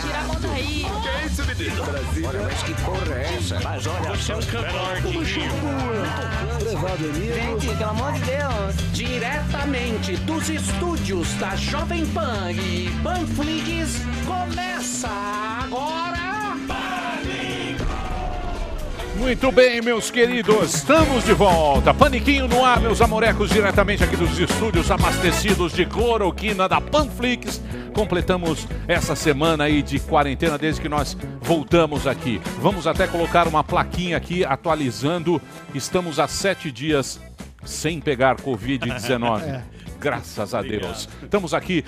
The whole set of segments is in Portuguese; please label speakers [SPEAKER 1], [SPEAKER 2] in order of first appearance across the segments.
[SPEAKER 1] Tira a mão daí.
[SPEAKER 2] É. Olha, mas que porra é essa? Mas olha só. Prevado Emílio.
[SPEAKER 1] Gente, pelo amor de Deus.
[SPEAKER 3] Diretamente dos estúdios da Jovem Pan e Panflix, começa agora.
[SPEAKER 4] Muito bem, meus queridos, estamos de volta. Paniquinho no ar, meus amorecos, diretamente aqui dos estúdios abastecidos de cloroquina da Panflix. Completamos essa semana aí de quarentena desde que nós voltamos aqui. Vamos até colocar uma plaquinha aqui atualizando. Estamos há sete dias sem pegar Covid-19.
[SPEAKER 5] É.
[SPEAKER 4] Graças a Deus. Estamos aqui,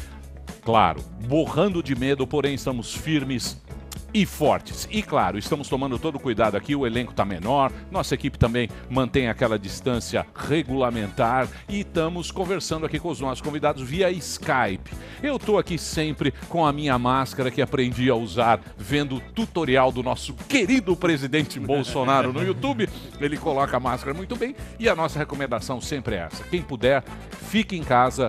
[SPEAKER 4] claro, borrando de medo, porém estamos firmes e fortes. E claro, estamos tomando todo o cuidado aqui, o elenco está menor, nossa equipe também mantém aquela distância regulamentar e estamos conversando aqui com os nossos convidados via Skype. Eu estou aqui sempre com a minha máscara que aprendi a usar vendo o tutorial do nosso querido presidente Bolsonaro no YouTube. Ele coloca a máscara muito bem e a nossa recomendação sempre é essa. Quem puder, fique em casa.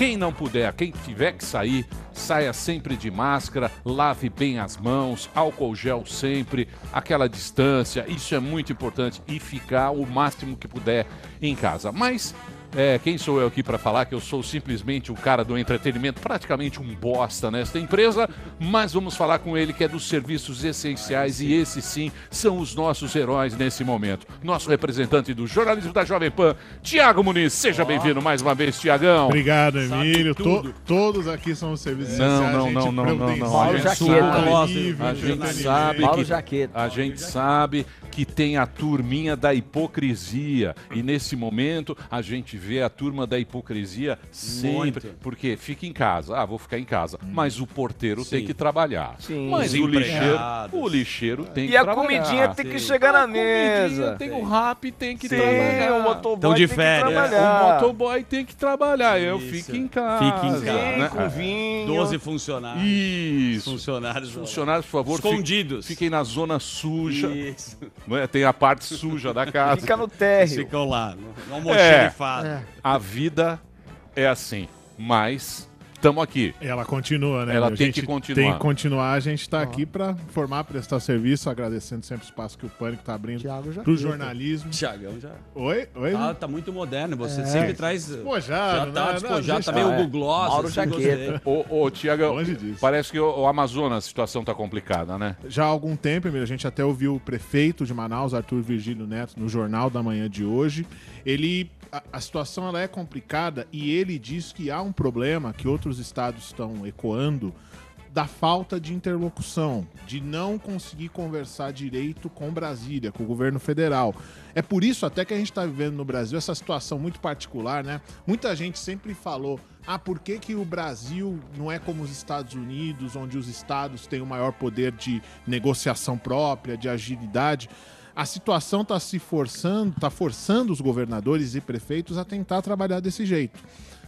[SPEAKER 4] Quem não puder, quem tiver que sair, saia sempre de máscara, lave bem as mãos, álcool gel sempre, aquela distância, isso é muito importante e ficar o máximo que puder em casa. Mas é, quem sou eu aqui para falar que eu sou simplesmente o cara do entretenimento, praticamente um bosta nesta empresa, mas vamos falar com ele que é dos serviços essenciais e esses sim são os nossos heróis nesse momento. Nosso representante do jornalismo da Jovem Pan, Tiago Muniz. Seja bem-vindo mais uma vez, Tiagão.
[SPEAKER 5] Obrigado, Emílio. To- todos aqui são os serviços
[SPEAKER 4] Não,
[SPEAKER 5] essenciais,
[SPEAKER 4] não, não, não, não, não.
[SPEAKER 5] providencia
[SPEAKER 4] A gente
[SPEAKER 5] saúde,
[SPEAKER 4] sabe,
[SPEAKER 5] livre,
[SPEAKER 4] a gente sabe
[SPEAKER 6] Paulo
[SPEAKER 4] que
[SPEAKER 6] Jaqueta.
[SPEAKER 4] a gente sabe que tem a turminha da hipocrisia e nesse momento a gente vê a turma da hipocrisia sempre
[SPEAKER 7] Muito.
[SPEAKER 4] porque fica em casa. Ah, vou ficar em casa. Mas o porteiro tem
[SPEAKER 7] Sim.
[SPEAKER 4] que trabalhar.
[SPEAKER 6] Sim.
[SPEAKER 4] Mas o lixeiro, o lixeiro tem que
[SPEAKER 6] E a
[SPEAKER 4] trabalhar.
[SPEAKER 6] comidinha tem que chegar na mesa.
[SPEAKER 4] Tem o rap tem que
[SPEAKER 6] Sim,
[SPEAKER 4] trabalhar.
[SPEAKER 6] o motoboy
[SPEAKER 7] de
[SPEAKER 6] tem
[SPEAKER 7] férias.
[SPEAKER 6] que
[SPEAKER 4] O
[SPEAKER 6] trabalhar.
[SPEAKER 4] motoboy tem que trabalhar. Eu fico em casa.
[SPEAKER 7] Fique em casa.
[SPEAKER 6] Sim,
[SPEAKER 4] né?
[SPEAKER 6] com vinho.
[SPEAKER 7] 12 funcionários.
[SPEAKER 4] Isso.
[SPEAKER 7] Funcionários.
[SPEAKER 4] Funcionários, por favor,
[SPEAKER 7] Escondidos.
[SPEAKER 4] Fiquem na zona suja.
[SPEAKER 7] Isso.
[SPEAKER 4] não é? Tem a parte suja da casa.
[SPEAKER 6] Fica no térreo.
[SPEAKER 7] ficam lá, no, no
[SPEAKER 4] É. A vida é assim, mas estamos aqui.
[SPEAKER 5] Ela continua, né?
[SPEAKER 4] Ela
[SPEAKER 5] meu?
[SPEAKER 4] tem que continuar.
[SPEAKER 5] Tem que continuar. A gente está aqui para formar, prestar serviço, agradecendo sempre o espaço que o Pânico está abrindo para o jornalismo.
[SPEAKER 7] Tiagão já.
[SPEAKER 5] Oi? Oi?
[SPEAKER 7] Ah, tá muito moderno. Você
[SPEAKER 8] É.
[SPEAKER 7] sempre traz.
[SPEAKER 5] Despojado,
[SPEAKER 7] já tá
[SPEAKER 5] né?
[SPEAKER 7] despojado,
[SPEAKER 5] Não,
[SPEAKER 7] tá meio
[SPEAKER 6] é.
[SPEAKER 7] Google Gloss.
[SPEAKER 6] Mauro
[SPEAKER 7] assim,
[SPEAKER 6] Jaqueta.
[SPEAKER 4] Ô, ô
[SPEAKER 5] disso.
[SPEAKER 4] parece que o, o Amazonas a situação tá complicada, né?
[SPEAKER 5] Já há algum tempo, Emílio, a gente até ouviu o prefeito de Manaus, Arthur Virgílio Neto, no Jornal da Manhã de hoje. Ele. A, situação ela é complicada e ele diz que há um problema que outros estados estão ecoando da falta de interlocução, de não conseguir conversar direito com Brasília, com o governo federal. É por isso até que a gente está vivendo no Brasil essa situação muito particular, né? Muita gente sempre falou: ah, por que, que o Brasil não é como os Estados Unidos, onde os estados têm o maior poder de negociação própria, de agilidade? A situação está se forçando, está forçando os governadores e prefeitos a tentar trabalhar desse jeito.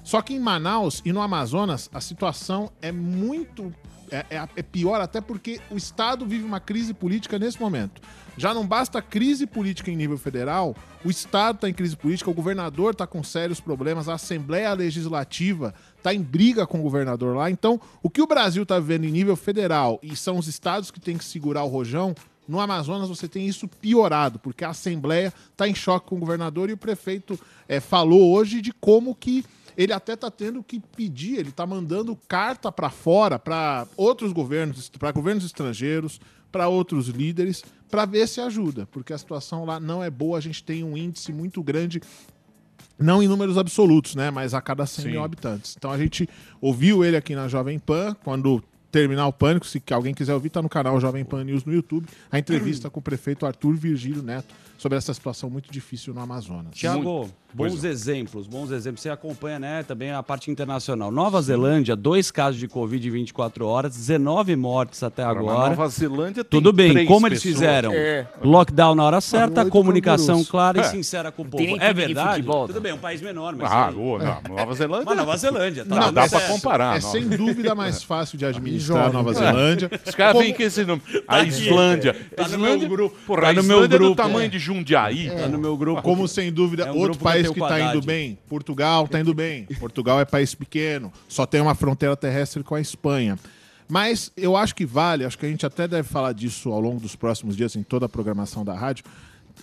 [SPEAKER 5] Só que em Manaus e no Amazonas a situação é muito. É, é- é pior até porque o Estado vive uma crise política nesse momento. Já não basta crise política em nível federal, o Estado está em crise política, o governador está com sérios problemas, a Assembleia Legislativa está em briga com o governador lá. Então, o que o Brasil está vivendo em nível federal e são os estados que têm que segurar o rojão, no Amazonas você tem isso piorado, porque a Assembleia está em choque com o governador e o prefeito eh, falou hoje de como que ele até está tendo que pedir, ele está mandando carta para fora, para outros governos, para governos estrangeiros, para outros líderes, para ver se ajuda, porque a situação lá não é boa, a gente tem um índice muito grande não em números absolutos, né? Mas a cada 100
[SPEAKER 4] Sim.
[SPEAKER 5] mil habitantes. Então a gente ouviu ele aqui na Jovem Pan, quando terminar o pânico, se alguém quiser ouvir, tá no canal Jovem Pan News no YouTube, a entrevista com o prefeito Arthur Virgílio Neto sobre essa situação muito difícil no Amazonas.
[SPEAKER 7] Tiago, bons exemplos, bons exemplos. Você acompanha, né, também a parte internacional. Nova Zelândia, dois casos de Covid em 24 horas, 19 mortes até
[SPEAKER 4] Na
[SPEAKER 7] agora.
[SPEAKER 4] Nova Zelândia tem
[SPEAKER 7] Tudo bem,
[SPEAKER 4] três
[SPEAKER 7] como eles
[SPEAKER 4] pessoas.
[SPEAKER 7] fizeram?
[SPEAKER 6] É.
[SPEAKER 7] Lockdown na hora certa,
[SPEAKER 8] Oito
[SPEAKER 7] comunicação clara
[SPEAKER 4] É.
[SPEAKER 7] e sincera com o povo.
[SPEAKER 6] tem
[SPEAKER 7] É verdade?
[SPEAKER 6] futebol,
[SPEAKER 7] Tudo
[SPEAKER 6] tá?
[SPEAKER 7] bem, um país menor, mas.
[SPEAKER 4] Ah, não, Nova Zelândia.
[SPEAKER 7] Mas Nova Zelândia, tá
[SPEAKER 4] Não, dá pra comparar.
[SPEAKER 5] É
[SPEAKER 4] não.
[SPEAKER 5] sem dúvida mais fácil de administrar a. Nova Zelândia.
[SPEAKER 4] Os caras
[SPEAKER 5] Como-
[SPEAKER 4] vêm com esse nome. A. Islândia.
[SPEAKER 7] Tá
[SPEAKER 4] a
[SPEAKER 7] no meu
[SPEAKER 4] Islândia,
[SPEAKER 7] grupo.
[SPEAKER 4] Porra,
[SPEAKER 7] Tá no meu
[SPEAKER 4] Islândia é do
[SPEAKER 7] grupo.
[SPEAKER 4] tamanho de Jundiaí.
[SPEAKER 7] Tá no meu grupo.
[SPEAKER 5] Como sem dúvida,
[SPEAKER 7] É um
[SPEAKER 5] outro país que está indo bem, Portugal está indo bem. Portugal é país pequeno, só tem uma fronteira terrestre com a Espanha. Mas eu acho que vale, acho que a gente até deve falar disso ao longo dos próximos dias em toda a programação da rádio,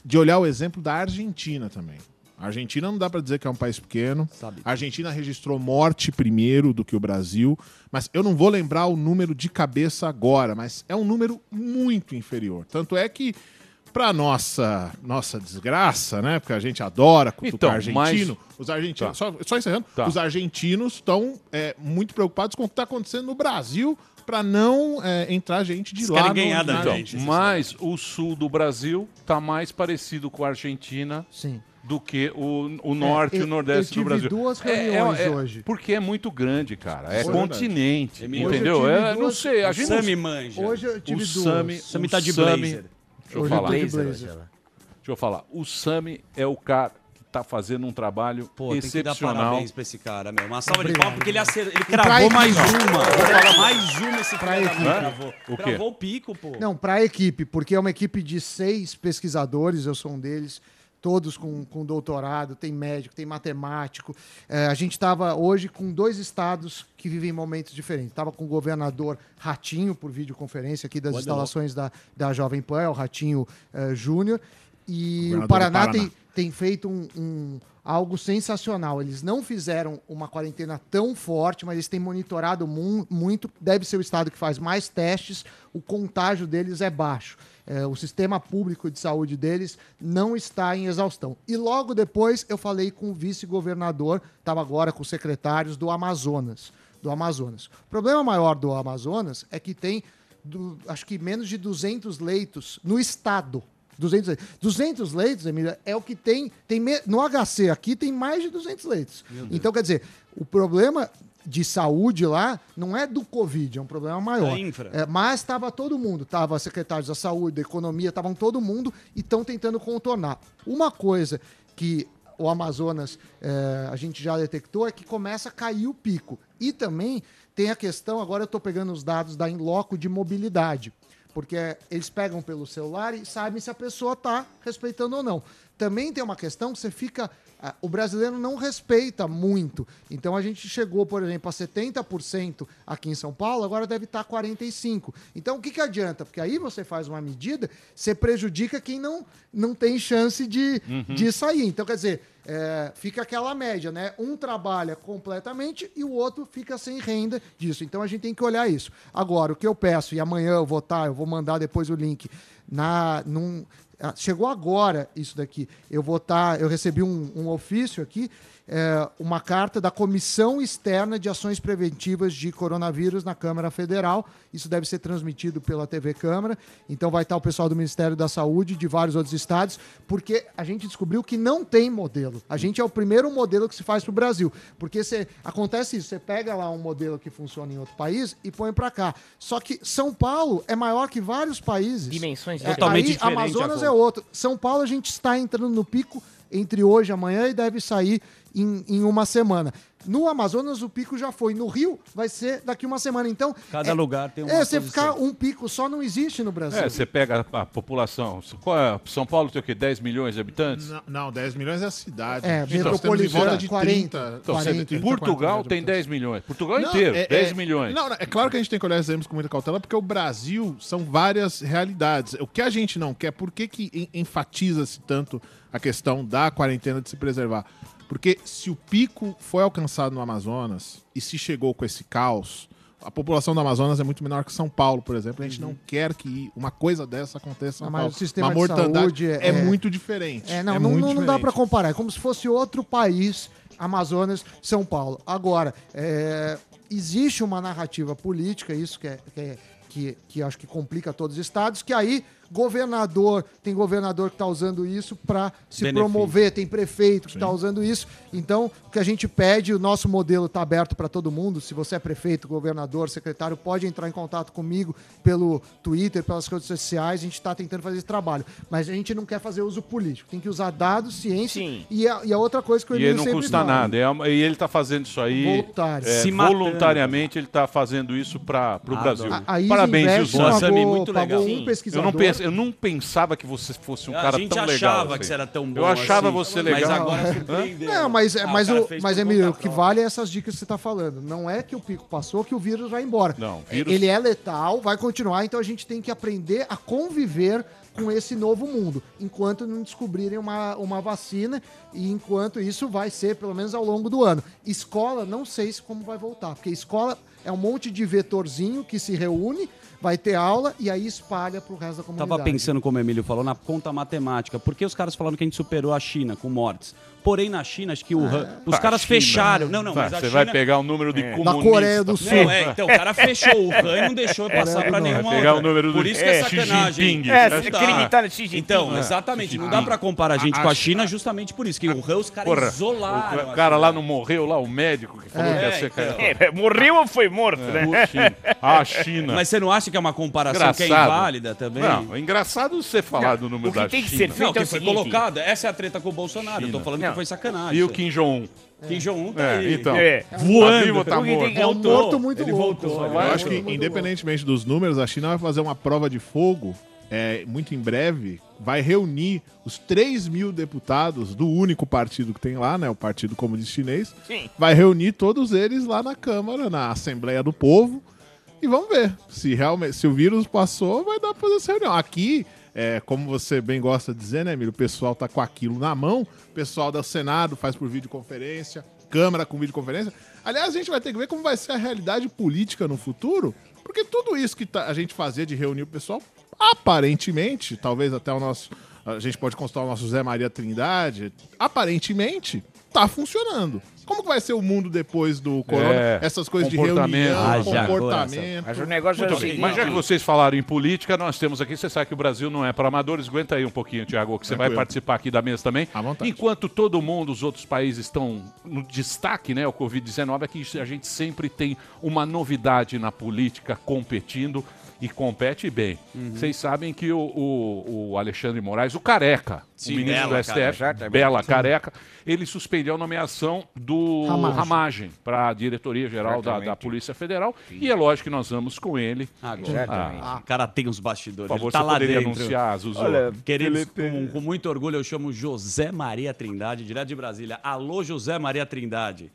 [SPEAKER 5] de olhar o exemplo da Argentina também. A Argentina não dá para dizer que é um país pequeno.
[SPEAKER 7] Sabe.
[SPEAKER 5] A Argentina registrou morte primeiro do que o Brasil, mas eu não vou lembrar o número de cabeça agora, mas é um número muito inferior. Tanto é que para nossa nossa desgraça, né? Porque a gente adora cutucar
[SPEAKER 4] Então,
[SPEAKER 5] argentino.
[SPEAKER 4] mas-
[SPEAKER 5] Os argentinos,
[SPEAKER 4] Tá.
[SPEAKER 5] só, só encerrando,
[SPEAKER 4] Tá.
[SPEAKER 5] os argentinos estão é, muito preocupados com o que está acontecendo no Brasil para não é, entrar gente de
[SPEAKER 7] Eles
[SPEAKER 5] lá.
[SPEAKER 7] querem
[SPEAKER 5] no-
[SPEAKER 7] ganhar da
[SPEAKER 5] na-
[SPEAKER 4] Então,
[SPEAKER 7] gente.
[SPEAKER 4] mas o sul do Brasil tá mais parecido com a Argentina
[SPEAKER 6] Sim.
[SPEAKER 4] do que o, o norte e
[SPEAKER 6] eu-
[SPEAKER 4] o nordeste
[SPEAKER 6] eu
[SPEAKER 4] do Brasil.
[SPEAKER 6] duas
[SPEAKER 4] É- é-
[SPEAKER 6] reuniões
[SPEAKER 4] é-
[SPEAKER 6] hoje.
[SPEAKER 4] Porque é muito grande, cara. É
[SPEAKER 5] Foi
[SPEAKER 4] continente,
[SPEAKER 7] Emílio.
[SPEAKER 4] entendeu? É, não
[SPEAKER 6] duas-
[SPEAKER 4] sei, a
[SPEAKER 7] O
[SPEAKER 4] gente
[SPEAKER 7] Sami
[SPEAKER 4] não...
[SPEAKER 7] manja.
[SPEAKER 6] Hoje eu
[SPEAKER 4] O
[SPEAKER 6] tive duas.
[SPEAKER 4] Sami,
[SPEAKER 7] Sami
[SPEAKER 4] o
[SPEAKER 7] tá de
[SPEAKER 4] Sami-
[SPEAKER 7] blazer.
[SPEAKER 4] Deixa eu
[SPEAKER 6] Hoje eu
[SPEAKER 4] falar.
[SPEAKER 6] de
[SPEAKER 1] Blazer.
[SPEAKER 4] Deixa eu falar. O Sami é o cara que tá fazendo um trabalho
[SPEAKER 7] Pô, tem que dar
[SPEAKER 4] excepcional.
[SPEAKER 7] parabéns pra esse cara, meu. Uma salva de
[SPEAKER 6] Obrigado.
[SPEAKER 7] palmas, porque ele, acer... ele
[SPEAKER 6] pra
[SPEAKER 7] cravou mais
[SPEAKER 6] não.
[SPEAKER 7] uma. Mais uma esse cara
[SPEAKER 6] equipe.
[SPEAKER 7] cravou.
[SPEAKER 4] O quê?
[SPEAKER 7] Cravou o pico, pô.
[SPEAKER 6] Não, para a equipe, porque é uma equipe de seis pesquisadores, eu sou um deles, todos com, com doutorado, tem médico, tem matemático. É, a gente estava hoje com dois estados que vivem momentos diferentes. Estava com o governador Ratinho, por videoconferência aqui das instalações da, da Jovem Pan, é o Ratinho eh, Júnior. E o Paraná,
[SPEAKER 5] Paraná.
[SPEAKER 6] tem, tem feito um, um- algo sensacional. Eles não fizeram uma quarentena tão forte, mas eles têm monitorado mu- muito. Deve ser o estado que faz mais testes. O contágio deles é baixo. É, o sistema público de saúde deles não está em exaustão. E logo depois eu falei com o vice-governador, estava agora com os secretários do Amazonas. Do Amazonas. O problema maior do Amazonas é que tem, do- acho que menos de 200 leitos no estado. 200 leitos. 200 leitos, Emília, é o que tem. tem no HC aqui tem mais de 200 leitos. Então, quer dizer, o problema de saúde lá não é do Covid, é um problema maior.
[SPEAKER 7] Da infra.
[SPEAKER 6] É, mas estava todo mundo, estava secretários da saúde, da economia, estavam todo mundo e estão tentando contornar. Uma coisa que o Amazonas é, a gente já detectou é que começa a cair o pico. E também tem a questão, agora eu estou pegando os dados da Inloco de mobilidade, porque eles pegam pelo celular e sabem se a pessoa está respeitando ou não. Também tem uma questão que você fica. ah, O brasileiro não respeita muito. Então a gente chegou, por exemplo, a 70% aqui em São Paulo, agora deve estar 45%. Então o que, que adianta? Porque aí você faz uma medida, você prejudica quem não, não tem chance de, de sair. Então, quer dizer, é, fica aquela média, né? Um trabalha completamente e o outro fica sem renda disso. Então a gente tem que olhar isso. Agora, o que eu peço, e amanhã eu vou estar, eu vou mandar depois o link, na, num, chegou agora isso daqui. Eu vou estar, eu recebi um, um ofício aqui, é, uma carta da Comissão Externa de Ações Preventivas de Coronavírus na Câmara Federal. Isso deve ser transmitido pela TV Câmara. Então vai estar o pessoal do Ministério da Saúde de vários outros estados, porque a gente descobriu que não tem modelo. A gente é o primeiro modelo que se faz para o Brasil. Porque você, acontece isso, você pega lá um modelo que funciona em outro país e põe para cá. Só que São Paulo é maior que vários países.
[SPEAKER 1] Dimensões
[SPEAKER 6] É,
[SPEAKER 7] Totalmente
[SPEAKER 6] aí,
[SPEAKER 7] diferente,
[SPEAKER 6] Amazonas é outro. São Paulo a gente está entrando no pico entre hoje e amanhã e deve sair em, em uma semana. No Amazonas o pico já foi. No Rio vai ser daqui uma semana. Então.
[SPEAKER 7] Cada
[SPEAKER 6] é,
[SPEAKER 7] lugar tem uma
[SPEAKER 6] É, você ficar um pico só não existe no Brasil.
[SPEAKER 4] É, você pega a, a população. Qual é? São Paulo tem o quê? 10 milhões de habitantes?
[SPEAKER 5] Não, não, 10 milhões é a cidade.
[SPEAKER 6] É, metropolitana,
[SPEAKER 5] de
[SPEAKER 6] 40,
[SPEAKER 5] 30.
[SPEAKER 4] Então, você-
[SPEAKER 6] 40,
[SPEAKER 5] 30,
[SPEAKER 4] Portugal
[SPEAKER 5] 40
[SPEAKER 4] tem
[SPEAKER 5] habitantes.
[SPEAKER 4] 10 milhões. Portugal
[SPEAKER 5] Não,
[SPEAKER 4] inteiro,
[SPEAKER 5] é-
[SPEAKER 4] 10
[SPEAKER 5] é-
[SPEAKER 4] milhões.
[SPEAKER 5] Não, é claro que a gente tem que olhar esses exemplos com muita cautela, porque o Brasil são várias realidades. O que a gente não quer, por que, que en- enfatiza-se tanto a questão da quarentena de se preservar? Porque se o pico foi alcançado no Amazonas e se chegou com esse caos, a população do Amazonas é muito menor que São Paulo, por exemplo. A gente não quer que uma coisa dessa aconteça
[SPEAKER 6] Ah, mas
[SPEAKER 5] Paulo.
[SPEAKER 6] o sistema
[SPEAKER 5] uma
[SPEAKER 6] de saúde é-
[SPEAKER 5] é, muito diferente.
[SPEAKER 6] É, não,
[SPEAKER 5] é
[SPEAKER 6] não, não, não dá
[SPEAKER 5] diferente.
[SPEAKER 6] para comparar. É como se fosse outro país, Amazonas, São Paulo. Agora, é, existe uma narrativa política, isso que, é, que, é- que, que acho que complica todos os estados, que aí governador, tem governador que está usando isso para se
[SPEAKER 7] Benefício.
[SPEAKER 6] promover, tem prefeito que está usando isso. Então, o que a gente pede, o nosso modelo está aberto para todo mundo. Se você é prefeito, governador, secretário, pode entrar em contato comigo pelo Twitter, pelas redes sociais. A gente está tentando fazer esse trabalho. Mas a gente não quer fazer uso político. Tem que usar dados, ciência.
[SPEAKER 1] Sim.
[SPEAKER 6] E a, e a outra coisa que o
[SPEAKER 4] E
[SPEAKER 6] Emílio
[SPEAKER 4] ele não custa
[SPEAKER 6] fala.
[SPEAKER 4] nada. É uma- E ele está fazendo isso aí.
[SPEAKER 6] Voluntário.
[SPEAKER 4] é, voluntariamente ele está fazendo isso para o
[SPEAKER 7] Ah,
[SPEAKER 4] Brasil.
[SPEAKER 6] A, a
[SPEAKER 4] Parabéns, Gilson.
[SPEAKER 7] Sami,
[SPEAKER 6] pagou,
[SPEAKER 7] muito legal.
[SPEAKER 6] um pesquisador.
[SPEAKER 4] Eu não pensei Eu não pensava que você fosse um
[SPEAKER 7] A
[SPEAKER 4] cara
[SPEAKER 7] gente
[SPEAKER 4] tão legal.
[SPEAKER 7] achava
[SPEAKER 4] assim.
[SPEAKER 7] que você era tão bom
[SPEAKER 4] Eu achava
[SPEAKER 7] assim,
[SPEAKER 4] você
[SPEAKER 7] mas
[SPEAKER 4] legal.
[SPEAKER 7] agora
[SPEAKER 4] Hã?
[SPEAKER 7] surpreendeu.
[SPEAKER 6] Não, mas,
[SPEAKER 7] Ah,
[SPEAKER 6] mas,
[SPEAKER 7] o
[SPEAKER 6] mas Emílio, o que vale é essas dicas que você está falando. Não é que o pico passou que o vírus vai embora.
[SPEAKER 4] Não, vírus-
[SPEAKER 6] Ele é letal, vai continuar, então a gente tem que aprender a conviver com esse novo mundo, enquanto não descobrirem uma, uma vacina e enquanto isso vai ser, pelo menos ao longo do ano. Escola, não sei se como vai voltar, porque escola é um monte de vetorzinho que se reúne, vai ter aula e aí espalha pro resto da comunidade.
[SPEAKER 7] Tava pensando, como o Emílio falou, na conta matemática. Por que os caras falaram que a gente superou a China com mortes? Porém, na China, acho que o Han- os
[SPEAKER 4] Ah,
[SPEAKER 7] caras
[SPEAKER 4] China.
[SPEAKER 7] fecharam. Não, não,
[SPEAKER 4] Tá,
[SPEAKER 7] mas a
[SPEAKER 4] você
[SPEAKER 7] China...
[SPEAKER 4] vai pegar o número de
[SPEAKER 6] Na
[SPEAKER 4] comunistas.
[SPEAKER 6] Coreia do Sul.
[SPEAKER 7] Não, é, então, o cara fechou o Han e não deixou passar pra nenhuma
[SPEAKER 4] Vai pegar
[SPEAKER 7] outra.
[SPEAKER 4] o número do
[SPEAKER 7] Por isso que é
[SPEAKER 4] Xi
[SPEAKER 7] sacanagem.
[SPEAKER 2] É,
[SPEAKER 7] dá.
[SPEAKER 2] acreditar no Xi Jinping.
[SPEAKER 7] Então,
[SPEAKER 2] É.
[SPEAKER 7] exatamente. Não dá pra comparar a gente
[SPEAKER 4] A-
[SPEAKER 7] com a
[SPEAKER 4] a-
[SPEAKER 7] China justamente por isso, que o Han os caras isolaram.
[SPEAKER 4] o cara lá
[SPEAKER 7] né?
[SPEAKER 4] não morreu, lá o médico que falou
[SPEAKER 7] É,
[SPEAKER 4] que ia ser
[SPEAKER 7] então.
[SPEAKER 2] É, morreu ou foi morto, né?
[SPEAKER 4] China. A China.
[SPEAKER 7] Mas você não acha que é uma comparação que é inválida também?
[SPEAKER 4] Não, é engraçado você falar do número
[SPEAKER 2] o que
[SPEAKER 4] da
[SPEAKER 2] tem que
[SPEAKER 4] China.
[SPEAKER 2] ser feito é o
[SPEAKER 7] foi colocado. Essa é a treta com o Bolsonaro. Eu tô
[SPEAKER 4] China.
[SPEAKER 7] falando
[SPEAKER 2] Não.
[SPEAKER 7] foi sacanagem.
[SPEAKER 4] E o Kim Jong-un?
[SPEAKER 7] aí. Kim Jong-un tá
[SPEAKER 4] É,
[SPEAKER 7] aí.
[SPEAKER 4] então.
[SPEAKER 2] É.
[SPEAKER 7] Voando.
[SPEAKER 4] Tá morto?
[SPEAKER 6] É um
[SPEAKER 7] Voltou.
[SPEAKER 6] morto muito
[SPEAKER 7] Ele
[SPEAKER 6] louco.
[SPEAKER 7] voltou, ele
[SPEAKER 6] vai.
[SPEAKER 5] Eu acho que,
[SPEAKER 6] louco.
[SPEAKER 5] independentemente dos números, a China vai fazer uma prova de fogo é, muito em breve. Vai reunir os 3 mil deputados do único partido que tem lá, né? O Partido Comunista Chinês.
[SPEAKER 2] Sim.
[SPEAKER 5] Vai reunir todos eles lá na Câmara, na Assembleia do Povo. E vamos ver se realmente se o vírus passou, vai dar pra fazer essa reunião. Aqui, é, como você bem gosta de dizer, né, Emílio? O pessoal tá com aquilo na mão. O pessoal do Senado faz por videoconferência, Câmara com videoconferência. Aliás, a gente vai ter que ver como vai ser a realidade política no futuro, porque tudo isso que tá- a gente fazia de reunir o pessoal, aparentemente, talvez até o nosso. A gente pode consultar o nosso Zé Maria Trindade, aparentemente, tá funcionando. Como que vai ser o mundo depois do corona?
[SPEAKER 4] É,
[SPEAKER 5] Essas coisas de
[SPEAKER 4] comportamento.
[SPEAKER 5] reunião,
[SPEAKER 7] Haja
[SPEAKER 5] comportamento.
[SPEAKER 2] Mas o negócio é o
[SPEAKER 4] Muito bem.
[SPEAKER 2] seguinte.
[SPEAKER 4] Mas já que vocês falaram em política, nós temos aqui, você sabe que o Brasil não é para amadores. Aguenta aí um pouquinho, Tiago, que você vai participar aqui da mesa também.
[SPEAKER 5] À vontade.
[SPEAKER 4] Enquanto todo mundo, os outros países estão no destaque, né? O Covid-19, aqui a gente sempre tem uma novidade na política competindo e compete bem.
[SPEAKER 7] Uhum.
[SPEAKER 4] Vocês sabem que o, o- o Alexandre Moraes, o careca,
[SPEAKER 7] Sim,
[SPEAKER 4] o ministro
[SPEAKER 7] Bela
[SPEAKER 4] do STF,
[SPEAKER 2] Careca.
[SPEAKER 4] Bela Careca, ele suspendeu a nomeação do
[SPEAKER 6] Ramagem.
[SPEAKER 4] Ramagem para a diretoria-geral da, da. Polícia Federal. E é lógico que nós vamos com ele.
[SPEAKER 7] Agora. Ah, o cara tem os bastidores.
[SPEAKER 4] Por favor,
[SPEAKER 7] ele tá
[SPEAKER 4] você
[SPEAKER 7] lá
[SPEAKER 4] poderia
[SPEAKER 7] dentro.
[SPEAKER 4] anunciar, Zuzu?
[SPEAKER 2] Olha,
[SPEAKER 7] Queridos, com, com muito orgulho, eu chamo José Maria Trindade, direto de Brasília. Alô, José Maria Trindade.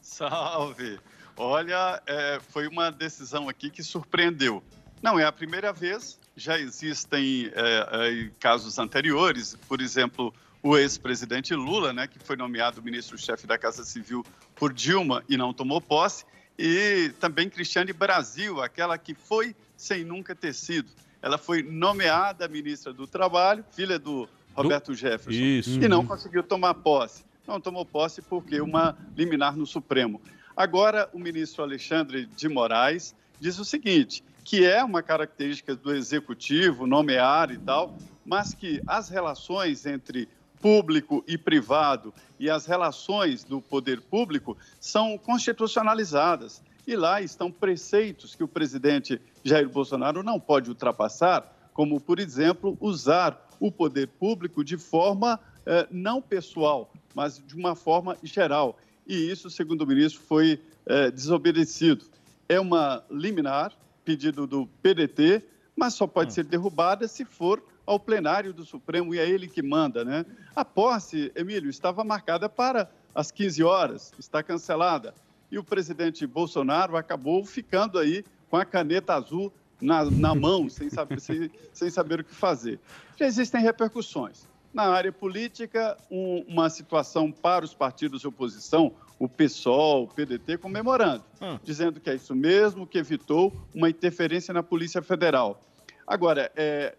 [SPEAKER 8] Salve! Olha, é, foi uma decisão aqui que surpreendeu. Não é a primeira vez, já existem é, é, casos anteriores, por exemplo, o ex-presidente Lula, né, que foi nomeado ministro-chefe da Casa Civil por Dilma e não tomou posse, e também Cristiane Brasil, aquela que foi sem nunca ter sido. Ela foi nomeada ministra do Trabalho, filha do Roberto Jefferson
[SPEAKER 4] Isso.
[SPEAKER 8] e não conseguiu tomar posse. Não tomou posse porque uma liminar no Supremo. Agora, o ministro Alexandre de Moraes diz o seguinte, que é uma característica do executivo, nomear e tal, mas que as relações entre público e privado e as relações do poder público são constitucionalizadas. E lá estão preceitos que o presidente Jair Bolsonaro não pode ultrapassar, como, por exemplo, usar o poder público de forma eh, não pessoal, mas de uma forma geral. E isso, segundo o ministro, foi eh, desobedecido. É uma liminar, pedido do PDT, mas só pode ser derrubada se for ao plenário do Supremo e é ele que manda, né? A posse, Emílio, estava marcada para as 15 horas, está cancelada. E o presidente Bolsonaro acabou ficando aí com a caneta azul na, na mão, sem saber, sem, sem saber o que fazer. Já existem repercussões. Na área política, um- uma situação para os partidos de oposição, o PSOL, o PDT, comemorando, dizendo que é isso mesmo, que evitou uma interferência na Polícia Federal. Agora, é,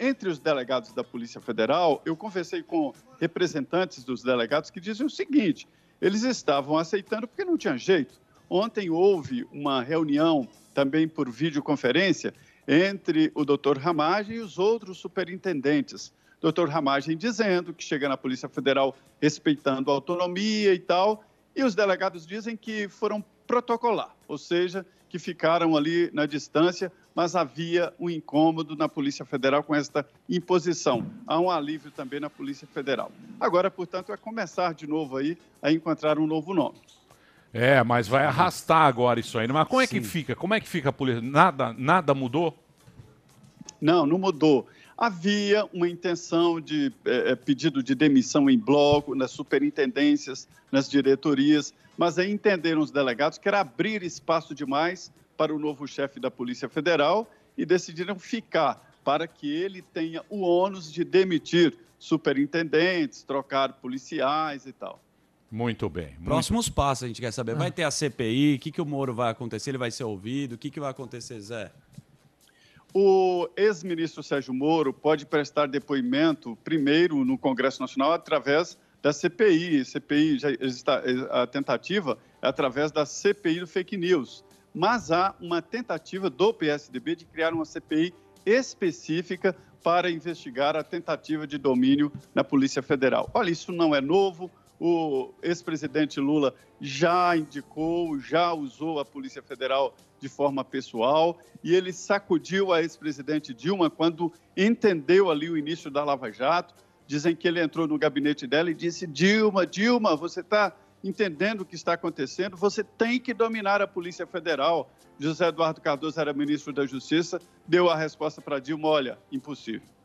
[SPEAKER 8] entre os delegados da Polícia Federal, eu conversei com representantes dos delegados que dizem o seguinte: eles estavam aceitando porque não tinha jeito. Ontem houve uma reunião, também por videoconferência, entre o doutor Ramagem e os outros superintendentes. Doutor Ramagem dizendo que chega na Polícia Federal respeitando a autonomia e tal, e os delegados dizem que foram protocolar, ou seja, que ficaram ali na distância, mas havia um incômodo na Polícia Federal com esta imposição. Há um alívio também na Polícia Federal. Agora, portanto, é começar de novo aí a encontrar um novo nome.
[SPEAKER 4] É, mas vai arrastar agora isso aí. Mas como é que fica? Como é que fica a polícia? Nada, nada mudou?
[SPEAKER 8] Não, não mudou. Havia uma intenção de é, pedido de demissão em bloco, nas superintendências, nas diretorias, mas aí entenderam os delegados que era abrir espaço demais para o novo chefe da Polícia Federal e decidiram ficar para que ele tenha o ônus de demitir superintendentes, trocar policiais e tal.
[SPEAKER 4] Muito bem. Muito...
[SPEAKER 7] Próximos passos a gente quer saber. Vai ter a CPI? O que, que o Moro vai acontecer? Ele vai ser ouvido? O que, que vai acontecer, Zé?
[SPEAKER 8] O ex-ministro Sérgio Moro pode prestar depoimento primeiro no Congresso Nacional através da CPI. CPI já está a tentativa é através da CPI do fake news, mas há uma tentativa do PSDB de criar uma CPI específica para investigar a tentativa de domínio na Polícia Federal. Olha, isso não é novo. O ex-presidente Lula já indicou, já usou a Polícia Federal de forma pessoal e ele sacudiu a ex-presidente Dilma quando entendeu ali o início da Lava Jato. Dizem que ele entrou no gabinete dela e disse: Dilma, Dilma, você está entendendo o que está acontecendo, você tem que dominar a Polícia Federal. José Eduardo Cardoso era ministro da Justiça, deu a resposta para Dilma: olha, impossível.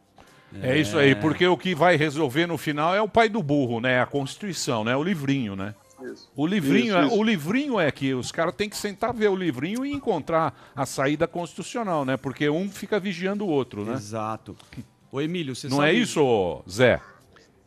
[SPEAKER 4] É isso aí, porque o que vai resolver no final é o pai do burro, né? A Constituição, né? O livrinho, né? Isso. O livrinho, isso, é, isso. o livrinho é que os caras têm que sentar ver o livrinho e encontrar a saída constitucional, né? Porque um fica vigiando o outro, né?
[SPEAKER 7] Exato. Ô Emílio, você
[SPEAKER 4] Não
[SPEAKER 7] sabe...
[SPEAKER 4] é isso, Zé?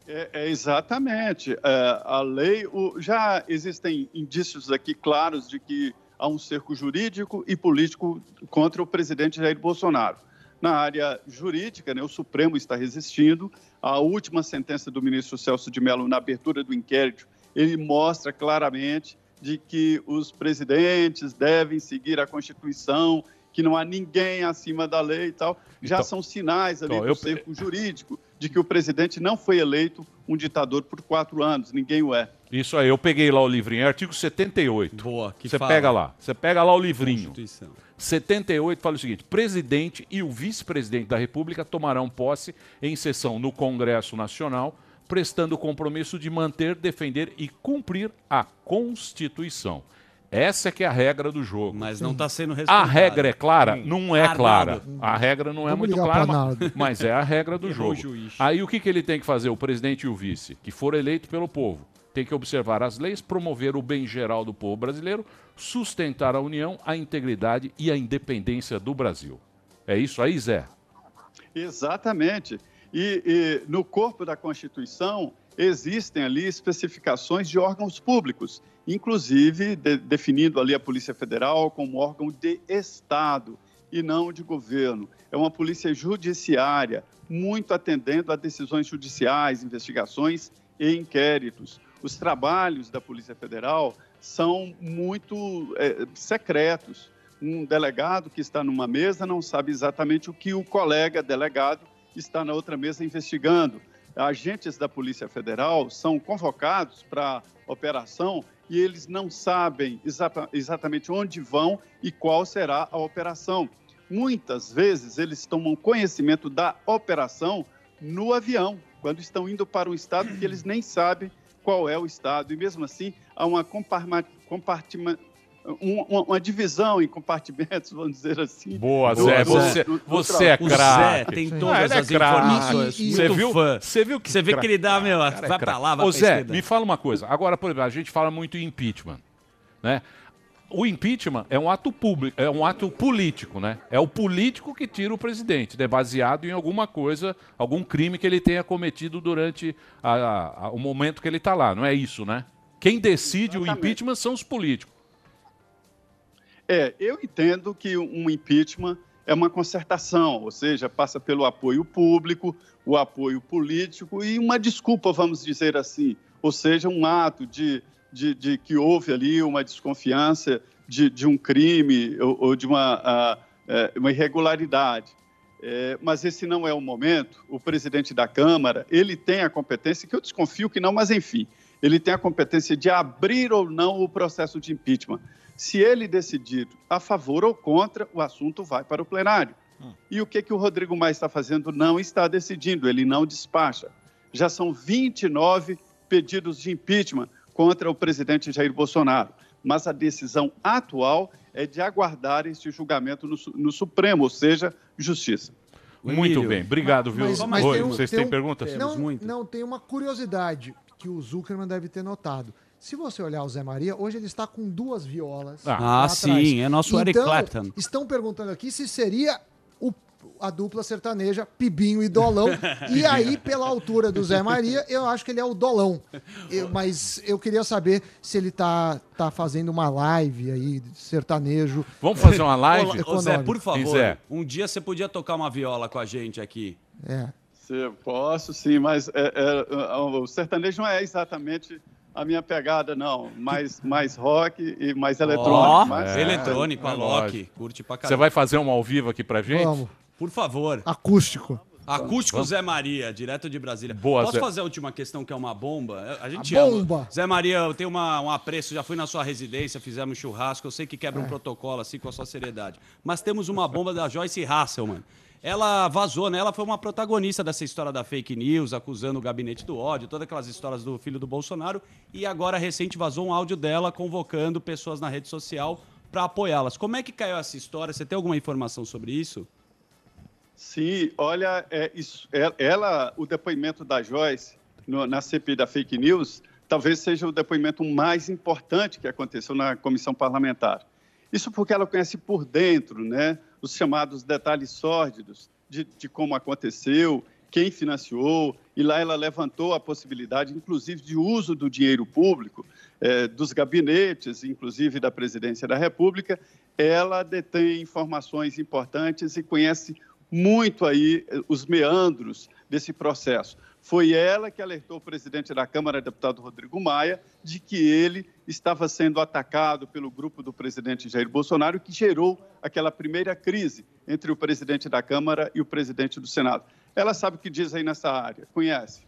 [SPEAKER 8] É, é exatamente. É, a lei, o, já existem indícios aqui claros de que há um cerco jurídico e político contra o presidente Jair Bolsonaro. Na área jurídica, né, o Supremo está resistindo. A última sentença do ministro Celso de Mello na abertura do inquérito, ele mostra claramente de que os presidentes devem seguir a Constituição, que não há ninguém acima da lei e tal. Já então, são sinais ali então, do eu... cerco jurídico de que o presidente não foi eleito um ditador por quatro anos, ninguém o é.
[SPEAKER 4] Isso aí, eu peguei lá o livrinho, é artigo 78.
[SPEAKER 7] Boa, que
[SPEAKER 4] Você pega lá, você pega lá o livrinho. 78 fala o seguinte: presidente e o vice-presidente da República tomarão posse em sessão no Congresso Nacional, prestando o compromisso de manter, defender e cumprir a Constituição. Essa é que é a regra do jogo.
[SPEAKER 7] Mas não está sendo respeitada.
[SPEAKER 4] A regra é clara? Não é clara. A regra não é Vamos muito clara, mas, mas, é a regra do jogo. Aí o que, que ele tem que fazer, o presidente e o vice, que for eleito pelo povo? Tem que observar as leis, promover o bem geral do povo brasileiro, sustentar a união, a integridade e a independência do Brasil. É isso aí, Zé?
[SPEAKER 8] Exatamente. E, e no corpo da Constituição existem ali especificações de órgãos públicos inclusive de, definindo ali a Polícia Federal como órgão de Estado e não de governo. É uma polícia judiciária, muito atendendo a decisões judiciais, investigações e inquéritos. Os trabalhos da Polícia Federal são muito é, secretos. Um delegado que está numa mesa não sabe exatamente o que o colega delegado está na outra mesa investigando. Agentes da Polícia Federal são convocados para operação e eles não sabem exata, exatamente onde vão e qual será a operação. Muitas vezes eles tomam conhecimento da operação no avião, quando estão indo para um estado que eles nem sabem qual é o estado. E mesmo assim, há uma compartimentação uma, uma, divisão em compartimentos, vamos dizer assim.
[SPEAKER 4] Boa, Zé. Do, você, do, do, você é craque.
[SPEAKER 7] tem todas ah, é as informações.
[SPEAKER 4] você viu? Fã. Você viu que
[SPEAKER 7] Você vê que ele dá, meu, vai é pra lá, vai
[SPEAKER 4] Ô, Zé, me fala uma coisa. Agora, por exemplo, a gente fala muito em impeachment, né? O impeachment é um ato público, é um ato político, né? É o político que tira o presidente, né? baseado em alguma coisa, algum crime que ele tenha cometido durante a, a, a, o momento que ele está lá. Não é isso, né? Quem decide Exatamente. o impeachment são os políticos.
[SPEAKER 8] É, eu entendo que um impeachment é uma concertação, ou seja, passa pelo apoio público, o apoio político e uma desculpa, vamos dizer assim, ou seja, um ato de, de, de que houve ali uma desconfiança de, de um crime ou, ou de uma, uh, uma irregularidade. É, mas esse não é o momento. O presidente da Câmara, ele tem a competência, que eu desconfio que não, mas enfim, ele tem a competência de abrir ou não o processo de impeachment. Se ele decidir a favor ou contra, o assunto vai para o plenário. Hum. E o que, que o Rodrigo Maia está fazendo? Não está decidindo, ele não despacha. Já são 29 pedidos de impeachment contra o presidente Jair Bolsonaro. Mas a decisão atual é de aguardar este julgamento no, no Supremo, ou seja, justiça.
[SPEAKER 4] Muito bem, obrigado, viu?
[SPEAKER 6] Mas- mas
[SPEAKER 4] Oi,
[SPEAKER 6] tem um-
[SPEAKER 4] vocês
[SPEAKER 6] tem
[SPEAKER 4] têm
[SPEAKER 6] um-
[SPEAKER 4] perguntas?
[SPEAKER 6] Não,
[SPEAKER 7] muito.
[SPEAKER 6] não, tem uma curiosidade que o Zuckerman deve ter notado. Se você olhar o Zé Maria, hoje ele está com duas violas.
[SPEAKER 7] Ah,
[SPEAKER 6] atrás.
[SPEAKER 7] sim, é nosso Eric
[SPEAKER 6] Então,
[SPEAKER 7] Clapton.
[SPEAKER 6] Estão perguntando aqui se seria o- a dupla sertaneja Pibinho e Dolão. e aí, pela altura do Zé Maria, eu acho que ele é o Dolão. Eu- mas eu queria saber se ele tá, tá fazendo uma live aí, de sertanejo.
[SPEAKER 4] Vamos fazer uma live?
[SPEAKER 7] Ô, Zé, por favor,
[SPEAKER 4] Zé?
[SPEAKER 7] um dia você podia tocar uma viola com a gente aqui.
[SPEAKER 6] É.
[SPEAKER 8] Se- Posso sim, mas é, é, o sertanejo não é exatamente a minha pegada, não. Mais, mais rock e mais eletrônico.
[SPEAKER 7] Ó,
[SPEAKER 8] mas-
[SPEAKER 7] eletrônico,
[SPEAKER 4] é
[SPEAKER 7] a
[SPEAKER 4] lógico.
[SPEAKER 7] Loki. Curte pra
[SPEAKER 4] Você
[SPEAKER 7] caramba.
[SPEAKER 4] vai fazer uma ao vivo aqui pra gente?
[SPEAKER 6] Vamos.
[SPEAKER 7] Por favor.
[SPEAKER 6] Acústico.
[SPEAKER 7] Acústico Zé Maria, direto de Brasília.
[SPEAKER 4] Boa,
[SPEAKER 7] Posso
[SPEAKER 4] Zé.
[SPEAKER 7] fazer a última questão, que é uma bomba? A gente
[SPEAKER 6] A
[SPEAKER 7] ama.
[SPEAKER 6] bomba.
[SPEAKER 7] Zé Maria, eu tenho uma- um apreço, já fui na sua residência, fizemos churrasco, eu sei que quebra
[SPEAKER 6] É.
[SPEAKER 7] um protocolo assim com a sua seriedade. Mas temos uma bomba da Joyce Hasselman. Ela vazou, né? Ela foi uma protagonista dessa história da fake news, acusando o gabinete do ódio, todas aquelas histórias do filho do Bolsonaro. E agora, recente, vazou um áudio dela convocando pessoas na rede social para apoiá-las. Como é que caiu essa história? Você tem alguma informação sobre isso?
[SPEAKER 8] Sim, olha, é, isso, é- ela, o depoimento da Joyce no- na CPI da fake news, talvez seja o depoimento mais importante que aconteceu na comissão parlamentar. Isso porque ela conhece por dentro, né, os chamados detalhes sórdidos de, de como aconteceu, quem financiou, e lá ela levantou a possibilidade, inclusive, de uso do dinheiro público, eh, dos gabinetes, inclusive da presidência da República. Ela detém informações importantes e conhece muito aí eh, os meandros desse processo. Foi ela que alertou o presidente da Câmara, deputado Rodrigo Maia, de que ele estava sendo atacado pelo grupo do presidente Jair Bolsonaro, que gerou aquela primeira crise entre o presidente da Câmara e o presidente do Senado. Ela sabe o que diz aí nessa área, conhece.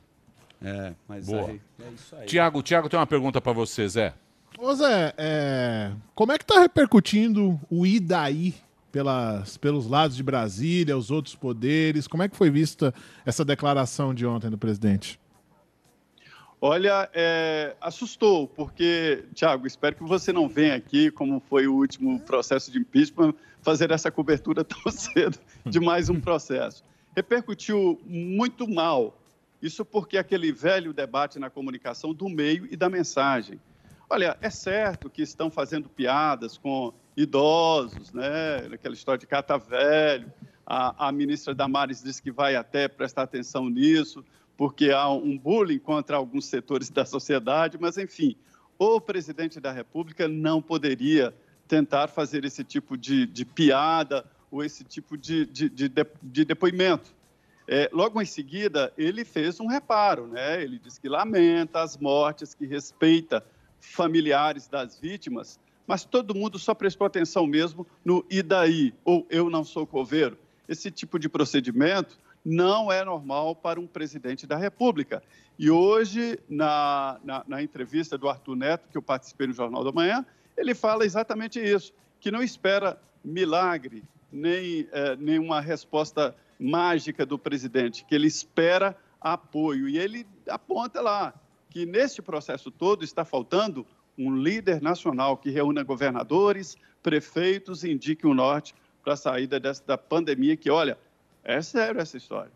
[SPEAKER 7] É, mas
[SPEAKER 4] Boa.
[SPEAKER 7] aí- é isso aí.
[SPEAKER 4] Tiago, Tiago tem uma pergunta pra você, Zé.
[SPEAKER 5] Ô Zé, é, como é que tá repercutindo o IDAI pelas, pelos lados de Brasília, os outros poderes? Como é que foi vista essa declaração de ontem do presidente?
[SPEAKER 8] Olha, é, assustou, porque, Tiago, espero que você não venha aqui, como foi o último processo de impeachment, fazer essa cobertura tão cedo de mais um processo. Repercutiu muito mal. Isso porque aquele velho debate na comunicação do meio e da mensagem. Olha, é certo que estão fazendo piadas com idosos, né? Aquela história de cata velho. A, a ministra Damares disse que vai até prestar atenção nisso, porque há um bullying contra alguns setores da sociedade, mas, enfim, o presidente da República não poderia tentar fazer esse tipo de, de piada ou esse tipo de, de, de, de- de depoimento. É, logo em seguida, ele fez um reparo, né? Ele disse que lamenta as mortes, que respeita familiares das vítimas, mas todo mundo só prestou atenção mesmo no e daí, ou eu não sou coveiro. Esse tipo de procedimento não é normal para um presidente da República. E hoje, na, na, na entrevista do Arthur Neto, que eu participei no Jornal da Manhã, ele fala exatamente isso, que não espera milagre, nem eh, nenhuma resposta mágica do presidente, que ele espera apoio. E ele aponta lá que neste processo todo está faltando um líder nacional que reúna governadores, prefeitos e indique o norte para a saída desta pandemia, que, olha, é sério essa história.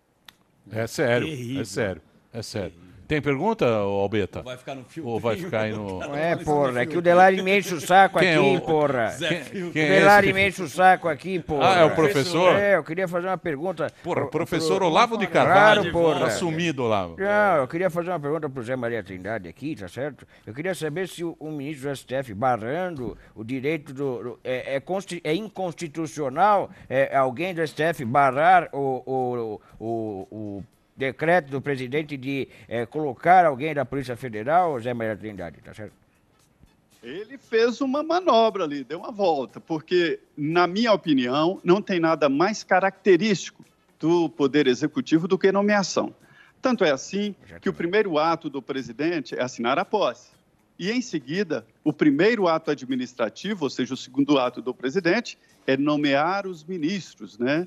[SPEAKER 4] É sério,
[SPEAKER 7] Terrível.
[SPEAKER 4] é sério, é sério. Tem pergunta, Albeta?
[SPEAKER 7] Vai ficar no filme.
[SPEAKER 4] Ou vai ficar aí no...
[SPEAKER 1] É, porra, é que o Delari me enche o saco
[SPEAKER 4] Quem é
[SPEAKER 1] aqui,
[SPEAKER 4] o-
[SPEAKER 1] porra.
[SPEAKER 7] Zé
[SPEAKER 1] O
[SPEAKER 7] Filme.
[SPEAKER 4] Quem é
[SPEAKER 1] Delari
[SPEAKER 4] esse?
[SPEAKER 1] me enche o saco aqui, porra.
[SPEAKER 4] Ah, é o professor?
[SPEAKER 1] É, eu queria fazer uma pergunta.
[SPEAKER 4] Porra,
[SPEAKER 1] pro-
[SPEAKER 4] professor
[SPEAKER 1] pro-
[SPEAKER 4] Olavo de Carvalho.
[SPEAKER 1] Claro, porra.
[SPEAKER 4] Tá sumido, Olavo.
[SPEAKER 1] Não, eu queria fazer uma pergunta pro Zé Maria Trindade aqui, tá certo? Eu queria saber se o, o ministro do STF barrando o direito do. do- é, é é inconstitucional é, alguém do STF barrar o, o, o, o decreto do presidente de é, colocar alguém da Polícia Federal, Zé Maria Trindade, tá certo?
[SPEAKER 8] Ele fez uma manobra ali, deu uma volta, porque, na minha opinião, não tem nada mais característico do Poder Executivo do que nomeação. Tanto é assim que o primeiro ato do presidente é assinar a posse. E, em seguida, o primeiro ato administrativo, ou seja, o segundo ato do presidente, é nomear os ministros, né?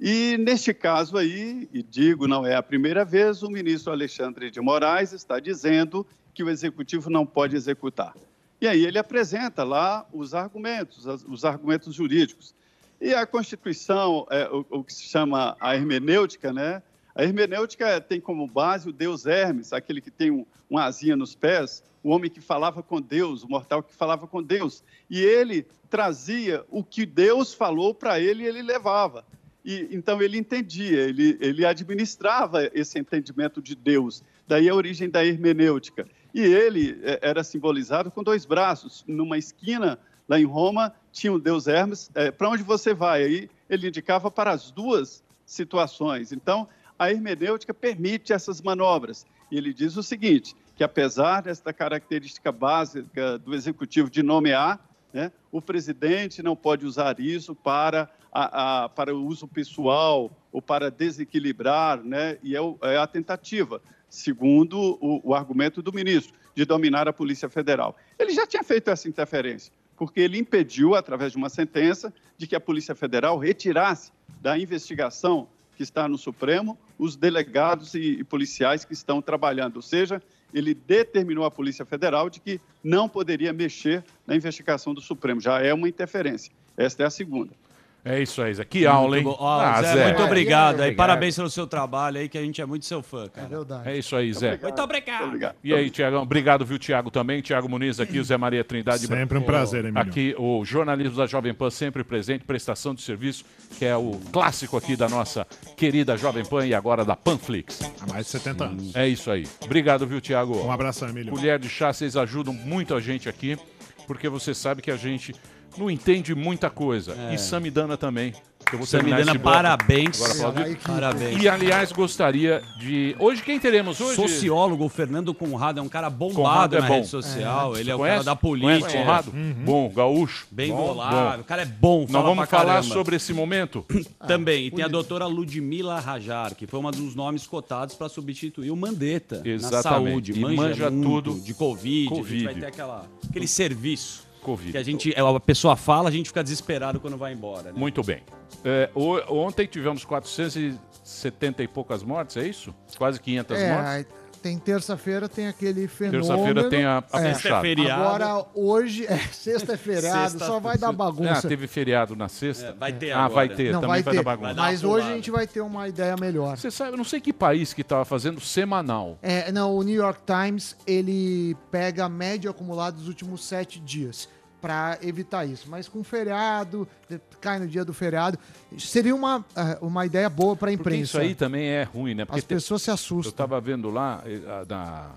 [SPEAKER 8] E, neste caso aí, e digo, não é a primeira vez, o ministro Alexandre de Moraes está dizendo que o executivo não pode executar. E aí ele apresenta lá os argumentos, os argumentos jurídicos. E a Constituição, é, o, o que se chama a hermenêutica, né? A hermenêutica tem como base o deus Hermes, aquele que tem um, uma asinha nos pés, o homem que falava com Deus, o mortal que falava com Deus. E ele trazia o que Deus falou para ele e ele levava. E, então ele entendia, ele, ele administrava esse entendimento de Deus. Daí a origem da hermenêutica. E ele eh, era simbolizado com dois braços. Numa esquina, lá em Roma, tinha o deus Hermes. É, para onde você vai? Aí ele indicava para as duas situações. Então, a hermenêutica permite essas manobras. E ele diz o seguinte, que apesar desta característica básica do executivo de nomear, né, o presidente não pode usar isso para, a, a, para o uso pessoal ou para desequilibrar, né, e é, o, é a tentativa, segundo o, o argumento do ministro, de dominar a Polícia Federal. Ele já tinha feito essa interferência, porque ele impediu, através de uma sentença, de que a Polícia Federal retirasse da investigação que está no Supremo os delegados e, policiais que estão trabalhando, ou seja, ele determinou à Polícia Federal de que não poderia mexer na investigação do Supremo. Já é uma interferência. Esta é a segunda.
[SPEAKER 4] É isso aí, Zé. Que aula, hein?
[SPEAKER 7] Muito. Ó,
[SPEAKER 4] Ah,
[SPEAKER 7] Zé,
[SPEAKER 4] Zé.
[SPEAKER 7] muito obrigado. aí.
[SPEAKER 1] Obrigado.
[SPEAKER 7] Parabéns pelo seu trabalho aí, que a gente é muito seu fã,
[SPEAKER 6] É
[SPEAKER 7] cara.
[SPEAKER 6] verdade.
[SPEAKER 4] É isso aí, Zé.
[SPEAKER 7] Muito obrigado.
[SPEAKER 8] Obrigado.
[SPEAKER 4] E aí, Tiagão? Obrigado, viu, Tiago, também. Tiago Muniz aqui, o Zé Maria Trindade.
[SPEAKER 5] Sempre um prazer, Emílio.
[SPEAKER 4] Aqui, o jornalismo da Jovem Pan sempre presente, prestação de serviço, que é o clássico aqui da nossa querida Jovem Pan e agora da Panflix.
[SPEAKER 5] Há mais de 70 anos.
[SPEAKER 4] É isso aí. Obrigado, viu, Tiago?
[SPEAKER 5] Um abraço, Emílio.
[SPEAKER 4] Colher de chá, vocês ajudam muito a gente aqui, porque você sabe que a gente não entende muita coisa. E Samidana também. Eu vou
[SPEAKER 7] Samidana, parabéns.
[SPEAKER 4] Agora
[SPEAKER 7] Parabéns.
[SPEAKER 4] E, aliás, gostaria de... Hoje, quem teremos hoje?
[SPEAKER 7] Sociólogo, Fernando Conrado é um cara bombado
[SPEAKER 4] Conrado é
[SPEAKER 7] na
[SPEAKER 4] bom.
[SPEAKER 7] rede social. Ele é o
[SPEAKER 4] Conhece?
[SPEAKER 7] cara da
[SPEAKER 4] Conhece
[SPEAKER 7] política.
[SPEAKER 4] Conrado? Bom, gaúcho.
[SPEAKER 7] Bem
[SPEAKER 4] Bom,
[SPEAKER 7] bolado.
[SPEAKER 4] bom.
[SPEAKER 7] O cara é bom,
[SPEAKER 4] Nós vamos
[SPEAKER 7] pra
[SPEAKER 4] falar sobre esse momento?
[SPEAKER 7] Também. E tem a doutora Ludmila Rajar, que foi uma dos nomes cotados para substituir o Mandetta na
[SPEAKER 4] Exatamente.
[SPEAKER 7] saúde.
[SPEAKER 4] E
[SPEAKER 7] Manja,
[SPEAKER 4] manja tudo.
[SPEAKER 7] de Covid. A gente
[SPEAKER 4] Covid.
[SPEAKER 7] vai ter aquela, aquele serviço
[SPEAKER 4] Covid.
[SPEAKER 7] que a gente, a pessoa fala, a gente fica desesperado quando vai embora. Né?
[SPEAKER 4] Muito bem. É, o- ontem tivemos 470 e poucas mortes, é isso? Quase 500
[SPEAKER 6] É,
[SPEAKER 4] mortes.
[SPEAKER 6] Tem terça-feira, tem aquele fenômeno.
[SPEAKER 4] Terça-feira tem a, a
[SPEAKER 6] É.
[SPEAKER 4] puxada.
[SPEAKER 7] feriado.
[SPEAKER 6] Agora, hoje, é, sexta é feriado,
[SPEAKER 7] Sexta-
[SPEAKER 6] só vai dar
[SPEAKER 4] Ah,
[SPEAKER 6] bagunça.
[SPEAKER 4] teve feriado na sexta?
[SPEAKER 7] É, vai ter
[SPEAKER 4] Ah,
[SPEAKER 7] agora.
[SPEAKER 4] vai ter.
[SPEAKER 6] Não,
[SPEAKER 4] Também
[SPEAKER 6] vai
[SPEAKER 4] vai,
[SPEAKER 6] ter.
[SPEAKER 4] dar bagunça.
[SPEAKER 7] Vai dar
[SPEAKER 6] Mas hoje a gente vai ter uma ideia melhor.
[SPEAKER 4] Você sabe, eu não sei que país que estava fazendo semanal.
[SPEAKER 6] É, não, o New York Times, ele pega a média acumulada dos últimos sete dias para evitar isso. Mas com feriado, cai no dia do feriado, seria uma, eh, uma ideia boa para a
[SPEAKER 4] Porque
[SPEAKER 6] imprensa.
[SPEAKER 4] isso aí também é ruim, né? Porque
[SPEAKER 6] As
[SPEAKER 4] tem-
[SPEAKER 6] pessoas se
[SPEAKER 4] eu
[SPEAKER 6] assustam.
[SPEAKER 4] estava vendo lá, eh, na-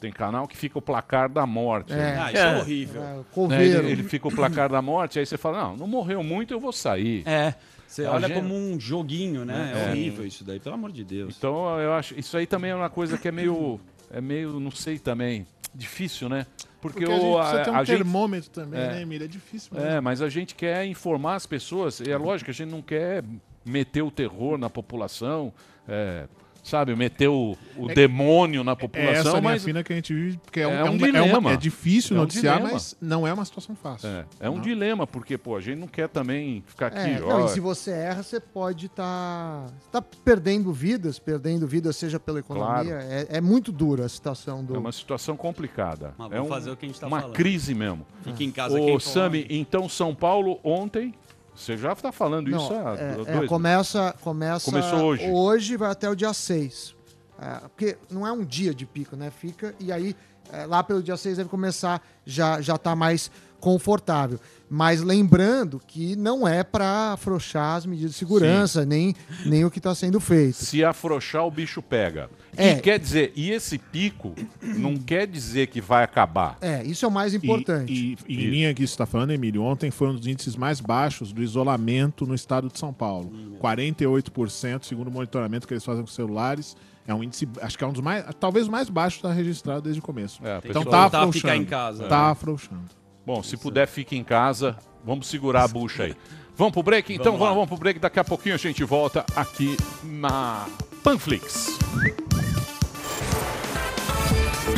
[SPEAKER 4] tem canal que fica o placar da morte.
[SPEAKER 6] É.
[SPEAKER 4] né?
[SPEAKER 7] Ah, isso é, horrível.
[SPEAKER 6] É,
[SPEAKER 4] Né,
[SPEAKER 6] coveiro.
[SPEAKER 4] Ele, ele fica o placar da morte, aí você fala, não, não morreu muito, eu vou sair.
[SPEAKER 7] É. Você olha
[SPEAKER 4] gente-
[SPEAKER 7] como um joguinho, né? É,
[SPEAKER 4] É.
[SPEAKER 7] horrível isso daí, pelo amor de Deus.
[SPEAKER 4] Então eu acho, isso aí também é uma coisa que é meio, é meio, não sei também, difícil, né? Porque,
[SPEAKER 5] Porque a gente
[SPEAKER 4] o,
[SPEAKER 5] precisa ter um
[SPEAKER 4] a gente,
[SPEAKER 5] termômetro também,
[SPEAKER 4] É.
[SPEAKER 5] né, Emílio? É difícil mesmo.
[SPEAKER 4] é, mas a gente quer informar as pessoas, e é lógico que a gente não quer meter o terror na população, é, sabe, meter o, o demônio na
[SPEAKER 5] É essa
[SPEAKER 4] população,
[SPEAKER 5] linha
[SPEAKER 4] mas
[SPEAKER 5] fina que a gente vive, porque é, um,
[SPEAKER 4] é
[SPEAKER 5] é,
[SPEAKER 4] um
[SPEAKER 5] é,
[SPEAKER 4] dilema.
[SPEAKER 5] uma- é difícil
[SPEAKER 4] É um
[SPEAKER 5] noticiar,
[SPEAKER 4] dilema.
[SPEAKER 5] mas não é uma situação fácil.
[SPEAKER 4] é, é um dilema, porque pô, a gente não quer também ficar aqui,
[SPEAKER 6] É,
[SPEAKER 4] ó,
[SPEAKER 6] não, e se você erra, você pode estar tá perdendo vidas, perdendo vidas, seja pela economia. É, é muito dura a situação do.
[SPEAKER 4] é uma situação complicada.
[SPEAKER 7] Mas
[SPEAKER 4] é
[SPEAKER 7] vamos
[SPEAKER 4] um-
[SPEAKER 7] fazer o que a gente tá
[SPEAKER 4] uma
[SPEAKER 7] falando.
[SPEAKER 4] crise mesmo.
[SPEAKER 7] Fica em casa
[SPEAKER 4] Ô. Sami, então São Paulo ontem, você já está falando
[SPEAKER 6] Não,
[SPEAKER 4] isso há
[SPEAKER 6] é,
[SPEAKER 4] dois
[SPEAKER 6] é, começa, começa
[SPEAKER 4] Começou hoje.
[SPEAKER 6] Hoje vai até o dia 6. É, porque não é um dia de pico, né? Fica e aí é, lá pelo dia 6 deve começar já já tá mais confortável. Mas lembrando que não é para afrouxar as medidas de segurança, nem, nem o que está sendo feito.
[SPEAKER 4] Se afrouxar, o bicho pega.
[SPEAKER 6] É.
[SPEAKER 4] E quer dizer, e esse pico não quer dizer que vai acabar.
[SPEAKER 6] É, isso é o mais
[SPEAKER 5] E-
[SPEAKER 6] importante.
[SPEAKER 5] E, e em
[SPEAKER 4] Isso.
[SPEAKER 5] linha que você está falando, Emílio, ontem foi um dos índices mais baixos do isolamento no estado de São Paulo. 48%, segundo o monitoramento que eles fazem com celulares. É um índice, acho que é um dos mais, talvez o mais baixo da registrado desde o começo.
[SPEAKER 4] É,
[SPEAKER 5] então tá
[SPEAKER 7] a
[SPEAKER 5] afrouxando.
[SPEAKER 7] em.
[SPEAKER 5] Tá afrouxando.
[SPEAKER 4] Bom, se puder, fique em casa. Vamos segurar a bucha aí. Vamos pro break? Então
[SPEAKER 7] Vamos
[SPEAKER 4] vamos, vamos pro break. Daqui a pouquinho a gente volta aqui na Panflix.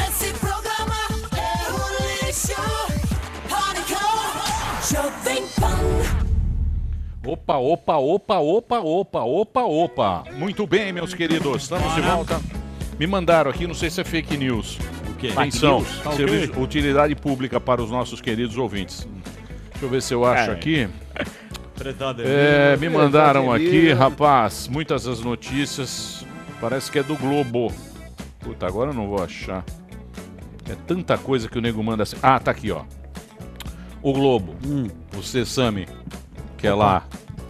[SPEAKER 9] Esse programa é um lixo. Pânico, Jovem Pan.
[SPEAKER 4] Opa, opa, opa, opa, opa, opa, opa. Muito bem, meus queridos. Estamos de volta. Me mandaram aqui, não sei se é fake news.
[SPEAKER 7] O quê?
[SPEAKER 4] Atenção,
[SPEAKER 7] Tá
[SPEAKER 4] serviço- utilidade pública para os nossos queridos ouvintes. Deixa eu ver se eu acho
[SPEAKER 1] É.
[SPEAKER 4] aqui. É, me mandaram aqui, rapaz, muitas das notícias. Parece que é do Globo. Puta, agora eu não vou achar. É tanta coisa que o nego manda assim. Ah, tá aqui, ó. O Globo. Você, Sami, que é lá.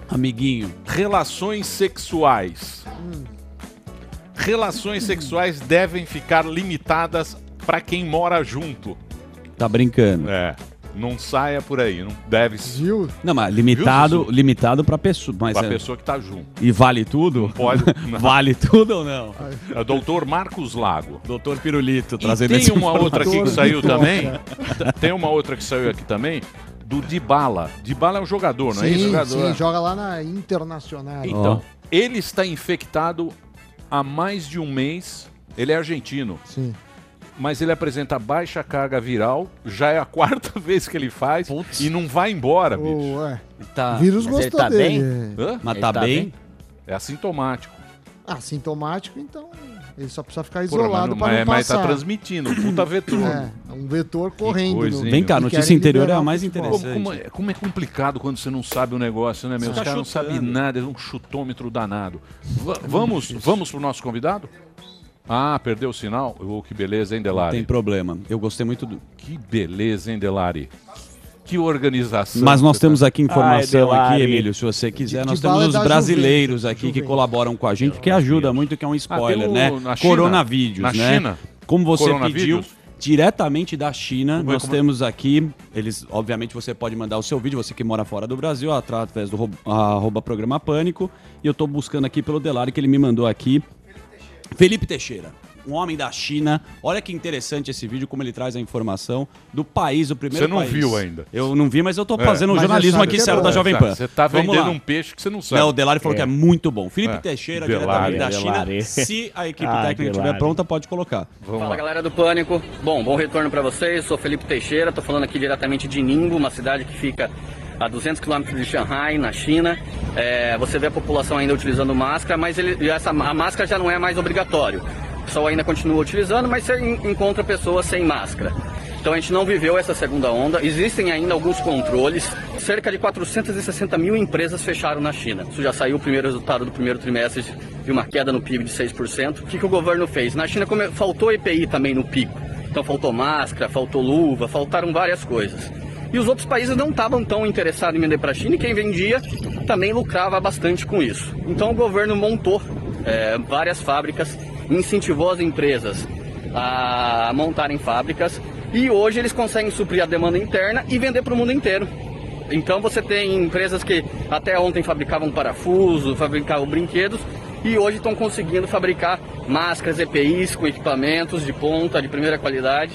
[SPEAKER 7] Amiguinho.
[SPEAKER 4] Relações sexuais. Relações sexuais devem ficar limitadas pra quem mora junto.
[SPEAKER 7] Tá brincando.
[SPEAKER 4] É. Não saia por aí, não deve
[SPEAKER 6] Viu?
[SPEAKER 7] Não, mas limitado,
[SPEAKER 4] Viu,
[SPEAKER 7] limitado pra pessoa. Mas
[SPEAKER 4] pra
[SPEAKER 7] é-
[SPEAKER 4] pessoa que tá junto.
[SPEAKER 7] E vale tudo?
[SPEAKER 4] Pode.
[SPEAKER 7] vale tudo ou não?
[SPEAKER 4] É doutor Marcos Lago.
[SPEAKER 7] Doutor Pirulito
[SPEAKER 4] E
[SPEAKER 7] trazendo
[SPEAKER 4] tem
[SPEAKER 7] esse
[SPEAKER 4] uma outra aqui que saiu também. Tem uma outra que saiu aqui também. Do Dybala. Dybala é um jogador, não é isso?
[SPEAKER 6] Sim, sim, joga lá na Internacional.
[SPEAKER 4] Então, ele está infectado há mais de um mês. Ele é argentino.
[SPEAKER 6] Sim.
[SPEAKER 4] Mas ele apresenta baixa carga viral. Já é a quarta vez que ele faz. E não vai embora, bicho.
[SPEAKER 6] Ué.
[SPEAKER 7] Tá.
[SPEAKER 6] Vírus
[SPEAKER 1] Mas ele
[SPEAKER 6] gostou
[SPEAKER 1] tá
[SPEAKER 6] dele.
[SPEAKER 4] Hã?
[SPEAKER 7] Mas
[SPEAKER 1] Ele
[SPEAKER 7] tá
[SPEAKER 1] tá
[SPEAKER 7] bem?
[SPEAKER 1] bem?
[SPEAKER 4] É assintomático.
[SPEAKER 6] Ah, sintomático, então ele só precisa ficar isolado
[SPEAKER 4] mas,
[SPEAKER 6] para
[SPEAKER 4] mas,
[SPEAKER 6] não
[SPEAKER 4] mas tá
[SPEAKER 6] passar.
[SPEAKER 4] transmitindo. um Puta vetor.
[SPEAKER 6] É, um vetor correndo.
[SPEAKER 4] coisa,
[SPEAKER 6] no-?
[SPEAKER 7] Vem cá, a notícia interior é a mais interessante.
[SPEAKER 4] Como, como é, como é complicado quando você não sabe o negócio, né, meu? Os
[SPEAKER 7] tá
[SPEAKER 4] caras não sabem nada, é um chutômetro danado. Va- vamos, vamos pro nosso convidado? Ah, perdeu o sinal? Oh, que beleza, hein,
[SPEAKER 7] Não
[SPEAKER 4] Delari?
[SPEAKER 7] tem problema. Eu gostei muito do.
[SPEAKER 4] Que beleza, hein, Delari? Que organização.
[SPEAKER 7] Mas nós temos aqui informação
[SPEAKER 1] Ai,
[SPEAKER 7] aqui. Emílio, se você quiser. Nós
[SPEAKER 6] Dybala
[SPEAKER 7] temos
[SPEAKER 6] é
[SPEAKER 7] os
[SPEAKER 6] da
[SPEAKER 7] brasileiros
[SPEAKER 6] Juventus,
[SPEAKER 7] aqui que
[SPEAKER 6] Juventus.
[SPEAKER 7] colaboram com a gente, que ajuda muito, que é um spoiler,
[SPEAKER 4] o-
[SPEAKER 7] né?
[SPEAKER 4] na China?
[SPEAKER 7] Coronavídeos,
[SPEAKER 4] Na
[SPEAKER 7] né?
[SPEAKER 4] China?
[SPEAKER 7] Como você pediu diretamente da China,
[SPEAKER 4] Como é-
[SPEAKER 7] nós
[SPEAKER 4] como é-
[SPEAKER 7] temos aqui, eles, obviamente você pode mandar o seu vídeo, você que mora fora do Brasil, através do arroba- arroba programa Pânico, e eu tô buscando aqui pelo Delari que ele me mandou aqui. Felipe Teixeira, um homem da China. Olha que interessante esse vídeo, como ele traz a informação do país, o primeiro
[SPEAKER 4] Você não
[SPEAKER 7] país.
[SPEAKER 4] viu ainda.
[SPEAKER 7] Eu não vi, mas eu tô
[SPEAKER 4] É.
[SPEAKER 7] fazendo um
[SPEAKER 6] já
[SPEAKER 7] jornalismo
[SPEAKER 6] sabe
[SPEAKER 7] aqui
[SPEAKER 6] que é
[SPEAKER 7] sério
[SPEAKER 6] bom.
[SPEAKER 7] da Jovem Pan.
[SPEAKER 4] Você tá
[SPEAKER 7] Vamos
[SPEAKER 4] vendendo
[SPEAKER 7] lá.
[SPEAKER 4] um peixe que você não sabe.
[SPEAKER 7] Não, o Delari falou
[SPEAKER 1] É.
[SPEAKER 7] que é muito bom. Felipe
[SPEAKER 4] É.
[SPEAKER 7] Teixeira,
[SPEAKER 4] Delari,
[SPEAKER 7] diretamente da China.
[SPEAKER 1] Delari.
[SPEAKER 7] Se a equipe
[SPEAKER 1] Ah,
[SPEAKER 7] técnica estiver pronta, pode colocar.
[SPEAKER 4] Vamos
[SPEAKER 10] Fala
[SPEAKER 4] lá.
[SPEAKER 10] galera do Pânico. Bom, bom retorno pra vocês. Sou Felipe Teixeira, tô falando aqui diretamente de Ningbo, uma cidade que fica a 200 quilômetros de Shanghai, na China. É, você vê a população ainda utilizando máscara, mas ele- essa, a máscara já não é mais obrigatório. O pessoal ainda continua utilizando, mas você en- encontra pessoas sem máscara. Então a gente não viveu essa segunda onda. Existem ainda alguns controles. Cerca de 460 mil empresas fecharam na China. Isso já saiu o primeiro resultado do primeiro trimestre de uma queda no PIB de 6%. O que, que o governo fez? Na China faltou EPI também no pico. Então faltou máscara, faltou luva, faltaram várias coisas. E os outros países não estavam tão interessados em vender para a China e quem vendia também lucrava bastante com isso. Então o governo montou eh, várias fábricas, incentivou as empresas a montarem fábricas e hoje eles conseguem suprir a demanda interna e vender para o mundo inteiro. Então você tem empresas que até ontem fabricavam parafuso, fabricavam brinquedos e hoje estão conseguindo fabricar máscaras, EPIs com equipamentos de ponta, de primeira qualidade,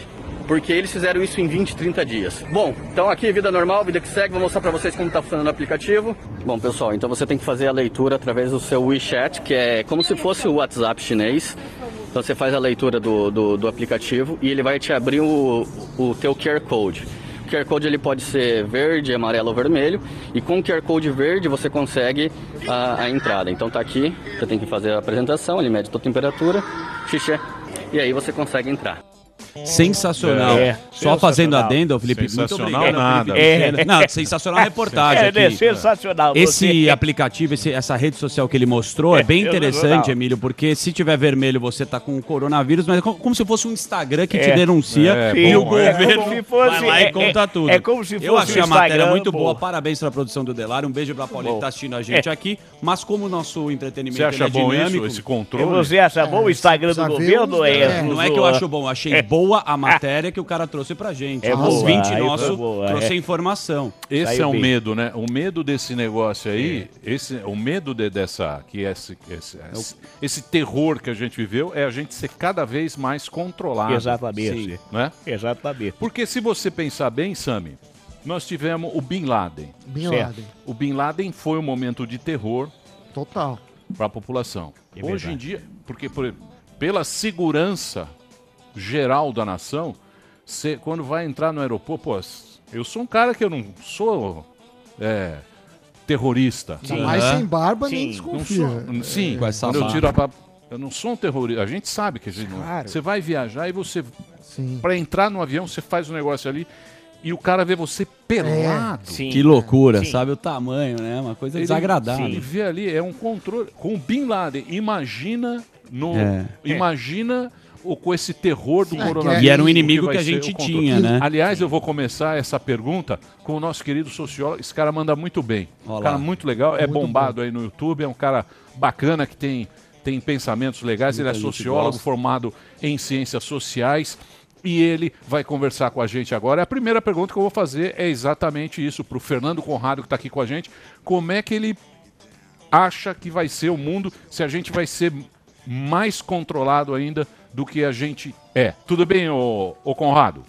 [SPEAKER 10] porque eles fizeram isso em 20, 30 dias. Bom, então aqui vida normal, vida que segue, vou mostrar para vocês como está funcionando o aplicativo. Bom pessoal, então você tem que fazer a leitura através do seu WeChat, que é como se fosse o WhatsApp chinês. Então você faz a leitura do, do, do aplicativo e ele vai te abrir o, o teu QR Code. O QR Code ele pode ser verde, amarelo ou vermelho. E com o QR Code verde você consegue a, a entrada. Então tá aqui, você tem que fazer a apresentação, ele mede a tua temperatura, xixi, e aí você consegue entrar.
[SPEAKER 7] Sensacional.
[SPEAKER 1] É,
[SPEAKER 7] Só
[SPEAKER 1] sensacional.
[SPEAKER 7] fazendo adendo, Felipe, muito
[SPEAKER 4] Sensacional
[SPEAKER 7] obrigado.
[SPEAKER 4] nada.
[SPEAKER 7] Felipe Teixeira. Não, sensacional a reportagem
[SPEAKER 1] É,
[SPEAKER 7] aqui.
[SPEAKER 1] é sensacional.
[SPEAKER 7] Esse
[SPEAKER 1] Você-
[SPEAKER 7] aplicativo, esse- essa rede social que ele mostrou é bem
[SPEAKER 1] É,
[SPEAKER 7] interessante,
[SPEAKER 1] sensacional.
[SPEAKER 7] Emílio, porque se tiver vermelho você tá com o coronavírus, mas é co- como se fosse um Instagram que te
[SPEAKER 1] É.
[SPEAKER 7] denuncia
[SPEAKER 4] É,
[SPEAKER 7] e
[SPEAKER 4] bom,
[SPEAKER 7] o governo
[SPEAKER 1] é como se fosse-
[SPEAKER 7] vai lá e
[SPEAKER 1] é-
[SPEAKER 7] conta
[SPEAKER 1] é-
[SPEAKER 7] tudo.
[SPEAKER 1] é como se
[SPEAKER 7] Eu
[SPEAKER 1] fosse
[SPEAKER 7] achei
[SPEAKER 1] o
[SPEAKER 7] a matéria
[SPEAKER 1] Instagram,
[SPEAKER 7] muito
[SPEAKER 1] pô.
[SPEAKER 7] boa, parabéns pela produção do Delário, um beijo pra Paulinho que tá assistindo a gente
[SPEAKER 1] É.
[SPEAKER 7] aqui, mas como o nosso entretenimento
[SPEAKER 4] Você acha
[SPEAKER 7] é
[SPEAKER 4] bom
[SPEAKER 7] dinâmico,
[SPEAKER 4] isso, esse controle?
[SPEAKER 1] você acha bom o Instagram do governo? É,
[SPEAKER 6] é,
[SPEAKER 7] Não é que eu acho bom, eu achei boa a matéria que o cara trouxe pra gente.
[SPEAKER 1] É
[SPEAKER 7] o
[SPEAKER 1] boa,
[SPEAKER 7] ouvinte
[SPEAKER 1] aí foi
[SPEAKER 7] nosso
[SPEAKER 1] boa,
[SPEAKER 7] trouxe
[SPEAKER 1] é.
[SPEAKER 7] a informação.
[SPEAKER 4] Esse
[SPEAKER 1] Saiu
[SPEAKER 4] é o
[SPEAKER 1] bem.
[SPEAKER 4] medo, né? O medo desse negócio aí, esse, o medo de- dessa, que esse, esse, esse, esse terror que a gente viveu é a gente ser cada vez mais controlado.
[SPEAKER 1] Exatamente.
[SPEAKER 4] Sim. Né?
[SPEAKER 1] Exatamente.
[SPEAKER 4] Porque se você pensar bem, Sami, nós tivemos o Bin Laden.
[SPEAKER 6] Bin
[SPEAKER 1] Certo.
[SPEAKER 6] Laden.
[SPEAKER 4] O Bin Laden foi um momento de terror
[SPEAKER 6] Total.
[SPEAKER 4] para a população.
[SPEAKER 1] É
[SPEAKER 4] Hoje em dia, porque por- pela segurança geral da nação, você, quando vai entrar no aeroporto, pô, eu sou um cara que eu não sou é, terrorista.
[SPEAKER 6] Ainda mais sem barba, nem
[SPEAKER 1] Sim.
[SPEAKER 4] Não
[SPEAKER 6] desconfia.
[SPEAKER 4] sou, sim,
[SPEAKER 7] Com essa
[SPEAKER 4] quando eu tiro a barba, eu não sou um terrorista. A gente sabe que a gente não-
[SPEAKER 6] Claro.
[SPEAKER 4] você vai viajar e você
[SPEAKER 6] Sim.
[SPEAKER 4] para entrar no avião você faz um negócio ali e o cara vê você pelado.
[SPEAKER 7] que loucura, sabe o tamanho, né? Uma coisa desagradável.
[SPEAKER 4] Ele vê ali, é um controle. Com o Bin Laden, imagina no.
[SPEAKER 7] É.
[SPEAKER 4] Imagina o, com esse terror do
[SPEAKER 7] Sim.
[SPEAKER 4] coronavírus.
[SPEAKER 7] E era um
[SPEAKER 4] o
[SPEAKER 7] inimigo
[SPEAKER 4] vai
[SPEAKER 7] que a gente tinha, né?
[SPEAKER 4] Aliás, eu vou começar essa pergunta com o nosso querido sociólogo. Esse cara manda muito bem.
[SPEAKER 7] Olha
[SPEAKER 4] um cara muito legal, é
[SPEAKER 7] Muito
[SPEAKER 4] bombado aí no YouTube, é um cara bacana que tem, tem pensamentos legais.
[SPEAKER 7] Muita
[SPEAKER 4] ele é sociólogo
[SPEAKER 7] gosta.
[SPEAKER 4] formado em ciências sociais. E ele vai conversar com a gente agora. A primeira pergunta que eu vou fazer é exatamente isso para o Fernando Conrado, que está aqui com a gente. Como é que ele acha que vai ser o mundo se a gente vai ser mais controlado ainda do que a gente é? Tudo bem, ô, ô Conrado?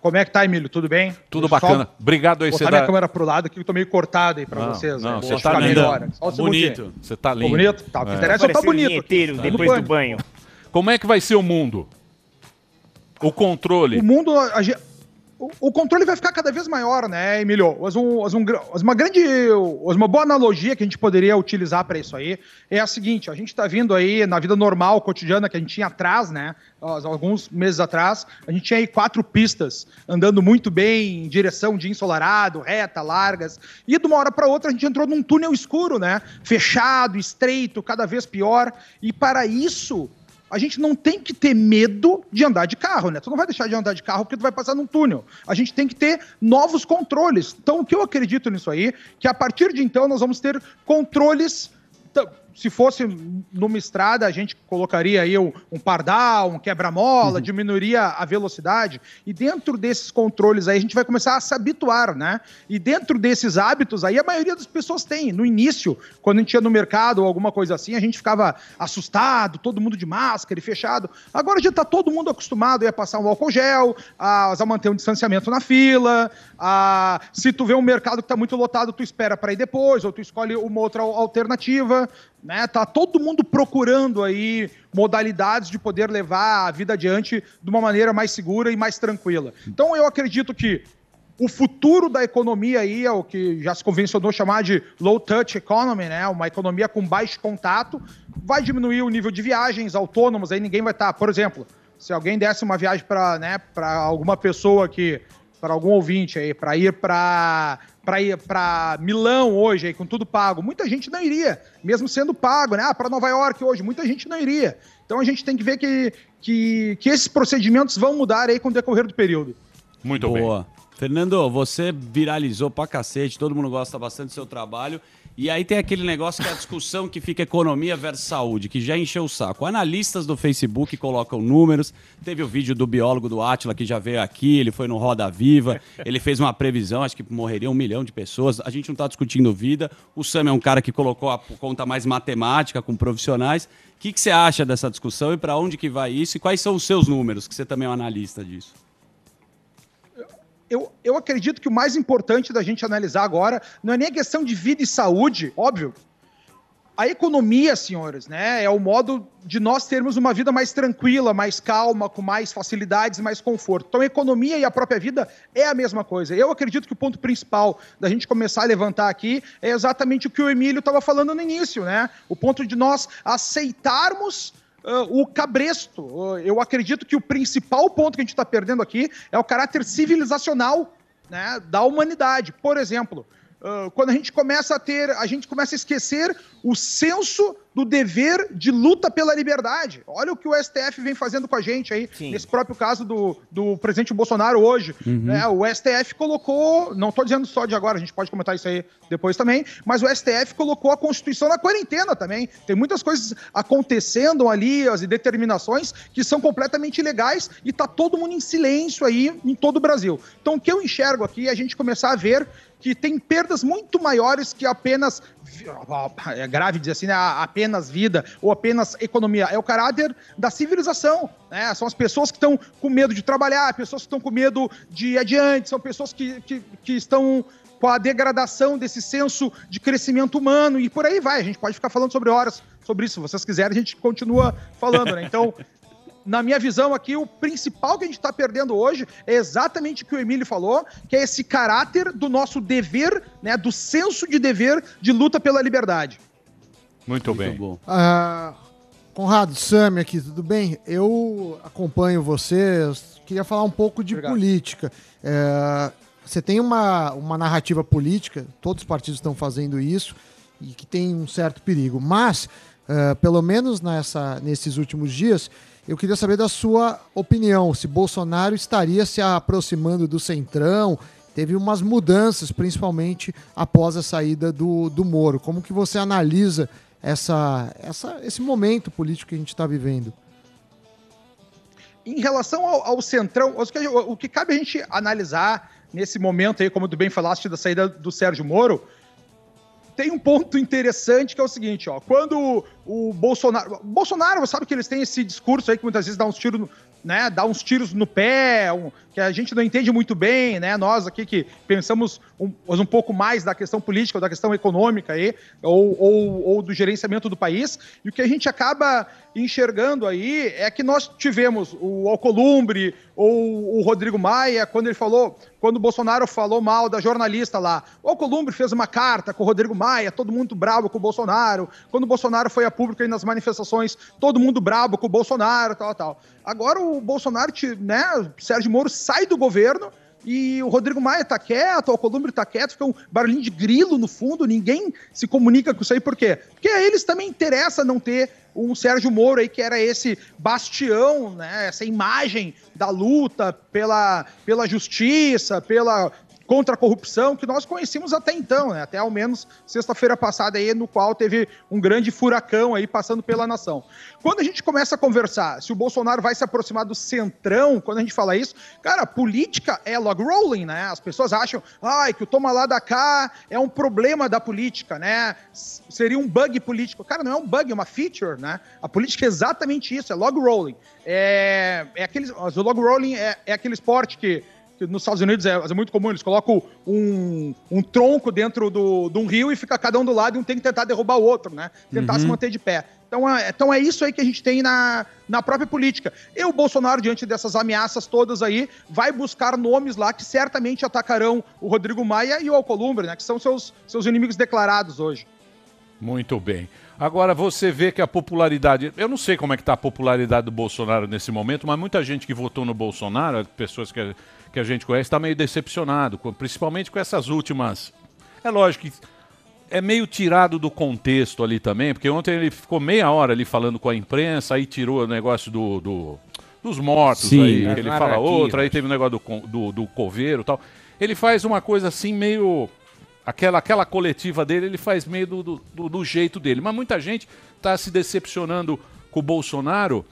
[SPEAKER 11] Como é que tá, Emílio? Tudo bem?
[SPEAKER 4] Tudo
[SPEAKER 11] Deixa
[SPEAKER 4] bacana. Obrigado aí,
[SPEAKER 11] Botar
[SPEAKER 4] você
[SPEAKER 11] minha
[SPEAKER 4] dá-
[SPEAKER 11] câmera pro lado aqui, que eu tô meio cortado aí pra
[SPEAKER 4] Não,
[SPEAKER 11] vocês.
[SPEAKER 4] não,
[SPEAKER 11] né?
[SPEAKER 4] você
[SPEAKER 11] Vou
[SPEAKER 4] tá lindo.
[SPEAKER 11] Só.
[SPEAKER 4] Bonito. Você tá
[SPEAKER 11] Tô
[SPEAKER 4] lindo.
[SPEAKER 11] bonito? Tá, o que
[SPEAKER 4] É.
[SPEAKER 11] interessa é eu tá bonito. Tá
[SPEAKER 2] depois do banho.
[SPEAKER 4] Como é que vai ser o mundo? O controle.
[SPEAKER 11] O mundo. a gen- o, controle vai ficar cada vez maior, né, Emílio? Mas, um- mas um mas uma grande. mas uma boa analogia que a gente poderia utilizar para isso aí é a seguinte: a gente está vindo aí na vida normal, cotidiana que a gente tinha atrás, né? Alguns meses atrás, a gente tinha aí quatro pistas andando muito bem em direção de ensolarado, reta, largas. E de uma hora para outra a gente entrou num túnel escuro, né? Fechado, estreito, cada vez pior. E para isso a gente não tem que ter medo de andar de carro, né? Tu não vai deixar de andar de carro porque tu vai passar num túnel. A gente tem que ter novos controles. Então, o que eu acredito nisso aí, que a partir de então nós vamos ter controles. Se fosse numa estrada, a gente colocaria aí um, um pardal, um quebra-mola, diminuiria a velocidade. E dentro desses controles aí, a gente vai começar a se habituar, né? E dentro desses hábitos aí, a maioria das pessoas tem. No início, quando a gente ia no mercado ou alguma coisa assim, a gente ficava assustado, todo mundo de máscara e fechado. Agora já está todo mundo acostumado a passar um álcool gel, a, a manter um distanciamento na fila. A, se tu vê um mercado que está muito lotado, tu espera para ir depois, ou tu escolhe uma outra al- alternativa. Né? Tá todo mundo procurando aí modalidades de poder levar a vida adiante de uma maneira mais segura e mais tranquila. Então eu acredito que o futuro da economia aí é o que já se convencionou chamar de low touch economy, né? Uma economia com baixo contato, vai diminuir o nível de viagens autônomas, aí ninguém vai estar, por exemplo, se alguém desse uma viagem para, né, para alguma pessoa que para algum ouvinte aí, para ir para para ir para Milão hoje aí com tudo pago, muita gente não iria, mesmo sendo pago, né? Ah, para Nova York hoje, muita gente não iria. Então a gente tem que ver que, que, que esses procedimentos vão mudar aí com o decorrer do período.
[SPEAKER 4] Muito
[SPEAKER 7] Boa. Fernando, você viralizou pra cacete, todo mundo gosta bastante do seu trabalho. E aí tem aquele negócio que é a discussão que fica economia versus saúde, que já encheu o saco. Analistas do Facebook colocam números. Teve o vídeo do biólogo do Atila que já veio aqui, ele foi no Roda Viva, ele fez uma previsão, acho que morreria um milhão de pessoas. A gente não está discutindo vida. O Sam é um cara que colocou a conta mais matemática com profissionais. O que, que você acha dessa discussão e para onde que vai isso? E quais são os seus números, que você também é um analista disso?
[SPEAKER 11] Eu, eu acredito que o mais importante da gente analisar agora não é nem a questão de vida e saúde, óbvio. A economia, senhores, né, é o modo de nós termos uma vida mais tranquila, mais calma, com mais facilidades, mais conforto. Então, a economia e a própria vida é a mesma coisa. Eu acredito que o ponto principal da gente começar a levantar aqui é exatamente o que o Emílio estava falando no início, né? O ponto de nós aceitarmos ah, o cabresto. Ah, eu acredito que o principal ponto que a gente está perdendo aqui é o caráter civilizacional né, da humanidade. Por exemplo, ah, quando a gente começa a ter, a gente começa a esquecer o senso do dever de luta pela liberdade. Olha o que o STF vem fazendo com a gente aí, nesse próprio caso do, do presidente Bolsonaro hoje.
[SPEAKER 12] Uhum.
[SPEAKER 11] né, o STF colocou, não estou dizendo só de agora, a gente pode comentar isso aí depois também, mas o STF colocou a Constituição na quarentena também. Tem muitas coisas acontecendo ali, as determinações que são completamente ilegais e tá todo mundo em silêncio aí em todo o Brasil. Então o que eu enxergo aqui é a gente começar a ver que tem perdas muito maiores que apenas é grave dizer assim, né, apenas vida ou apenas economia, é o caráter da civilização, né? São as pessoas que estão com medo de trabalhar, pessoas que estão com medo de ir adiante, são pessoas que, que, que estão com a degradação desse senso de crescimento humano e por aí vai. A gente pode ficar falando sobre horas sobre isso, se vocês quiserem, a gente continua falando, né? Então, na minha visão aqui, o principal que a gente está perdendo hoje é exatamente o que o Emílio falou, que é esse caráter do nosso dever, né, do senso de dever de luta pela liberdade.
[SPEAKER 4] Muito, bem.
[SPEAKER 6] Ah, Conrado, Sami aqui, tudo bem? Eu acompanho você, eu queria falar um pouco de política. É, você tem uma, uma narrativa política, todos os partidos estão fazendo isso, e que tem um certo perigo. Mas, é, pelo menos nessa, nesses últimos dias, eu queria saber da sua opinião, se Bolsonaro estaria se aproximando do Centrão, teve umas mudanças, principalmente após a saída do, do Moro. Como que você analisa essa, essa, esse momento político que a gente está vivendo?
[SPEAKER 11] Em relação ao, ao Centrão, o que, o que cabe a gente analisar nesse momento aí, como tu bem falaste, da saída do Sérgio Moro, tem um ponto interessante que é o seguinte, ó. Quando o Bolsonaro. Bolsonaro, você sabe que eles têm esse discurso aí que muitas vezes dá uns tiros, né? Dá uns tiros no pé, um- que a gente não entende muito bem, né? Nós aqui que pensamos um, um pouco mais da questão política ou da questão econômica aí, ou, ou, ou do gerenciamento do país. E o que a gente acaba enxergando aí é que nós tivemos o Alcolumbre ou o Rodrigo Maia, quando ele falou, quando o Bolsonaro falou mal da jornalista lá. O Alcolumbre fez uma carta com o Rodrigo Maia, todo mundo bravo com o Bolsonaro. Quando o Bolsonaro foi a público aí nas manifestações, todo mundo bravo com o Bolsonaro, tal, tal. Agora o Bolsonaro, te- né, Sérgio Moro sai do governo e o Rodrigo Maia tá quieto, o Alcolumbre tá quieto, fica um barulhinho de grilo no fundo, ninguém se comunica com isso aí, por quê? Porque a eles também interessa não ter um Sérgio Moro aí que era esse bastião, né, essa imagem da luta pela, pela justiça, pela contra a corrupção que nós conhecíamos até então, né? Até ao menos sexta-feira passada aí, no qual teve um grande furacão aí passando pela nação. Quando a gente começa a conversar se o Bolsonaro vai se aproximar do centrão, quando a gente fala isso, cara, política é log rolling, né? As pessoas acham, ai, que o toma lá da cá é um problema da política, né? Seria um bug político. Cara, não é um bug, é uma feature, né? A política é exatamente isso, é log rolling. É, é o log rolling é, é aquele esporte que que nos Estados Unidos é, é muito comum, eles colocam um, um tronco dentro do, de um rio e fica cada um do lado e um tem que tentar derrubar o outro, né? Tentar
[SPEAKER 12] Uhum.
[SPEAKER 11] se manter de pé. Então é, então é isso aí que a gente tem na, na própria política. E o Bolsonaro, diante dessas ameaças todas aí, vai buscar nomes lá que certamente atacarão o Rodrigo Maia e o Alcolumbre, né? Que são seus, seus inimigos declarados hoje.
[SPEAKER 4] Muito bem. Agora você vê que a popularidade. Eu não sei como é que está a popularidade do Bolsonaro nesse momento, mas muita gente que votou no Bolsonaro, pessoas que, que a gente conhece, está meio decepcionado, com- principalmente com essas últimas. É lógico que é meio tirado do contexto ali também, porque ontem ele ficou meia hora ali falando com a imprensa, aí tirou o negócio do, do- dos mortos
[SPEAKER 12] Sim.
[SPEAKER 4] aí, que ele fala outra, aí teve o negócio do, do, do coveiro e tal. Ele faz uma coisa assim meio. Aquela, aquela coletiva dele, ele faz meio do, do- do jeito dele. Mas muita gente está se decepcionando com o Bolsonaro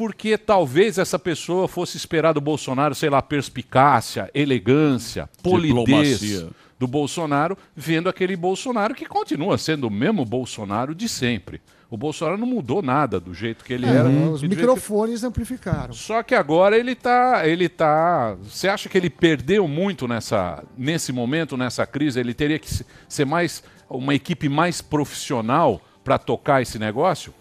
[SPEAKER 4] porque talvez essa pessoa fosse esperar do Bolsonaro, sei lá, perspicácia, elegância, polidez
[SPEAKER 7] Diplomacia.
[SPEAKER 4] do Bolsonaro, vendo aquele Bolsonaro que continua sendo o mesmo Bolsonaro de sempre. O Bolsonaro não mudou nada do jeito que ele
[SPEAKER 6] É,
[SPEAKER 4] era.
[SPEAKER 6] Os
[SPEAKER 4] e jeito que-
[SPEAKER 6] microfones amplificaram.
[SPEAKER 4] só que agora ele tá, ele tá. Você acha que ele perdeu muito nessa, nesse momento, nessa crise? Ele teria que se- ser mais uma equipe mais profissional para tocar esse negócio?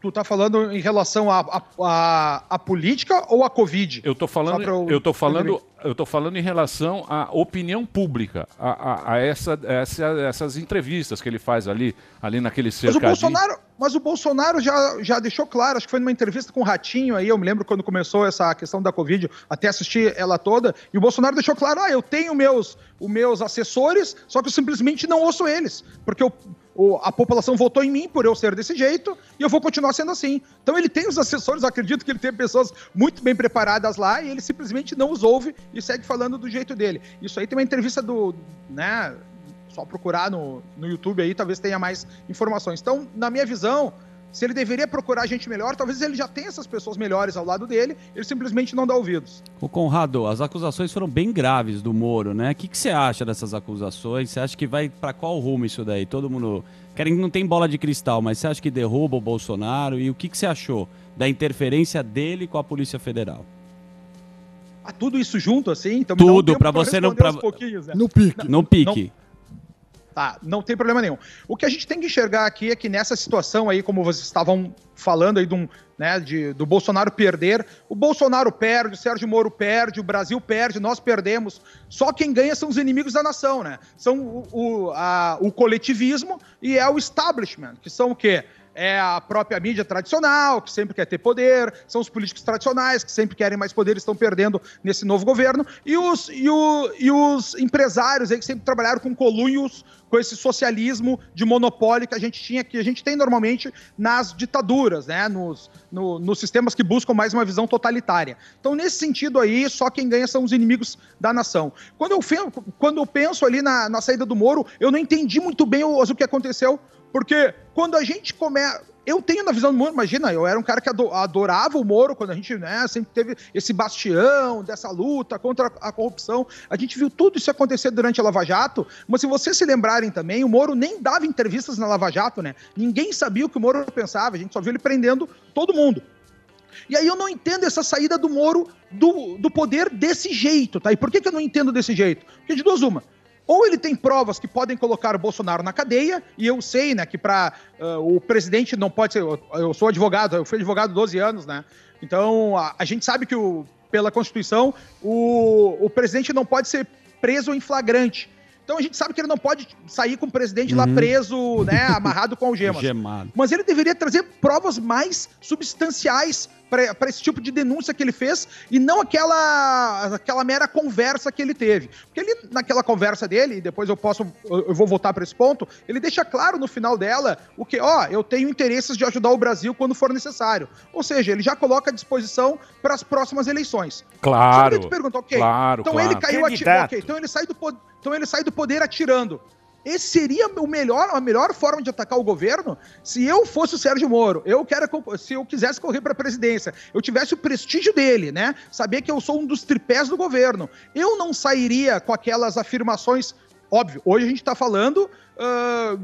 [SPEAKER 11] Tu tá falando em relação à a, a, a política ou à Covid?
[SPEAKER 4] Eu tô falando,
[SPEAKER 11] pra
[SPEAKER 4] eu tô falando, eu tô falando em relação à opinião pública, a, a, a essa, essa- essas entrevistas que ele faz ali, ali naquele
[SPEAKER 11] Mas o
[SPEAKER 4] cercadinho.
[SPEAKER 11] Bolsonaro, mas o Bolsonaro já, já deixou claro, acho que foi numa entrevista com o Ratinho aí, eu me lembro quando começou essa questão da Covid, até assisti ela toda, e o Bolsonaro deixou claro, ah, eu tenho meus, os meus assessores, só que eu simplesmente não ouço eles, porque eu, a população votou em mim por eu ser desse jeito, e eu vou continuar sendo assim. Então ele tem os assessores, acredito que ele tem pessoas muito bem preparadas lá, e ele simplesmente não os ouve e segue falando do jeito dele. Isso aí tem uma entrevista do, né, só procurar no, no YouTube aí, talvez tenha mais informações. Então, na minha visão, se ele deveria procurar gente melhor, talvez ele já tenha essas pessoas melhores ao lado dele, ele simplesmente não dá ouvidos.
[SPEAKER 7] Ô Conrado, as acusações foram bem graves do Moro, né? O que, que você acha dessas acusações? Você acha que vai pra qual rumo isso daí? Todo mundo. Querem não tem bola de cristal, mas você acha que derruba o Bolsonaro? E o que, que você achou da interferência dele com a Polícia Federal?
[SPEAKER 11] Ah, tudo isso junto, assim? Então um
[SPEAKER 7] Tudo,
[SPEAKER 11] eu
[SPEAKER 7] você não- pra-
[SPEAKER 11] pouquinhos, né?
[SPEAKER 6] No pique.
[SPEAKER 7] No pique.
[SPEAKER 11] Tá, não tem problema nenhum. O que a gente tem que enxergar aqui é que nessa situação aí, como vocês estavam falando aí de um, né, de, do Bolsonaro perder, o Bolsonaro perde, o Sérgio Moro perde, o Brasil perde, nós perdemos. Só quem ganha são os inimigos da nação, né? São o, o, a- o coletivismo e é o establishment, que são o quê? É a própria mídia tradicional, que sempre quer ter poder, são os políticos tradicionais, que sempre querem mais poder e estão perdendo nesse novo governo, e os, e, o, e os empresários aí que sempre trabalharam com colunhos com esse socialismo de monopólio que a gente tinha, que a gente tem normalmente nas ditaduras, né? Nos, no- nos sistemas que buscam mais uma visão totalitária. Então, nesse sentido aí, só quem ganha são os inimigos da nação. Quando eu, quando eu penso ali na, na saída do Moro, eu não entendi muito bem o, o que aconteceu, porque quando a gente começa. Eu tenho na visão do Moro, imagina, eu era um cara que ado- adorava o Moro quando a gente né, sempre teve esse bastião dessa luta contra a corrupção. A gente viu tudo isso acontecer durante a Lava Jato, mas se vocês se lembrarem também, o Moro nem dava entrevistas na Lava Jato, né? Ninguém sabia o que o Moro pensava, a gente só viu ele prendendo todo mundo. E aí eu não entendo essa saída do Moro do, do poder desse jeito, tá? E por que, que eu não entendo desse jeito? Porque de duas uma. Ou ele tem provas que podem colocar o Bolsonaro na cadeia, e eu sei, né, que para o presidente não pode ser. Eu, eu sou advogado, eu fui advogado 12 anos, né? Então a, a gente sabe que o, pela Constituição o, o presidente não pode ser preso em flagrante. Então a gente sabe que ele não pode sair com o presidente lá
[SPEAKER 7] Uhum.
[SPEAKER 11] preso, né, amarrado com algemas.
[SPEAKER 7] Gemado.
[SPEAKER 11] Mas ele deveria trazer provas mais substanciais para esse tipo de denúncia que ele fez e não aquela, aquela mera conversa que ele teve. Porque ele, naquela conversa dele, e depois eu posso, eu eu vou voltar para esse ponto, ele deixa claro no final dela o que, ó, eu tenho interesses de ajudar o Brasil quando for necessário. Ou seja, ele já coloca à disposição para as próximas eleições.
[SPEAKER 4] Claro,
[SPEAKER 11] Só que tu pergunta, ok,
[SPEAKER 4] claro,
[SPEAKER 11] então
[SPEAKER 4] claro.
[SPEAKER 11] ele caiu
[SPEAKER 4] Candidato.
[SPEAKER 11] ok, então ele sai do poder, então ele sai do poder atirando. Esse seria o melhor, a melhor forma de atacar o governo se eu fosse o Sérgio Moro. Eu quero se eu quisesse correr para a presidência, eu tivesse o prestígio dele, né? Saber que eu sou um dos tripés do governo. Eu não sairia com aquelas afirmações Óbvio, hoje a gente está falando ah,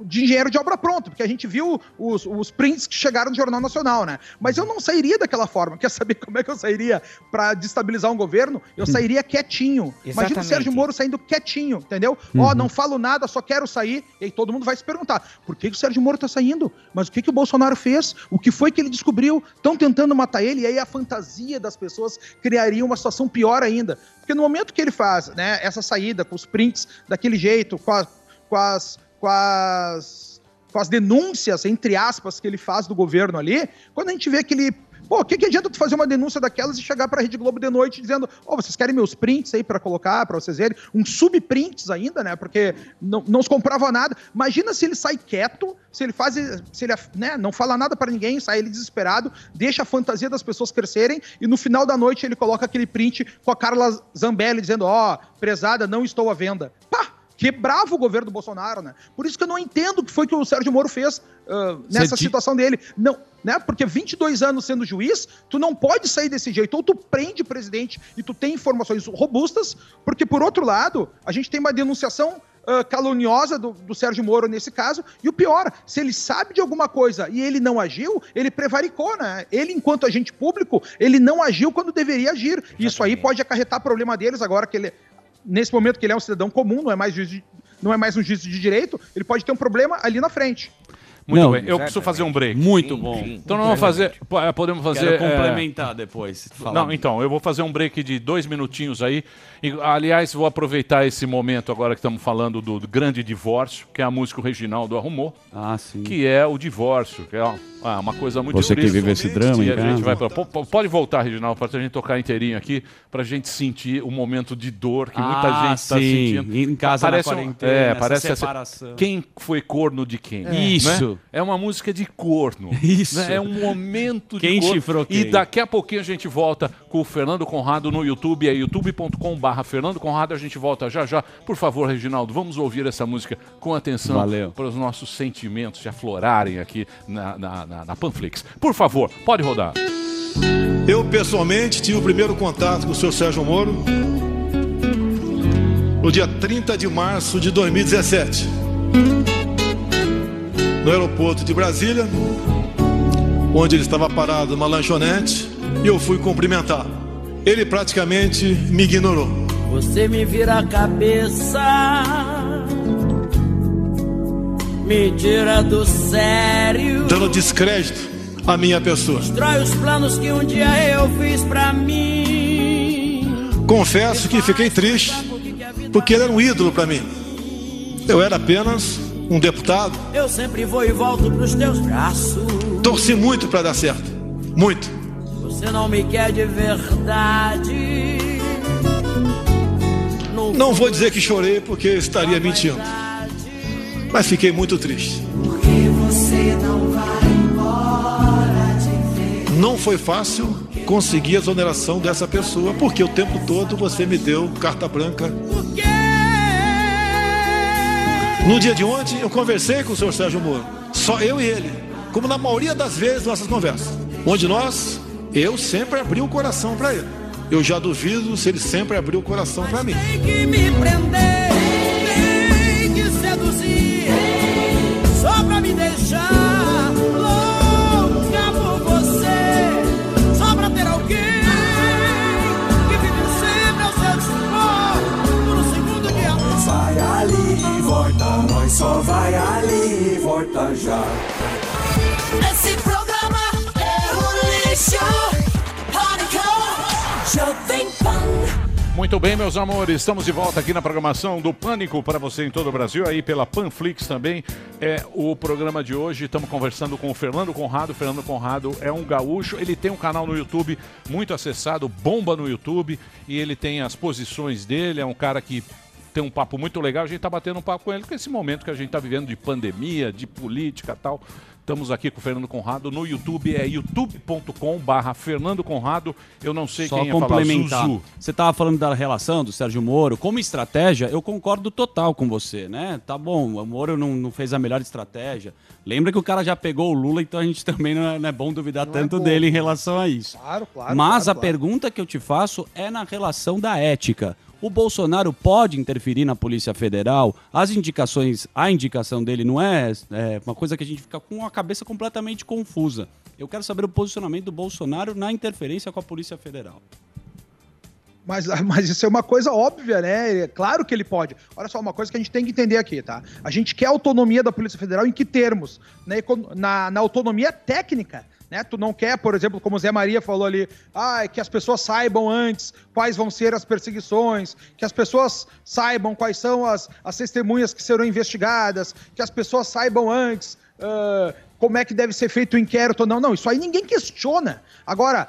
[SPEAKER 11] de engenheiro de obra pronta, porque a gente viu os, os prints que chegaram no Jornal Nacional, né? Mas eu não sairia daquela forma. Quer saber como é que eu sairia para destabilizar um governo? Eu sairia quietinho. Imagina o
[SPEAKER 1] Exatamente.
[SPEAKER 11] Sérgio Moro saindo quietinho, entendeu? Ó,
[SPEAKER 1] Uhum.
[SPEAKER 11] não falo nada, só quero sair. E aí todo mundo vai se perguntar: por que, que o Sérgio Moro tá saindo? Mas o que, que o Bolsonaro fez? O que foi que ele descobriu? Estão tentando matar ele, e aí a fantasia das pessoas criaria uma situação pior ainda. Porque no momento que ele faz né, essa saída com os prints daquele jeito, com, a- com as. Com as com as denúncias, entre aspas, que ele faz do governo ali, quando a gente vê que ele. Pô, o que, que adianta tu fazer uma denúncia daquelas e chegar pra Rede Globo de noite dizendo, ó, vocês querem meus prints aí pra colocar, pra vocês verem? Um subprints ainda, né? Porque não, não se comprava nada. Imagina se ele sai quieto, se ele faz, se ele né, não fala nada pra ninguém, sai ele desesperado, deixa a fantasia das pessoas crescerem e no final da noite ele coloca aquele print com a Carla Zambelli dizendo, ó, prezada, não estou à venda. Pá! Quebrava o governo do Bolsonaro, né? Por isso que eu não entendo o que foi que o Sérgio Moro fez ah, nessa situação dele. Não, né? Porque 22 anos sendo juiz, tu não pode sair desse jeito. Ou tu prende o presidente e tu tem informações robustas, porque por outro lado, a gente tem uma denunciação ah, caluniosa do, do Sérgio Moro nesse caso. E o pior, se ele sabe de alguma coisa e ele não agiu, ele prevaricou, né? Ele, enquanto agente público, ele não agiu quando deveria agir. Isso aí pode acarretar problema deles agora que ele nesse momento que ele é um cidadão comum, não é mais juiz de- não é mais um juiz de direito, ele pode ter um problema ali na frente.
[SPEAKER 4] Muito
[SPEAKER 7] Não,
[SPEAKER 4] bem, eu preciso fazer um break.
[SPEAKER 7] Muito bom.
[SPEAKER 4] Então nós vamos fazer. eh, Podemos fazer.
[SPEAKER 7] Quero
[SPEAKER 4] eh,
[SPEAKER 7] complementar depois. tu falar.
[SPEAKER 4] Não, então, eu vou fazer um break de dois minutinhos aí. E, aliás, vou aproveitar esse momento agora que estamos falando do, do grande divórcio, que é a música que o Reginaldo arrumou.
[SPEAKER 7] Ah, sim.
[SPEAKER 4] Que é o divórcio, que é uma, ah, uma coisa muito
[SPEAKER 7] Você que vive esse drama
[SPEAKER 4] E a gente
[SPEAKER 7] casa.
[SPEAKER 4] vai pra, po- po- Pode voltar, Reginaldo, para a gente tocar inteirinho aqui, para a gente sentir o momento de dor que muita
[SPEAKER 7] Ah,
[SPEAKER 4] gente está sentindo.
[SPEAKER 7] Em casa na
[SPEAKER 4] parece um-
[SPEAKER 7] quarentena,
[SPEAKER 4] é,
[SPEAKER 7] essa
[SPEAKER 4] parece essa-
[SPEAKER 7] separação.
[SPEAKER 4] quem foi corno de quem.
[SPEAKER 7] É. Isso.
[SPEAKER 4] né? É uma música de corno.
[SPEAKER 7] Isso.
[SPEAKER 4] né? É um momento
[SPEAKER 7] Quem
[SPEAKER 4] de corno.
[SPEAKER 7] chifrou
[SPEAKER 4] E
[SPEAKER 7] quem?
[SPEAKER 4] daqui a pouquinho a gente volta com o Fernando Conrado no YouTube, é youtube.com/barra Fernando Conrado. A gente volta já já. Por favor, Reginaldo, vamos ouvir essa música com atenção para os nossos sentimentos se aflorarem aqui na, na, na, na Panflix. Por favor, pode rodar.
[SPEAKER 12] Eu, pessoalmente, tive o primeiro contato com o senhor Sérgio Moro no dia 30 de março de 2017, no aeroporto de Brasília, onde ele estava parado numa lanchonete, e eu fui cumprimentar. Ele praticamente me ignorou.
[SPEAKER 9] Você me vira a cabeça, me tira do sério,
[SPEAKER 12] dando descrédito à minha pessoa.
[SPEAKER 9] destrói os planos que um dia eu fiz pra mim.
[SPEAKER 12] Confesso que fiquei triste, porque ele era um ídolo para mim. Eu era apenas um deputado,
[SPEAKER 9] Eu sempre vou e volto pros teus braços.
[SPEAKER 12] torci muito para dar certo. Muito.
[SPEAKER 9] Você não me quer de verdade.
[SPEAKER 12] Não vou dizer que chorei porque estaria mentindo. Mas fiquei muito triste.
[SPEAKER 9] Porque você não vai embora de vez.
[SPEAKER 12] Não foi fácil conseguir a exoneração dessa pessoa, porque o tempo todo você me deu carta branca. No dia de ontem, eu conversei com o senhor Sérgio Moro. Só eu e ele. Como na maioria das vezes nossas conversas. Onde nós, eu sempre abri o coração para ele. Eu já duvido se ele sempre abriu o coração para mim.
[SPEAKER 9] Tem que me prender, seduzir, só pra me deixar louca por você, só pra ter alguém que vive sempre ao seu dispor, por um segundo de amor.
[SPEAKER 13] Vai ali volta, nós só vai ali volta já.
[SPEAKER 4] Muito bem, meus amores, estamos de volta aqui na programação do Pânico para você em todo o Brasil, aí pela Panflix também. É o programa de hoje. Estamos conversando com o Fernando Conrado. Fernando Conrado é um gaúcho, ele tem um canal no YouTube muito acessado, bomba no YouTube, e ele tem as posições dele. É um cara que tem um papo muito legal. A gente está batendo um papo com ele com esse momento que a gente está vivendo de pandemia, de política tal. Estamos aqui com o Fernando Conrado no YouTube, é youtube.com barra Fernando Conrado. Eu não sei
[SPEAKER 7] Só
[SPEAKER 4] quem
[SPEAKER 7] complementar.
[SPEAKER 4] falar, Zuzu.
[SPEAKER 7] Você estava falando da relação do Sérgio Moro. Como estratégia, eu concordo total com você, né? Tá bom, o Moro não, não fez a melhor estratégia. Lembra que o cara já pegou o Lula, então a gente também não é, não é bom duvidar tanto
[SPEAKER 11] bom.
[SPEAKER 7] dele em relação a isso.
[SPEAKER 11] Claro, claro.
[SPEAKER 7] Mas
[SPEAKER 11] claro,
[SPEAKER 7] a pergunta que eu te faço é na relação da ética. O Bolsonaro pode interferir na Polícia Federal? As indicações, a indicação dele não é, é uma coisa que a gente fica com a cabeça completamente confusa. Eu quero saber o posicionamento do Bolsonaro na interferência com a Polícia Federal.
[SPEAKER 11] Mas, mas isso é uma coisa óbvia, né? É claro que ele pode. Olha só, uma coisa que a gente tem que entender aqui, tá? A gente quer autonomia da Polícia Federal em que termos? Na, na, na autonomia técnica. Né? Tu não quer, por exemplo, como o Zé Maria falou ali, ah, que as pessoas saibam antes quais vão ser as perseguições, que as pessoas saibam quais são as, as testemunhas que serão investigadas, que as pessoas saibam antes ah, como é que deve ser feito o inquérito ou não. Não, isso aí ninguém questiona. Agora,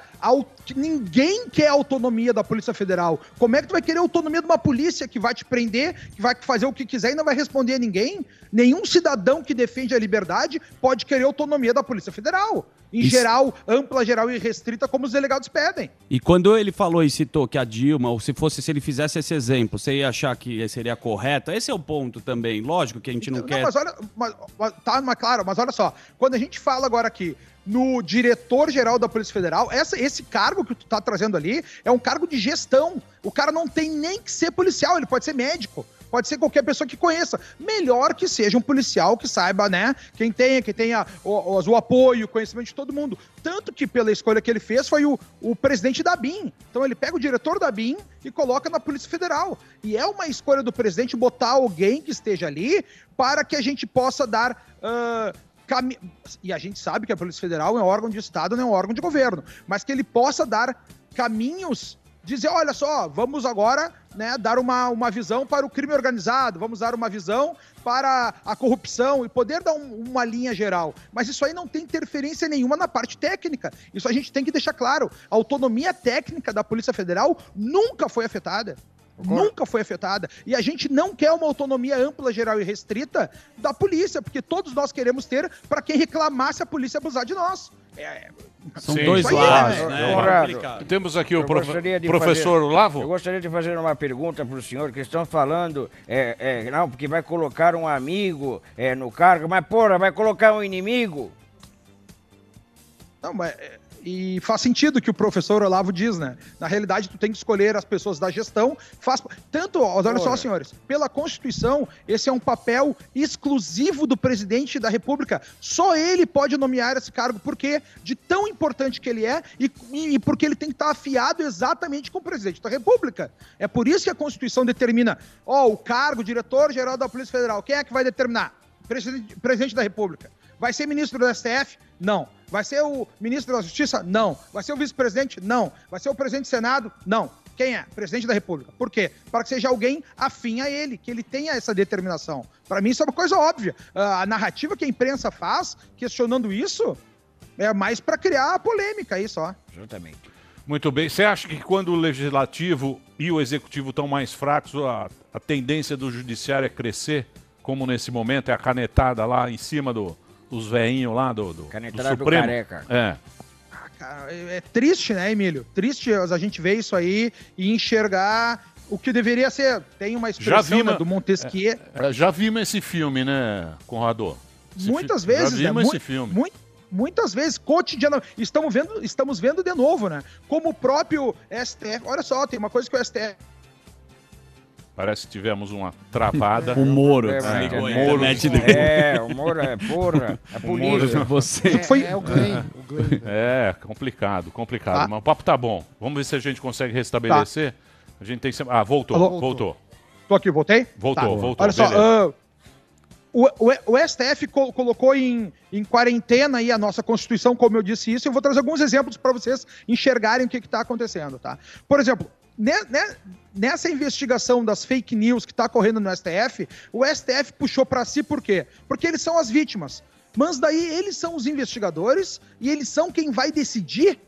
[SPEAKER 11] ninguém quer autonomia da Polícia Federal. Como é que tu vai querer autonomia de uma polícia que vai te prender, que vai fazer o que quiser e não vai responder a ninguém? Nenhum cidadão que defende a liberdade pode querer autonomia da Polícia Federal. Em
[SPEAKER 7] Isso-
[SPEAKER 11] geral, ampla, geral e restrita, como os delegados pedem.
[SPEAKER 7] E quando ele falou e citou que a Dilma, ou se fosse, se ele fizesse esse exemplo, você ia achar que seria correto? Esse é o ponto também. Lógico que a gente não, quer.
[SPEAKER 11] Não, mas olha, mas- mas- tá, mas claro, mas olha só, quando a gente fala agora aqui no diretor-geral da Polícia Federal, essa, esse cargo que tu tá trazendo ali é um cargo de gestão. O cara não tem nem que ser policial, ele pode ser médico. Pode ser qualquer pessoa que conheça. Melhor que seja um policial que saiba, né? Quem tenha, que tenha o, o- o apoio, o conhecimento de todo mundo. Tanto que pela escolha que ele fez foi o, o presidente da BIM. Então ele pega o diretor da BIM e coloca na Polícia Federal. E é uma escolha do presidente botar alguém que esteja ali para que a gente possa dar. ah, cami- E a gente sabe que a Polícia Federal é um órgão de Estado, não é um órgão de governo. Mas que ele possa dar caminhos, dizer, olha só, vamos agora né, dar uma, uma visão para o crime organizado, vamos dar uma visão para a corrupção e poder dar um- uma linha geral. Mas isso aí não tem interferência nenhuma na parte técnica. Isso a gente tem que deixar claro. A autonomia técnica da Polícia Federal nunca foi afetada. Nunca foi afetada. E a gente não quer uma autonomia ampla, geral e restrita da polícia, porque todos nós queremos ter para quem reclamar se a polícia abusar de nós. É,
[SPEAKER 7] São
[SPEAKER 4] Sim,
[SPEAKER 7] dois
[SPEAKER 11] aí,
[SPEAKER 7] lados,
[SPEAKER 11] né?
[SPEAKER 7] né?
[SPEAKER 1] Conrado,
[SPEAKER 7] Complicado.
[SPEAKER 4] Temos aqui o prof- professor
[SPEAKER 1] fazer-
[SPEAKER 4] Lavo.
[SPEAKER 1] Eu gostaria de fazer uma pergunta para o senhor, que estão falando, é, é, não, porque vai colocar um amigo é, no cargo, mas porra, vai colocar um inimigo?
[SPEAKER 11] Não, mas. E faz sentido o que o professor Olavo diz, né? Na realidade, tu tem que escolher as pessoas da gestão. Faz... Tanto, olha só,
[SPEAKER 1] Ora.
[SPEAKER 11] senhores, pela Constituição, esse é um papel exclusivo do presidente da República. Só ele pode nomear esse cargo, porque de tão importante que ele é e, e porque ele tem que estar afiado exatamente com o presidente da República. É por isso que a Constituição determina, ó, o cargo, diretor-geral da Polícia Federal. Quem é que vai determinar? Presidente, presidente da República. Vai ser ministro do STF? Não. Vai ser o ministro da Justiça? Não. Vai ser o vice-presidente? Não. Vai ser o presidente do Senado? Não. Quem é? Presidente da República. Por quê? Para que seja alguém afim a ele, que ele tenha essa determinação. Para mim, isso é uma coisa óbvia. Ah, A narrativa que a imprensa faz, questionando isso, é mais para criar polêmica aí só.
[SPEAKER 1] Exatamente.
[SPEAKER 4] Muito bem. Você acha que quando o legislativo e o executivo estão mais fracos, a, a tendência do judiciário é crescer? Como nesse momento é a canetada lá em cima do, dos veinhos lá do, do, do
[SPEAKER 1] Canetada do
[SPEAKER 4] Supremo?
[SPEAKER 1] careca.
[SPEAKER 4] É.
[SPEAKER 11] Cara, é é triste, né, Emílio? Triste a gente ver isso aí e enxergar o que deveria ser. Tem uma
[SPEAKER 4] Já
[SPEAKER 11] expressão
[SPEAKER 4] vimos,
[SPEAKER 11] né, do Montesquieu.
[SPEAKER 4] é, já vimos esse filme, né, Conrado? Esse
[SPEAKER 11] muitas
[SPEAKER 4] fi-
[SPEAKER 11] vezes,
[SPEAKER 4] Já
[SPEAKER 11] né?
[SPEAKER 4] vimos
[SPEAKER 11] Mu-
[SPEAKER 4] esse filme.
[SPEAKER 11] mu- muitas vezes, cotidiano. Estamos vendo, estamos vendo de novo, né? Como o próprio STF. Olha só, tem uma coisa que o STF.
[SPEAKER 4] Parece que tivemos uma travada.
[SPEAKER 7] O Moro
[SPEAKER 4] É,
[SPEAKER 7] a
[SPEAKER 4] o Moro.
[SPEAKER 1] É, o Moro é porra. É polícia.
[SPEAKER 7] Você.
[SPEAKER 11] Foi-
[SPEAKER 6] É o Glenn. O Glenn.
[SPEAKER 4] É, complicado, complicado.
[SPEAKER 11] Ah.
[SPEAKER 4] Mas o papo tá bom. Vamos ver se a gente consegue restabelecer. A gente tem sempre... Ah, voltou,
[SPEAKER 11] Alô?
[SPEAKER 4] voltou.
[SPEAKER 11] Tô aqui, voltei?
[SPEAKER 4] Voltou,
[SPEAKER 11] Tá.
[SPEAKER 4] voltou,
[SPEAKER 11] Olha só,
[SPEAKER 4] beleza.
[SPEAKER 11] ah, o, o- o STF co- colocou em, em quarentena aí a nossa Constituição, como eu disse isso, e eu vou trazer alguns exemplos para vocês enxergarem o que está acontecendo, tá? Por exemplo, nessa investigação das fake news que está correndo no STF, o STF puxou para si por quê? Porque eles são as vítimas. Mas daí eles são os investigadores e eles são quem vai decidir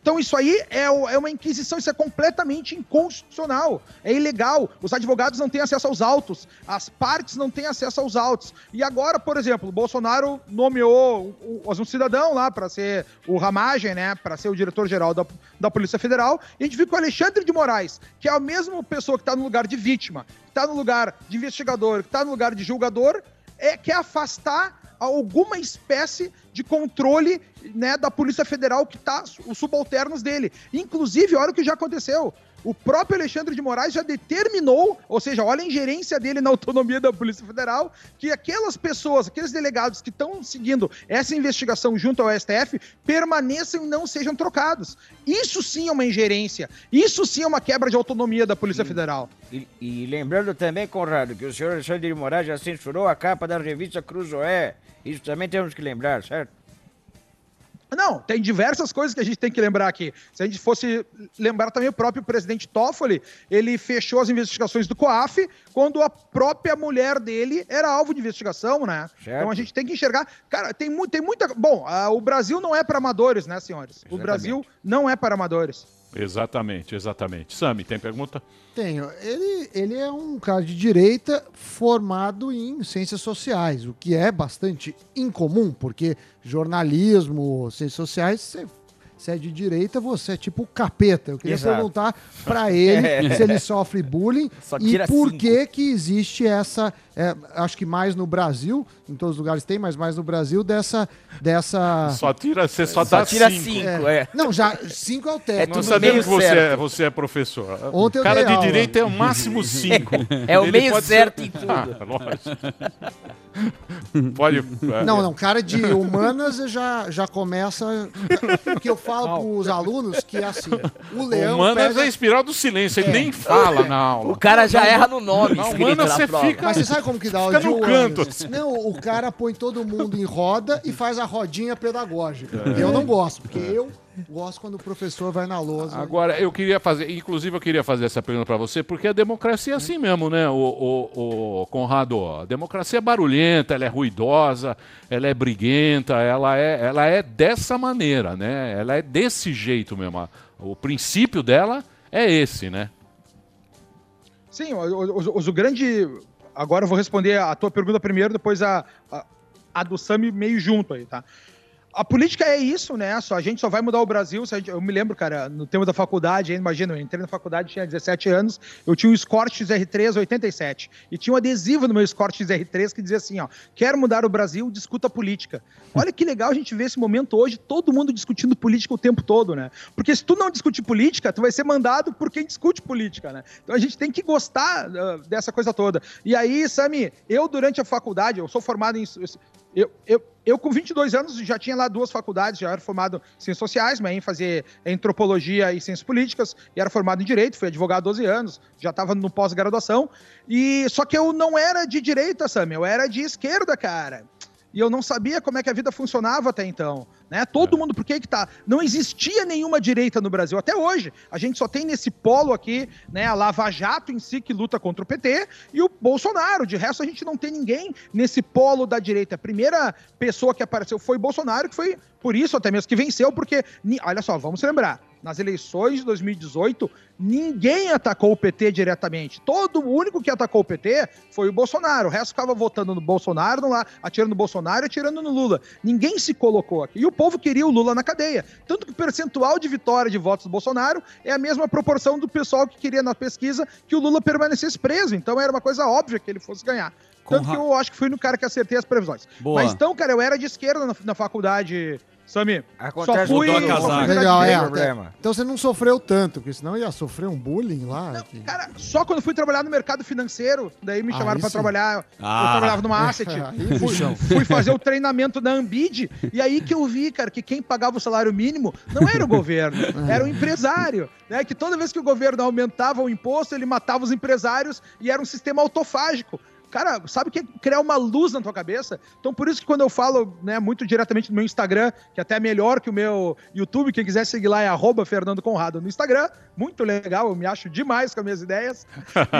[SPEAKER 11] então isso aí é, é uma inquisição, isso é completamente inconstitucional, é ilegal. Os advogados não têm acesso aos autos, as partes não têm acesso aos autos. E agora, por exemplo, Bolsonaro nomeou um cidadão lá para ser o Ramagem, né, para ser o diretor-geral da, da Polícia Federal. E a gente viu que o Alexandre de Moraes, que é a mesma pessoa que está no lugar de vítima, que está no lugar de investigador, que está no lugar de julgador, é, quer afastar alguma espécie de controle né, da Polícia Federal que está os subalternos dele. Inclusive, olha o que já aconteceu. O próprio Alexandre de Moraes já determinou, ou seja, olha a ingerência dele na autonomia da Polícia Federal, que aquelas pessoas, aqueles delegados que estão seguindo essa investigação junto ao STF, permaneçam e não sejam trocados. Isso sim é uma ingerência. Isso sim é uma quebra de autonomia da Polícia Federal.
[SPEAKER 1] E, e lembrando também, Conrado, que o senhor Alexandre de Moraes já censurou a capa da revista Cruzoé. Isso também temos que lembrar, certo?
[SPEAKER 11] Não, tem diversas coisas que a gente tem que lembrar aqui. Se a gente fosse lembrar também o próprio presidente Toffoli, ele fechou as investigações do COAF quando a própria mulher dele era alvo de investigação, né?
[SPEAKER 1] Certo.
[SPEAKER 11] Então a gente tem que enxergar. Cara, tem, mu tem muita. Bom, ah, o Brasil não é para amadores, né, senhores? O
[SPEAKER 1] Exatamente.
[SPEAKER 11] Brasil não é para amadores.
[SPEAKER 4] Exatamente, exatamente. Sami, tem pergunta?
[SPEAKER 6] Tenho. Ele, ele é um cara de direita formado em ciências sociais, o que é bastante incomum, porque jornalismo, ciências sociais, você, você é de direita, você é tipo capeta. Eu queria
[SPEAKER 1] Exato.
[SPEAKER 6] perguntar pra ele
[SPEAKER 1] É.
[SPEAKER 6] se ele sofre bullying e por
[SPEAKER 1] cinco.
[SPEAKER 6] que que existe essa, é, acho que mais no Brasil, em todos os lugares tem, mas mais no Brasil, dessa... dessa
[SPEAKER 4] Só tira, você só,
[SPEAKER 1] Só
[SPEAKER 4] dá
[SPEAKER 1] tira
[SPEAKER 4] cinco.
[SPEAKER 1] cinco, é.
[SPEAKER 6] Não, já cinco é o teto.
[SPEAKER 1] É
[SPEAKER 4] Nós
[SPEAKER 1] tudo
[SPEAKER 4] sabemos
[SPEAKER 1] meio
[SPEAKER 4] que você é, você é professor.
[SPEAKER 6] Ontem eu
[SPEAKER 4] cara
[SPEAKER 6] dei
[SPEAKER 4] de
[SPEAKER 6] aula.
[SPEAKER 4] direito é o máximo cinco.
[SPEAKER 1] É o
[SPEAKER 4] Ele
[SPEAKER 1] meio certo
[SPEAKER 4] ser-
[SPEAKER 1] em tudo.
[SPEAKER 4] Ah, lógico. pode. é,
[SPEAKER 6] Não, não, cara de humanas já, já começa. Porque eu falo pros alunos que assim, o leão.
[SPEAKER 4] Humanas
[SPEAKER 6] pega-
[SPEAKER 4] é espiral do silêncio, ele nem fala na aula.
[SPEAKER 14] O cara já erra no nome
[SPEAKER 4] humanas
[SPEAKER 14] na
[SPEAKER 4] você fica.
[SPEAKER 6] Mas você sabe como que dá
[SPEAKER 4] Fica
[SPEAKER 6] de
[SPEAKER 4] no canto.
[SPEAKER 6] Não, o cara põe todo mundo em roda e faz a rodinha pedagógica. Eu não gosto, porque eu gosto quando o professor vai na lousa.
[SPEAKER 4] Agora, eu queria fazer, inclusive eu queria fazer essa pergunta para você, porque a democracia é assim mesmo, né, o, o, o Conrado? A democracia é barulhenta, ela é ruidosa, ela é briguenta, ela é, ela é dessa maneira, né? Ela é desse jeito mesmo. O princípio dela é esse, né?
[SPEAKER 11] Sim, o, o, o- o grande. Agora eu vou responder a tua pergunta primeiro, depois a, a, a do Sami meio junto aí, tá? A política é isso, né? Só, a gente só vai mudar o Brasil. gente- eu me lembro, cara, no tempo da faculdade, imagina, eu entrei na faculdade, tinha 17 anos, eu tinha um Escort XR3 87. E tinha um adesivo no meu Escort XR3 que dizia assim: ó, quero mudar o Brasil, discuta política. Olha que legal a gente ver esse momento hoje, todo mundo discutindo política o tempo todo, né? Porque se tu não discutir política, tu vai ser mandado por quem discute política, né? Então a gente tem que gostar ah, dessa coisa toda. E aí, Sami, eu durante a faculdade, eu sou formado em. Eu, eu, eu com 22 anos já tinha lá duas faculdades, já era formado em ciências sociais, mas em fazer antropologia e ciências políticas, e era formado em direito, fui advogado há 12 anos, já estava no pós-graduação. E só que eu não era de direita, Sami, eu era de esquerda, cara. E eu não sabia como é que a vida funcionava até então. Né? Todo mundo, por que que tá? Não existia nenhuma direita no Brasil até hoje. A gente só tem nesse polo aqui, né, a Lava Jato em si que luta contra o PT e o Bolsonaro. De resto, a gente não tem ninguém nesse polo da direita. A primeira pessoa que apareceu foi Bolsonaro, que foi por isso até mesmo que venceu, porque, olha só, vamos lembrar, nas eleições de 2018, ninguém atacou o PT diretamente. Todo o único que atacou o PT foi o Bolsonaro. O resto ficava votando no Bolsonaro, lá, atirando no Bolsonaro e atirando no Lula. Ninguém se colocou aqui. E o povo queria o Lula na cadeia. Tanto que o percentual de vitória de votos do Bolsonaro é a mesma proporção do pessoal que queria na pesquisa que o Lula permanecesse preso. Então era uma coisa óbvia que ele fosse ganhar. Tanto que eu acho que fui no cara que acertei as previsões.
[SPEAKER 7] Boa.
[SPEAKER 11] Mas então, cara, eu era de esquerda na, na faculdade, Sami.
[SPEAKER 1] Acontece,
[SPEAKER 11] Só fui,
[SPEAKER 7] casaca.
[SPEAKER 6] Legal, é.
[SPEAKER 1] problema.
[SPEAKER 6] Então você não sofreu tanto, porque senão ia sofrer um bullying lá. que-
[SPEAKER 11] Cara, só quando fui trabalhar no mercado financeiro, daí me
[SPEAKER 6] Ah,
[SPEAKER 11] chamaram pra
[SPEAKER 6] isso.
[SPEAKER 11] trabalhar.
[SPEAKER 7] Ah.
[SPEAKER 11] Eu trabalhava numa asset. Fui,
[SPEAKER 6] bichão.
[SPEAKER 11] fui fazer o treinamento da Ambid. E aí que eu vi, cara, que quem pagava o salário mínimo não era o governo, era o empresário. Né? Que toda vez que o governo aumentava o imposto, ele matava os empresários e era um sistema autofágico. Cara, sabe o que é criar uma luz na tua cabeça? Então, por isso que quando eu falo né, muito diretamente no meu Instagram, que até é melhor que o meu YouTube, quem quiser seguir lá é arroba Fernando Conrado no Instagram. Muito legal, eu me acho demais com as minhas ideias.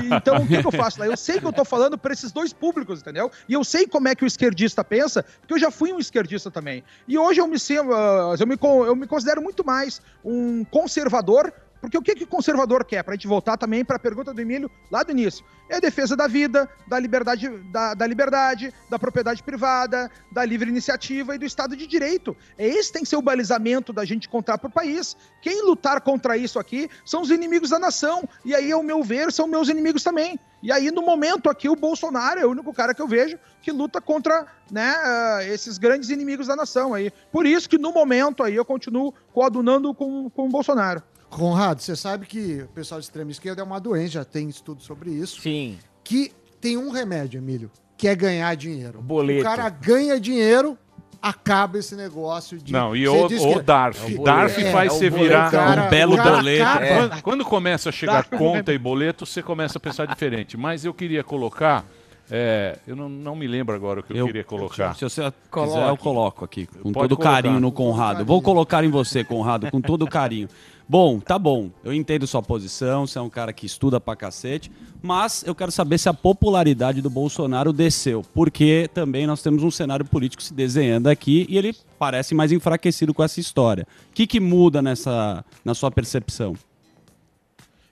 [SPEAKER 11] E, então, o que, que eu faço lá? Eu sei que eu tô falando para esses dois públicos, entendeu? E eu sei como é que o esquerdista pensa, porque eu já fui um esquerdista também. E hoje eu me, ah, eu me, eu me considero muito mais um conservador porque o que, que o conservador quer? Para a gente voltar também para a pergunta do Emílio lá do início. É a defesa da vida, da liberdade, da, da liberdade, da propriedade privada, da livre iniciativa e do Estado de Direito. É Esse tem que ser o balizamento da gente contar para o país. Quem lutar contra isso aqui são os inimigos da nação. E aí, ao meu ver, são meus inimigos também. E aí, no momento aqui, o Bolsonaro é o único cara que eu vejo que luta contra né, ah, esses grandes inimigos da nação aí. Por isso que, no momento aí, eu continuo coadunando com, com o Bolsonaro.
[SPEAKER 6] Conrado, você sabe que o pessoal de extrema esquerda é uma doença, já tem estudo sobre isso.
[SPEAKER 1] Sim.
[SPEAKER 6] Que tem um remédio, Emílio, que é ganhar dinheiro.
[SPEAKER 1] Boleto.
[SPEAKER 6] O cara ganha dinheiro, acaba esse negócio de.
[SPEAKER 4] Não, e o, o Darf.
[SPEAKER 1] É o
[SPEAKER 4] Darf
[SPEAKER 1] boleto.
[SPEAKER 4] faz
[SPEAKER 1] É
[SPEAKER 4] você virar
[SPEAKER 6] Cara,
[SPEAKER 7] um belo boleto.
[SPEAKER 6] acaba-
[SPEAKER 1] É.
[SPEAKER 4] Quando, quando começa a chegar conta e boleto, você começa a pensar diferente. Mas eu queria colocar. é, eu não, não me lembro agora o que eu, queria colocar.
[SPEAKER 7] Se você
[SPEAKER 1] Coloque.
[SPEAKER 7] quiser, eu coloco aqui. Com
[SPEAKER 4] Pode
[SPEAKER 7] todo
[SPEAKER 4] colocar.
[SPEAKER 7] carinho no Conrado. Vou colocar em você, Conrado, com todo carinho. Bom, tá bom. Eu entendo sua posição, você é um cara que estuda pra cacete, mas eu quero saber se a popularidade do Bolsonaro desceu, porque também nós temos um cenário político se desenhando aqui e ele parece mais enfraquecido com essa história. O que, que muda nessa, na sua percepção?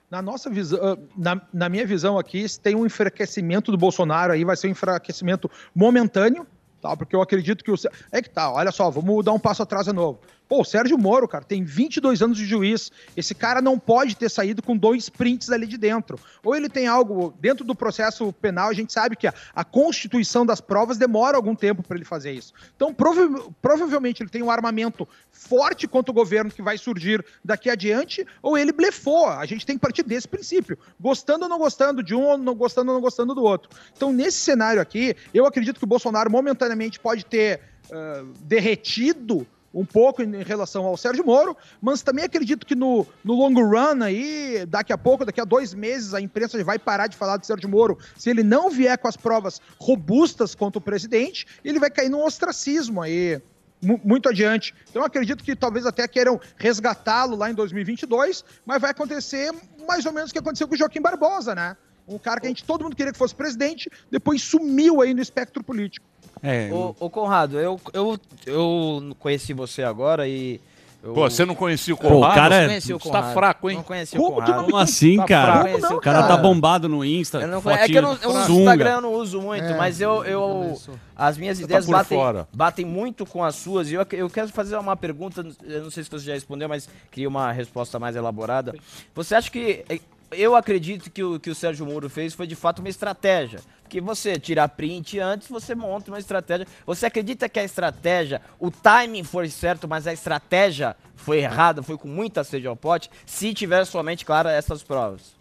[SPEAKER 11] Na nossa visão, ah, na, na minha visão aqui, se tem um enfraquecimento do Bolsonaro aí, vai ser um enfraquecimento momentâneo, tá? Porque eu acredito que o. É que tá, olha só, vamos dar um passo atrás de novo. Pô, o Sérgio Moro, cara, tem 22 anos de juiz. Esse cara não pode ter saído com dois prints ali de dentro. Ou ele tem algo dentro do processo penal, a gente sabe que a, a constituição das provas demora algum tempo para ele fazer isso. Então, prova- provavelmente ele tem um armamento forte contra o governo que vai surgir daqui adiante, ou ele blefou. A gente tem que partir desse princípio. Gostando ou não gostando de um, ou não gostando ou não gostando do outro. Então, nesse cenário aqui, eu acredito que o Bolsonaro momentaneamente pode ter ah, derretido um pouco em relação ao Sérgio Moro, mas também acredito que no, no long run aí, daqui a pouco, daqui a dois meses, a imprensa vai parar de falar do Sérgio Moro. Se ele não vier com as provas robustas contra o presidente, ele vai cair num ostracismo aí mu- muito adiante. Então acredito que talvez até queiram resgatá-lo lá em 2022, mas vai acontecer mais ou menos o que aconteceu com o Joaquim Barbosa, né? Um cara que a gente, todo mundo queria que fosse presidente, depois sumiu aí no espectro político.
[SPEAKER 7] É,
[SPEAKER 1] Ô, ô, Conrado, eu, eu, eu conheci você agora e. eu-
[SPEAKER 4] Pô, você não conhecia o
[SPEAKER 7] Pô,
[SPEAKER 4] Conrado?
[SPEAKER 7] o cara
[SPEAKER 1] Não
[SPEAKER 7] é-
[SPEAKER 1] conhecia o
[SPEAKER 4] Você
[SPEAKER 1] Conrado.
[SPEAKER 4] tá fraco, hein?
[SPEAKER 1] Não conhecia o
[SPEAKER 11] Como tu
[SPEAKER 1] Conrado.
[SPEAKER 7] Como assim,
[SPEAKER 4] Tá
[SPEAKER 7] cara?
[SPEAKER 1] fraco,
[SPEAKER 11] Como não,
[SPEAKER 7] O cara
[SPEAKER 11] cara?
[SPEAKER 7] tá bombado no Insta.
[SPEAKER 1] Eu não conhe- é que eu não, eu. Instagram eu não uso muito,
[SPEAKER 6] É,
[SPEAKER 1] mas eu, eu as minhas
[SPEAKER 4] Você tá
[SPEAKER 1] ideias
[SPEAKER 4] por
[SPEAKER 1] batem,
[SPEAKER 4] fora.
[SPEAKER 1] batem muito com as suas. E eu, eu quero fazer uma pergunta, eu não sei se você já respondeu, mas queria uma resposta mais elaborada. Você acha que eu acredito que o que o Sérgio Moro fez foi de fato uma estratégia? Porque você tirar print antes, você monta uma estratégia. Você acredita que a estratégia, o timing foi certo, mas a estratégia foi errada, foi com muita sede ao pote, se tiver somente, claro, essas provas?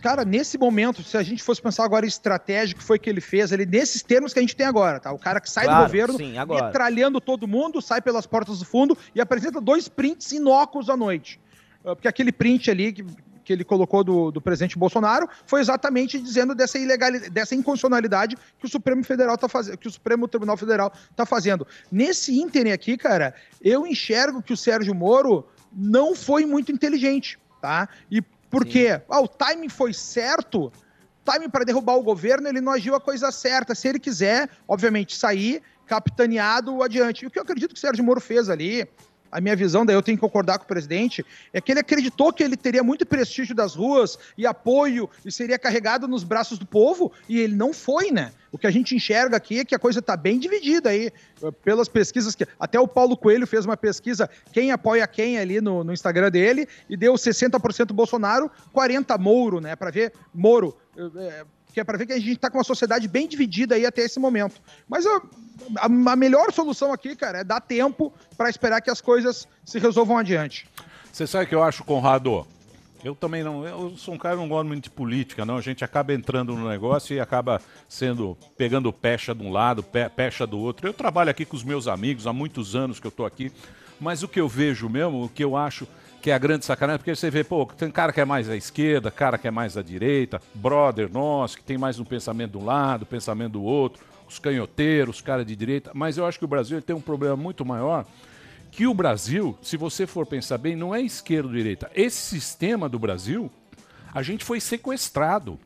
[SPEAKER 11] Cara, nesse momento, se a gente fosse pensar agora em estratégia que foi que ele fez, ele nesses termos que a gente tem agora, tá? O cara que sai
[SPEAKER 1] Claro,
[SPEAKER 11] do governo,
[SPEAKER 1] sim,
[SPEAKER 11] metralhando todo mundo, sai pelas portas do fundo e apresenta dois prints inócuos à noite. Ah, Porque aquele print ali, que que ele colocou do, do presidente Bolsonaro foi exatamente dizendo dessa ilegalidade, dessa inconstitucionalidade que o Supremo Federal tá fazendo, que o Supremo Tribunal Federal está fazendo. Nesse ínterim aqui, cara, eu enxergo que o Sérgio Moro não foi muito inteligente, tá? E por quê? Ah, o timing foi certo, timing para derrubar o governo, ele não agiu a coisa certa. Se ele quiser, obviamente, sair capitaneado adiante. E o que eu acredito que o Sérgio Moro fez ali, a minha visão, daí eu tenho que concordar com o presidente, é que ele acreditou que ele teria muito prestígio das ruas e apoio e seria carregado nos braços do povo, e ele não foi, né? O que a gente enxerga aqui é que a coisa está bem dividida aí, eh, pelas pesquisas que. Até o Paulo Coelho fez uma pesquisa, quem apoia quem ali no, no Instagram dele, e deu 60% Bolsonaro, 40% Moro, né? Para ver Moro. Que é para ver que a gente está com uma sociedade bem dividida aí até esse momento. Mas a, a, a melhor solução aqui, cara, é dar tempo para esperar que as coisas se resolvam adiante.
[SPEAKER 4] Você sabe o que eu acho, Conrado? Eu também não. Eu sou um cara que não gosto muito de política, não. A gente acaba entrando no negócio e acaba sendo. pegando pecha de um lado, pe- pecha do outro. Eu trabalho aqui com os meus amigos há muitos anos que eu tô aqui. Mas o que eu vejo mesmo, o que eu acho que é a grande sacanagem, porque você vê, pô, tem cara que é mais à esquerda, cara que é mais à direita, brother nosso, que tem mais um pensamento de um lado, pensamento do outro, os canhoteiros, os caras de direita. Mas eu acho que o Brasil tem um problema muito maior que o Brasil, se você for pensar bem, não é esquerda ou direita. Esse sistema do Brasil, a gente foi sequestrado.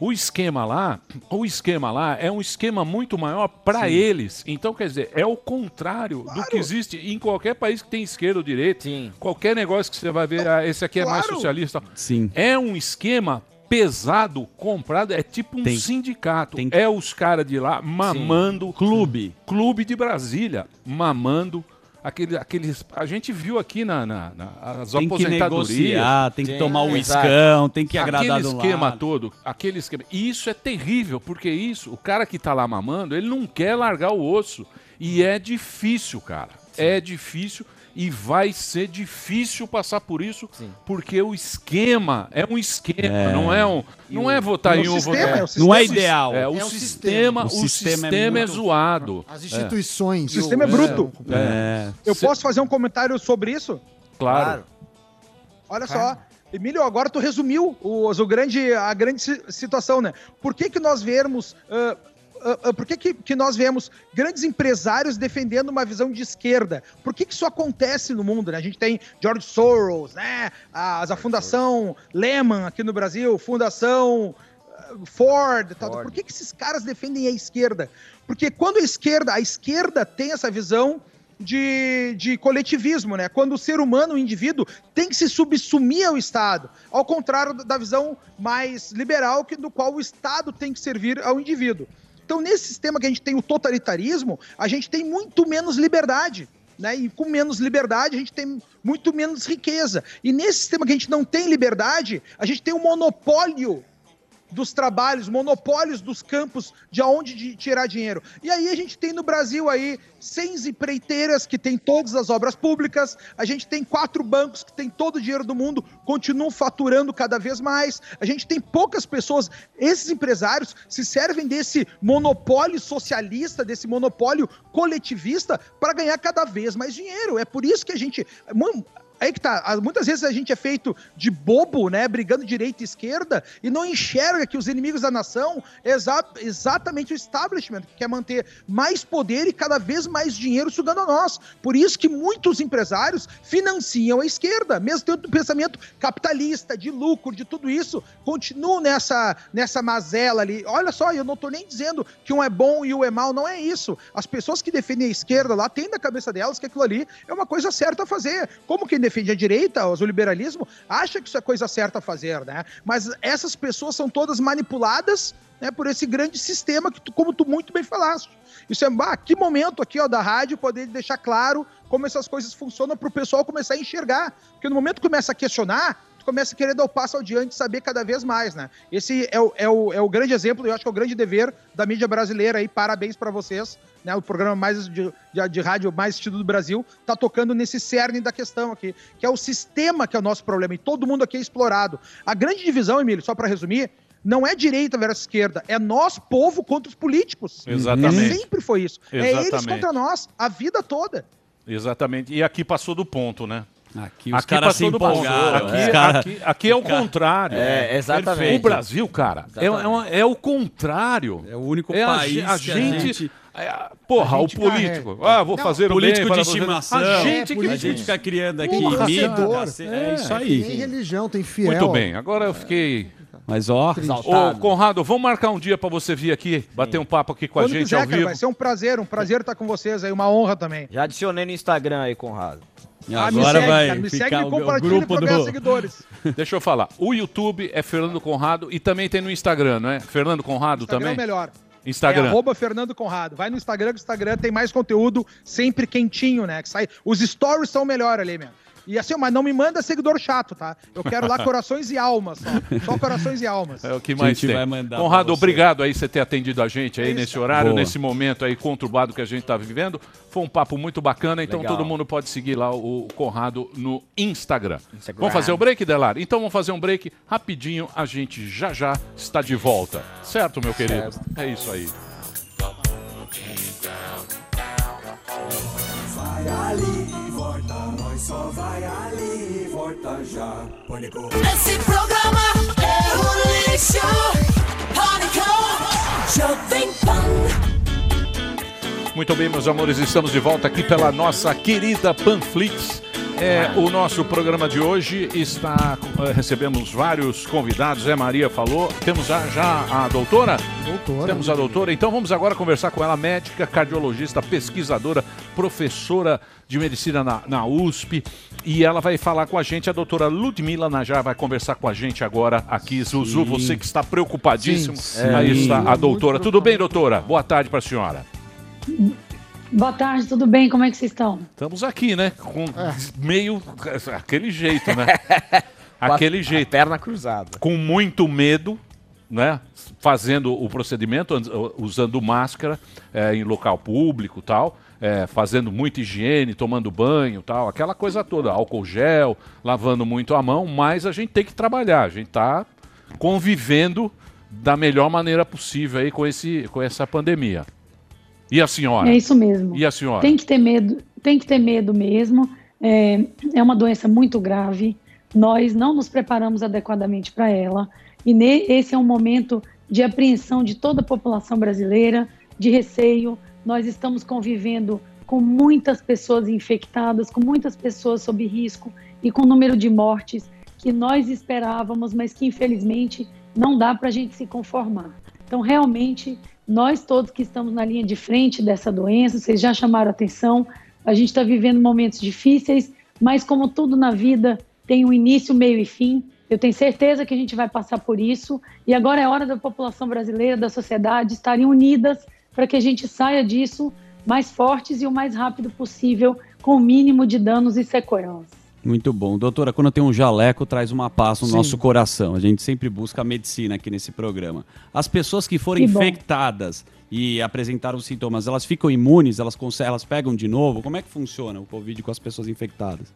[SPEAKER 4] O esquema lá, o esquema lá é um esquema muito maior para
[SPEAKER 1] Sim.
[SPEAKER 4] eles. Então, quer dizer, é o contrário do que existe em qualquer país que tem esquerda ou direita. Qualquer negócio que você vai ver, ah, esse aqui é mais
[SPEAKER 7] Claro.
[SPEAKER 4] socialista.
[SPEAKER 7] Sim.
[SPEAKER 4] É um esquema pesado, comprado, é tipo um
[SPEAKER 7] Tem-
[SPEAKER 4] sindicato. É os caras de lá mamando.
[SPEAKER 7] Clube.
[SPEAKER 4] Clube de Brasília, mamando. Aquele, aqueles, a gente viu aqui na, na, na- as
[SPEAKER 7] Tem que
[SPEAKER 4] aposentadorias.
[SPEAKER 7] negociar, tem que tomar o iscão, tem que agradar
[SPEAKER 4] Aquele
[SPEAKER 7] do
[SPEAKER 4] esquema
[SPEAKER 7] lado.
[SPEAKER 4] todo, aquele esquema. E isso é terrível, porque isso, o cara que tá lá mamando, ele não quer largar o osso. E é difícil, cara. É difícil e vai ser difícil passar por isso, porque o esquema é um esquema,
[SPEAKER 7] É.
[SPEAKER 4] não é um, não é votar
[SPEAKER 7] o
[SPEAKER 4] em um,
[SPEAKER 7] sistema,
[SPEAKER 4] votar
[SPEAKER 7] é o sistema. Não é ideal.
[SPEAKER 4] É, o,
[SPEAKER 7] É o
[SPEAKER 4] sistema,
[SPEAKER 7] sistema.
[SPEAKER 4] o
[SPEAKER 7] O
[SPEAKER 4] sistema,
[SPEAKER 7] sistema
[SPEAKER 4] é,
[SPEAKER 7] é muito-
[SPEAKER 4] zoado.
[SPEAKER 6] As
[SPEAKER 4] É.
[SPEAKER 6] instituições.
[SPEAKER 11] O sistema é bruto.
[SPEAKER 4] É.
[SPEAKER 11] Eu
[SPEAKER 4] Cê-
[SPEAKER 11] posso fazer um comentário sobre isso?
[SPEAKER 4] Claro.
[SPEAKER 11] Olha só. Emílio, agora tu resumiu o, o grande, a grande si- situação, né? Por que, que nós vemos. ah, ah, ah, por que, que, que nós vemos grandes empresários defendendo uma visão de esquerda? Por que, que isso acontece no mundo? Né? A gente tem George Soros, né? As, a Fundação Lehman aqui no Brasil, Fundação ah, Ford, tal. Por que, que esses caras defendem a esquerda? Porque quando a esquerda, a esquerda tem essa visão de, de coletivismo, né? Quando o ser humano, o indivíduo, tem que se subsumir ao Estado, ao contrário da visão mais liberal, que, do qual o Estado tem que servir ao indivíduo. Então, nesse sistema que a gente tem o totalitarismo, a gente tem muito menos liberdade. Né? E com menos liberdade, a gente tem muito menos riqueza. E nesse sistema que a gente não tem liberdade, a gente tem um monopólio dos trabalhos, monopólios dos campos de onde de tirar dinheiro. E aí a gente tem no Brasil aí 100 empreiteiras que tem todas as obras públicas, a gente tem quatro bancos que tem todo o dinheiro do mundo, continuam faturando cada vez mais, a gente tem poucas pessoas, esses empresários se servem desse monopólio socialista, desse monopólio coletivista para ganhar cada vez mais dinheiro. É por isso que a gente... Aí que tá, ah, muitas vezes a gente é feito de bobo, né, brigando direita e esquerda, e não enxerga que os inimigos da nação é exa- exatamente o establishment, que quer manter mais poder e cada vez mais dinheiro sugando a nós. Por isso que muitos empresários financiam a esquerda, mesmo tendo um pensamento capitalista, de lucro, de tudo isso, continuam nessa, nessa mazela ali. Olha só, eu não tô nem dizendo que um é bom e o é mal, não é isso. As pessoas que defendem a esquerda lá têm na cabeça delas que aquilo ali é uma coisa certa a fazer. Como quem defende a direita, o liberalismo, acha que isso é coisa certa a fazer, né? Mas essas pessoas são todas manipuladas né, por esse grande sistema que, tu, como tu muito bem falaste. Isso é, ah, que momento aqui ó, da rádio poder deixar claro como essas coisas funcionam para o pessoal começar a enxergar. Porque no momento que começa a questionar, começa a querer dar o passo adiante e saber cada vez mais, né? Esse é o, é, o, é o grande exemplo, eu acho que é o grande dever da mídia brasileira aí. Parabéns para vocês. Né, o programa mais de, de, de rádio mais assistido do Brasil tá tocando nesse cerne da questão aqui, que é o sistema que é o nosso problema e todo mundo aqui é explorado. A grande divisão, Emílio, só para resumir, não é direita versus esquerda, é nós, povo, contra os políticos.
[SPEAKER 4] Exatamente.
[SPEAKER 11] Sempre foi isso. É eles
[SPEAKER 4] Exatamente.
[SPEAKER 11] contra nós, a vida toda.
[SPEAKER 4] Exatamente. E aqui passou do ponto, né?
[SPEAKER 7] Aqui os caras se empolgaram.
[SPEAKER 4] Aqui,
[SPEAKER 7] Os cara-
[SPEAKER 4] aqui- aqui é o
[SPEAKER 7] cara-
[SPEAKER 4] contrário.
[SPEAKER 7] É, exatamente.
[SPEAKER 4] O Brasil, cara, é, é uma- é o contrário.
[SPEAKER 7] É o único
[SPEAKER 4] é
[SPEAKER 7] país
[SPEAKER 4] a,
[SPEAKER 7] que a
[SPEAKER 4] gente...
[SPEAKER 7] gente-
[SPEAKER 4] é, porra, o político.
[SPEAKER 7] carrega.
[SPEAKER 4] Ah, vou
[SPEAKER 7] Não,
[SPEAKER 4] fazer o
[SPEAKER 7] político
[SPEAKER 4] bem.
[SPEAKER 7] de estimação.
[SPEAKER 4] A gente
[SPEAKER 7] É,
[SPEAKER 4] que
[SPEAKER 7] a gente fica criando aqui
[SPEAKER 6] Porra,
[SPEAKER 7] mito, cacete, é isso aí.
[SPEAKER 6] Tem religião, tem fiel.
[SPEAKER 4] Muito bem, agora eu fiquei...
[SPEAKER 7] Mas ó,
[SPEAKER 4] Ô, Conrado, vamos marcar um dia pra você vir aqui, bater um papo aqui com a
[SPEAKER 11] Quando
[SPEAKER 4] gente
[SPEAKER 11] quiser,
[SPEAKER 4] ao
[SPEAKER 11] cara,
[SPEAKER 4] vivo.
[SPEAKER 11] vai ser um prazer, um prazer estar com vocês aí, uma honra também.
[SPEAKER 1] Já adicionei no Instagram aí, Conrado.
[SPEAKER 11] Ah, me segue, cara, me segue, me compartilha pra ganhar seguidores.
[SPEAKER 4] Deixa eu falar. O YouTube é Fernando Conrado e também tem no Instagram, não é? Fernando Conrado
[SPEAKER 11] Instagram é
[SPEAKER 4] também?
[SPEAKER 11] o melhor.
[SPEAKER 4] Instagram.
[SPEAKER 11] É arroba Fernando Conrado. Vai no Instagram, que o Instagram tem mais conteúdo sempre quentinho, né? Que sai... Os stories são melhor ali, mesmo. E assim, mas não me manda seguidor chato, tá? Eu quero lá corações e almas só. Só corações e almas.
[SPEAKER 4] É o que mais
[SPEAKER 7] gente
[SPEAKER 4] tem.
[SPEAKER 7] vai mandar
[SPEAKER 4] Conrado, obrigado aí você ter atendido a gente aí
[SPEAKER 11] É isso,
[SPEAKER 4] nesse horário,
[SPEAKER 7] Boa.
[SPEAKER 4] nesse momento aí conturbado que a gente tá vivendo. Foi um papo muito bacana, então
[SPEAKER 1] Legal.
[SPEAKER 4] todo mundo pode seguir lá o Conrado no Instagram.
[SPEAKER 1] Instagram.
[SPEAKER 4] Vamos fazer o break, Delar? Então vamos fazer um break rapidinho, a gente já já está de volta. Certo, meu querido? É isso aí.
[SPEAKER 13] Vai ali volta, nós só vai ali e volta já. Pânico.
[SPEAKER 9] Esse programa é um lixo. Pânico, Jovem Pan.
[SPEAKER 4] Muito bem, meus amores, estamos de volta aqui pela nossa querida Panflix. É, o nosso programa de hoje está. eh, recebemos vários convidados, é Maria falou. Temos já, já a doutora?
[SPEAKER 6] Doutora.
[SPEAKER 4] Temos a doutora. Então vamos agora conversar com ela, médica, cardiologista, pesquisadora, professora de medicina na, na USP. E ela vai falar com a gente, a doutora Ludmila Najar vai conversar com a gente agora aqui. Zuzu, você que está preocupadíssimo.
[SPEAKER 6] Sim,
[SPEAKER 4] Aí
[SPEAKER 6] sim.
[SPEAKER 4] está a doutora. Tudo bem, doutora? Boa tarde para a senhora.
[SPEAKER 14] Boa tarde, tudo bem? Como é que vocês estão?
[SPEAKER 4] Estamos aqui, né? Com
[SPEAKER 6] É.
[SPEAKER 4] meio. aquele jeito, né? aquele jeito.
[SPEAKER 1] Perna cruzada.
[SPEAKER 4] Com muito medo, né? Fazendo o procedimento, an- usando máscara é, em local público tal. é, fazendo muita higiene, tomando banho tal, aquela coisa toda, álcool gel, lavando muito a mão, mas a gente tem que trabalhar, a gente está convivendo da melhor maneira possível aí com, esse, com essa pandemia. E a senhora?
[SPEAKER 14] É isso mesmo.
[SPEAKER 4] E a senhora?
[SPEAKER 14] Tem que ter medo, tem que ter medo mesmo. É, é uma doença muito grave. Nós não nos preparamos adequadamente para ela. E ne- esse é um momento de apreensão de toda a população brasileira, de receio. Nós estamos convivendo com muitas pessoas infectadas, com muitas pessoas sob risco e com número de mortes que nós esperávamos, mas que infelizmente não dá para a gente se conformar. Então, realmente, nós todos que estamos na linha de frente dessa doença, vocês já chamaram atenção, a gente está vivendo momentos difíceis, mas como tudo na vida tem um início, meio e fim, eu tenho certeza que a gente vai passar por isso e agora é hora da população brasileira, da sociedade estarem unidas para que a gente saia disso mais fortes e o mais rápido possível, com o mínimo de danos e sequelas.
[SPEAKER 7] Muito bom. Doutora, quando tem um jaleco, traz uma paz no
[SPEAKER 14] Sim.
[SPEAKER 7] nosso coração. A gente sempre busca a medicina aqui nesse programa. As pessoas que forem
[SPEAKER 14] Que
[SPEAKER 7] infectadas e apresentaram sintomas, elas ficam imunes? Elas, elas pegam de novo? Como é que funciona o Covid com as pessoas infectadas?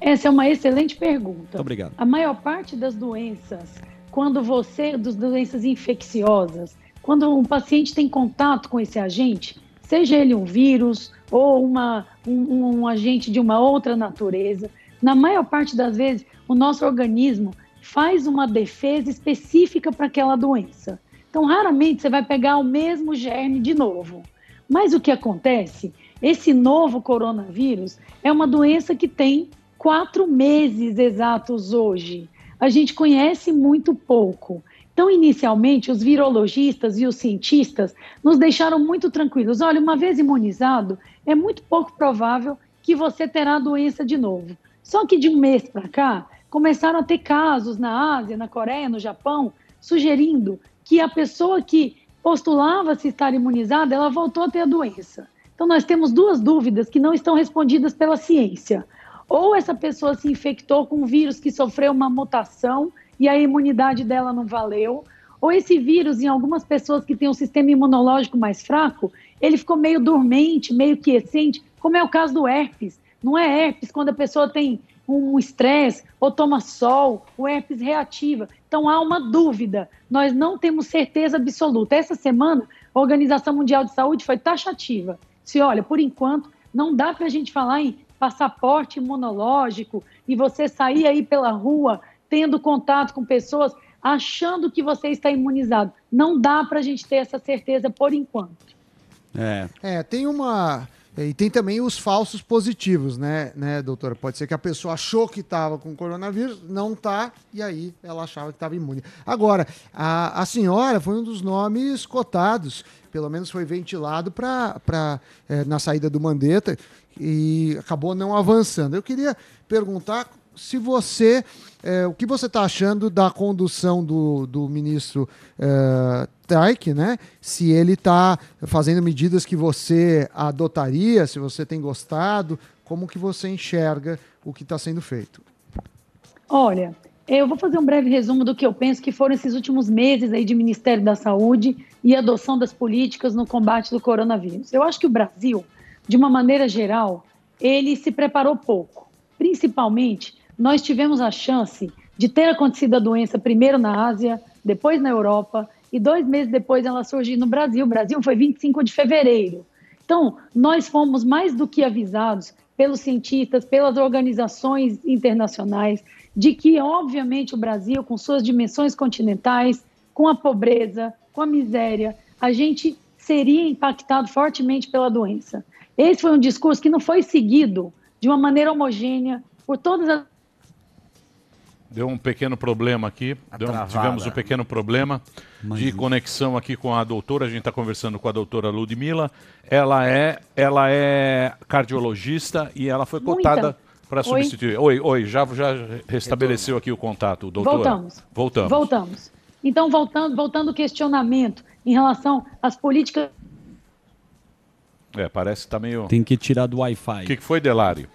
[SPEAKER 14] Essa é uma excelente pergunta.
[SPEAKER 7] Muito obrigado.
[SPEAKER 14] A maior parte das doenças, quando você, das doenças infecciosas, quando um paciente tem contato com esse agente, seja ele um vírus ou uma, um, um agente de uma outra natureza, na maior parte das vezes o nosso organismo faz uma defesa específica para aquela doença. Então, raramente você vai pegar o mesmo germe de novo. Mas o que acontece? Esse novo coronavírus é uma doença que tem quatro meses exatos hoje. A gente conhece muito pouco. Então, inicialmente, os virologistas e os cientistas nos deixaram muito tranquilos. Olha, uma vez imunizado, é muito pouco provável que você terá a doença de novo. Só que de um mês para cá, começaram a ter casos na Ásia, na Coreia, no Japão, sugerindo que a pessoa que postulava se estar imunizada, ela voltou a ter a doença. Então, nós temos duas dúvidas que não estão respondidas pela ciência. Ou essa pessoa se infectou com um vírus que sofreu uma mutação e a imunidade dela não valeu, ou esse vírus, em algumas pessoas que têm um sistema imunológico mais fraco, ele ficou meio dormente, meio quiescente, como é o caso do herpes. Não é herpes quando a pessoa tem um estresse ou toma sol, o herpes reativa. Então há uma dúvida. Nós não temos certeza absoluta. Essa semana, a Organização Mundial de Saúde foi taxativa. Se olha, por enquanto, não dá para a gente falar em passaporte imunológico e você sair aí pela rua tendo contato com pessoas achando que você está imunizado. Não dá para a gente ter essa certeza por enquanto.
[SPEAKER 7] É.
[SPEAKER 6] É, tem uma. E tem também os falsos positivos, né, né, doutora? Pode ser que a pessoa achou que estava com coronavírus, não tá, e aí ela achava que estava imune. Agora, a, a senhora foi um dos nomes cotados, pelo menos foi ventilado para é, na saída do Mandetta e acabou não avançando. Eu queria perguntar se você. é, o que você está achando da condução do, do ministro é, Taik, né? Se ele está fazendo medidas que você adotaria, se você tem gostado, como que você enxerga o que está sendo feito?
[SPEAKER 14] Olha, eu vou fazer um breve resumo do que eu penso que foram esses últimos meses aí de Ministério da Saúde e adoção das políticas no combate do coronavírus. Eu acho que o Brasil, de uma maneira geral, ele se preparou pouco. Principalmente, nós tivemos a chance de ter acontecido a doença primeiro na Ásia, depois na Europa e dois meses depois ela surgiu no Brasil. O Brasil foi 25 de fevereiro. Então, nós fomos mais do que avisados pelos cientistas, pelas organizações internacionais, de que, obviamente, o Brasil, com suas dimensões continentais, com a pobreza, com a miséria, a gente seria impactado fortemente pela doença. Esse foi um discurso que não foi seguido de uma maneira homogênea por todas as
[SPEAKER 4] Deu um pequeno problema aqui. Deu-
[SPEAKER 1] travada.
[SPEAKER 4] tivemos um pequeno problema de conexão aqui com a doutora. A gente está conversando com a doutora Ludmilla. Ela é, ela é cardiologista e ela foi cotada para substituir. Oi, oi, já, já restabeleceu aqui o contato, doutora.
[SPEAKER 14] Voltamos.
[SPEAKER 4] Voltamos.
[SPEAKER 14] Voltamos. Então, voltando, voltando ao questionamento em relação às políticas.
[SPEAKER 4] É, parece que tá meio.
[SPEAKER 7] Tem que tirar do Wi-Fi.
[SPEAKER 4] O que, que foi, Delário?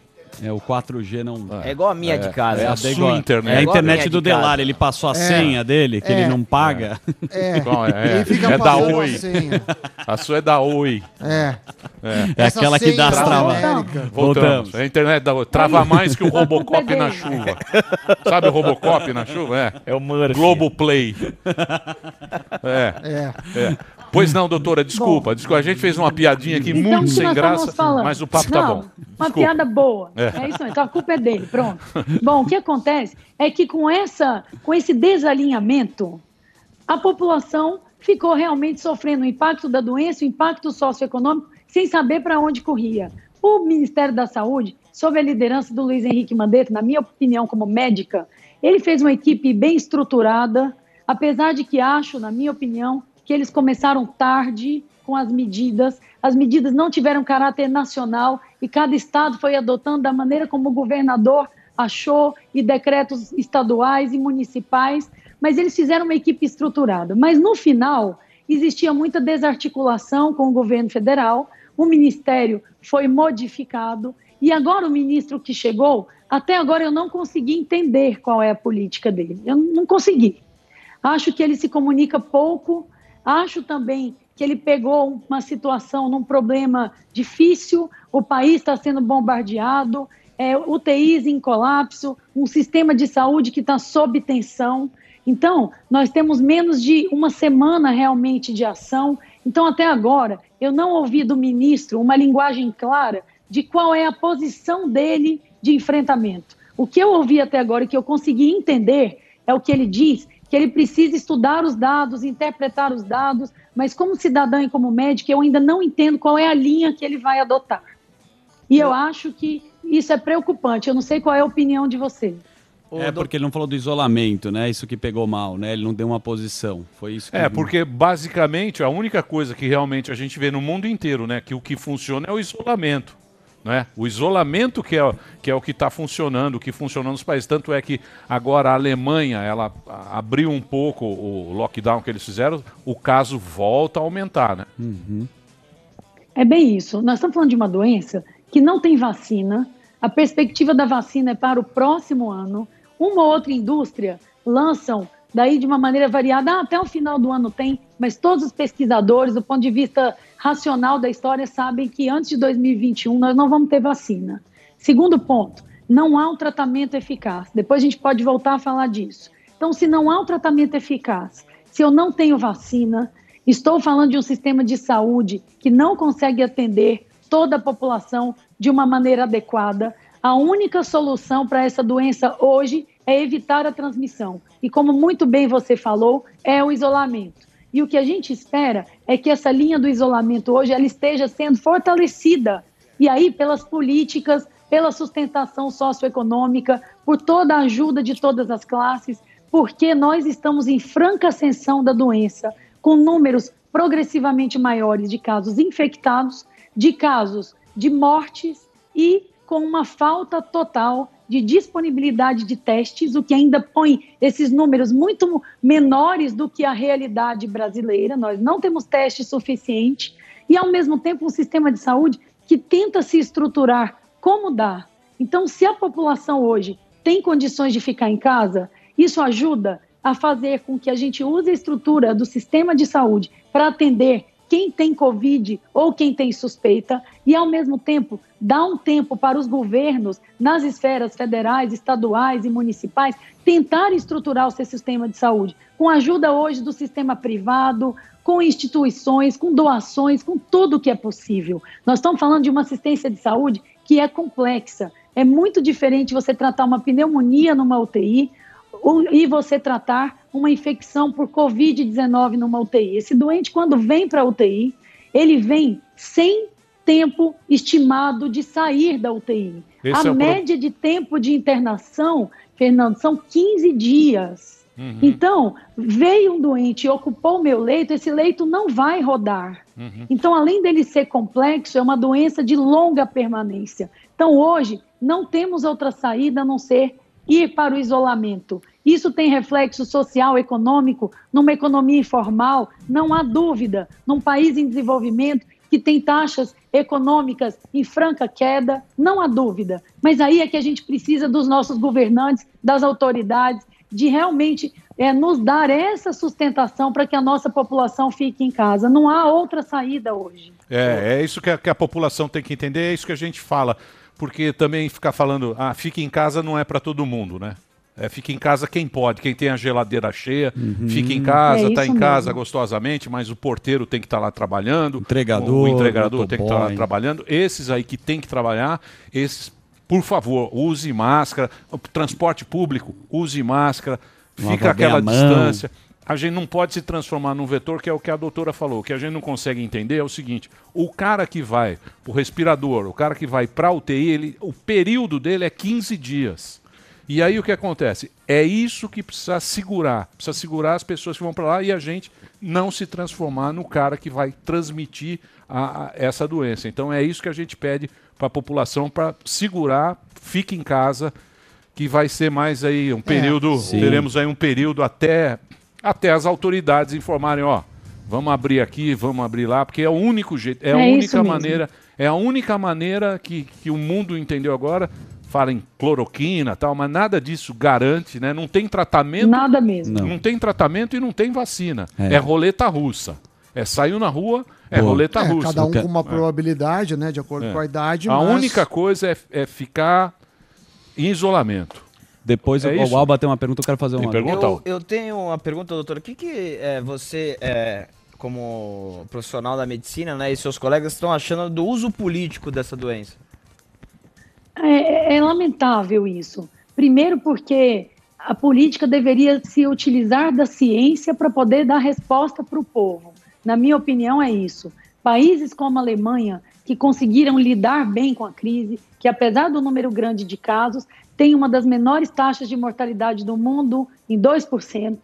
[SPEAKER 7] É, o 4G não.
[SPEAKER 1] É igual a minha de casa.
[SPEAKER 7] É, a
[SPEAKER 1] É
[SPEAKER 7] sua
[SPEAKER 1] igual-
[SPEAKER 7] internet.
[SPEAKER 1] é
[SPEAKER 7] É a
[SPEAKER 1] a
[SPEAKER 7] internet
[SPEAKER 1] minha
[SPEAKER 7] do
[SPEAKER 1] de.
[SPEAKER 7] Delar. Ele passou a
[SPEAKER 1] É.
[SPEAKER 7] senha dele, que
[SPEAKER 1] É.
[SPEAKER 7] ele não paga.
[SPEAKER 6] É.
[SPEAKER 4] Bom, é, é da
[SPEAKER 6] a
[SPEAKER 4] Oi.
[SPEAKER 6] senha.
[SPEAKER 4] A sua é da Oi.
[SPEAKER 6] É.
[SPEAKER 7] É aquela que dá as travas.
[SPEAKER 4] Voltamos.
[SPEAKER 7] Voltamos.
[SPEAKER 4] É a internet da Oi. Trava mais que o Robocop na chuva. Sabe o Robocop na chuva? É.
[SPEAKER 1] É o Murphy.
[SPEAKER 4] Globoplay. É.
[SPEAKER 6] É.
[SPEAKER 4] é. Pois não, doutora, desculpa. desculpa. A gente fez uma piadinha aqui
[SPEAKER 14] Então,
[SPEAKER 4] muito sem graça, mas o papo
[SPEAKER 14] Não,
[SPEAKER 4] tá bom.
[SPEAKER 14] Uma
[SPEAKER 4] Desculpa.
[SPEAKER 14] piada boa.
[SPEAKER 4] É.
[SPEAKER 14] É. isso mesmo. Então a culpa é dele. Pronto. Bom, o que acontece é que com, essa, com esse desalinhamento, a população ficou realmente sofrendo o impacto da doença, o impacto socioeconômico, sem saber para onde corria. O Ministério da Saúde, sob a liderança do Luiz Henrique Mandetta, na minha opinião, como médica, ele fez uma equipe bem estruturada, apesar de que acho, na minha opinião, que eles começaram tarde com as medidas. As medidas não tiveram caráter nacional e cada estado foi adotando da maneira como o governador achou e decretos estaduais e municipais, mas eles fizeram uma equipe estruturada. Mas no final existia muita desarticulação com o governo federal, o ministério foi modificado e agora o ministro que chegou, até agora eu não consegui entender qual é a política dele. Eu não consegui. Acho que ele se comunica pouco. Acho também que ele pegou uma situação num problema difícil. O país está sendo bombardeado, é, UTIs em colapso, um sistema de saúde que está sob tensão. Então, nós temos menos de uma semana realmente de ação. Então, até agora, eu não ouvi do ministro uma linguagem clara de qual é a posição dele de enfrentamento. O que eu ouvi até agora e que eu consegui entender é o que ele diz, que ele precisa estudar os dados, interpretar os dados, mas como cidadã e como médico, eu ainda não entendo qual é a linha que ele vai adotar. E eu acho que isso é preocupante. Eu não sei qual é a opinião de você.
[SPEAKER 7] É porque ele não falou do isolamento, né? Isso que pegou mal, né? Ele não deu uma posição. Foi isso que
[SPEAKER 4] É, porque basicamente a única coisa que realmente a gente vê no mundo inteiro, né, que o que funciona é o isolamento. Né? O isolamento que é, que é o que está funcionando, o que funciona nos países. Tanto é que agora a Alemanha ela abriu um pouco o lockdown que eles fizeram, o caso volta a aumentar. Né?
[SPEAKER 14] É bem isso. Nós estamos falando de uma doença que não tem vacina. A perspectiva da vacina é para o próximo ano. Uma ou outra indústria lançam daí de uma maneira variada. Ah, até o final do ano tem, mas todos os pesquisadores, do ponto de vista racional da história, sabem que antes de 2021 nós não vamos ter vacina. Segundo ponto, não há um tratamento eficaz. Depois a gente pode voltar a falar disso. Então, se não há um tratamento eficaz, se eu não tenho vacina, estou falando de um sistema de saúde que não consegue atender toda a população de uma maneira adequada. A única solução para essa doença hoje é evitar a transmissão. E como muito bem você falou, é o isolamento. E o que a gente espera é que essa linha do isolamento hoje ela esteja sendo fortalecida. E aí, pelas políticas, pela sustentação socioeconômica, por toda a ajuda de todas as classes, porque nós estamos em franca ascensão da doença, com números progressivamente maiores de casos infectados, de casos de mortes e com uma falta total de disponibilidade de testes, o que ainda põe esses números muito menores do que a realidade brasileira. Nós não temos teste suficiente e, ao mesmo tempo, um sistema de saúde que tenta se estruturar como dá. Então, se a população hoje tem condições de ficar em casa, isso ajuda a fazer com que a gente use a estrutura do sistema de saúde para atender quem tem Covid ou quem tem suspeita e, ao mesmo tempo, dá um tempo para os governos, nas esferas federais, estaduais e municipais, tentar estruturar o seu sistema de saúde, com ajuda hoje do sistema privado, com instituições, com doações, com tudo que é possível. Nós estamos falando de uma assistência de saúde que é complexa. É muito diferente você tratar uma pneumonia numa UTI e você tratar uma infecção por Covid-19 numa UTI. Esse doente, quando vem para a UTI, ele vem sem tempo estimado de sair da UTI.
[SPEAKER 15] Esse
[SPEAKER 14] a
[SPEAKER 15] é
[SPEAKER 14] média de tempo de internação, Fernando, são 15 dias.
[SPEAKER 15] Uhum.
[SPEAKER 14] Então, veio um doente e ocupou o meu leito, esse leito não vai rodar.
[SPEAKER 15] Uhum.
[SPEAKER 14] Então, além dele ser complexo, é uma doença de longa permanência. Então, hoje, não temos outra saída a não ser ir para o isolamento. Isso tem reflexo social, econômico, numa economia informal, não há dúvida. Num país em desenvolvimento que tem taxas econômicas em franca queda, não há dúvida. Mas aí é que a gente precisa dos nossos governantes, das autoridades, de realmente é, nos dar essa sustentação para que a nossa população fique em casa. Não há outra saída hoje.
[SPEAKER 4] É, é isso que a, que a população tem que entender, é isso que a gente fala. Porque também ficar falando, ah, fique em casa não é para todo mundo, né? É, fica em casa quem pode, quem tem a geladeira cheia, fica em casa,
[SPEAKER 7] É
[SPEAKER 4] está em
[SPEAKER 7] isso
[SPEAKER 4] casa
[SPEAKER 7] mesmo.
[SPEAKER 4] gostosamente, mas o porteiro tem que estar lá trabalhando,
[SPEAKER 7] Entregador,
[SPEAKER 4] o, o entregador tem que estar lá
[SPEAKER 7] motoboy.
[SPEAKER 4] trabalhando. Esses aí que tem que trabalhar, esses, por favor, use máscara. O transporte público, use máscara,
[SPEAKER 7] Lava
[SPEAKER 4] fica aquela distância. A gente não pode se transformar num vetor, que é o que a doutora falou. O que a gente não consegue entender é o seguinte: o cara que vai o respirador, o cara que vai para a UTI, ele, o período dele é 15 dias. E aí o que acontece? É isso que precisa segurar. Precisa segurar as pessoas que vão para lá e a gente não se transformar no cara que vai transmitir a- a- essa doença. Então é isso que a gente pede para a população para segurar, fique em casa, que vai ser mais aí um período,
[SPEAKER 7] Sim.
[SPEAKER 4] teremos aí um período até até as autoridades informarem, ó, vamos abrir aqui, vamos abrir lá, porque é o único jeito, é, a
[SPEAKER 14] É isso
[SPEAKER 4] única maneira, é a única maneira que, que o mundo entendeu agora. Fala em cloroquina, tal, mas nada disso garante, né? Não tem tratamento.
[SPEAKER 14] Nada mesmo.
[SPEAKER 4] Não, tem tratamento e não tem vacina.
[SPEAKER 6] É.
[SPEAKER 4] É, roleta russa. É saiu na rua, é roleta
[SPEAKER 6] É,
[SPEAKER 4] russa.
[SPEAKER 6] cada um com uma
[SPEAKER 4] É.
[SPEAKER 6] probabilidade, né? De acordo
[SPEAKER 4] É.
[SPEAKER 6] com a idade.
[SPEAKER 4] A
[SPEAKER 6] mas-
[SPEAKER 4] única coisa é, é ficar em isolamento.
[SPEAKER 7] Depois
[SPEAKER 4] É
[SPEAKER 7] o, o Alba tem uma pergunta, eu quero fazer uma.
[SPEAKER 1] Eu, eu tenho uma pergunta, doutor. O que, que é, você, é, como profissional da medicina, né, e seus colegas estão achando do uso político dessa doença?
[SPEAKER 14] É, é lamentável isso. Primeiro, porque a política deveria se utilizar da ciência para poder dar resposta para o povo. Na minha opinião, é isso. Países como a Alemanha, que conseguiram lidar bem com a crise, que apesar do número grande de casos, tem uma das menores taxas de mortalidade do mundo, em 2%.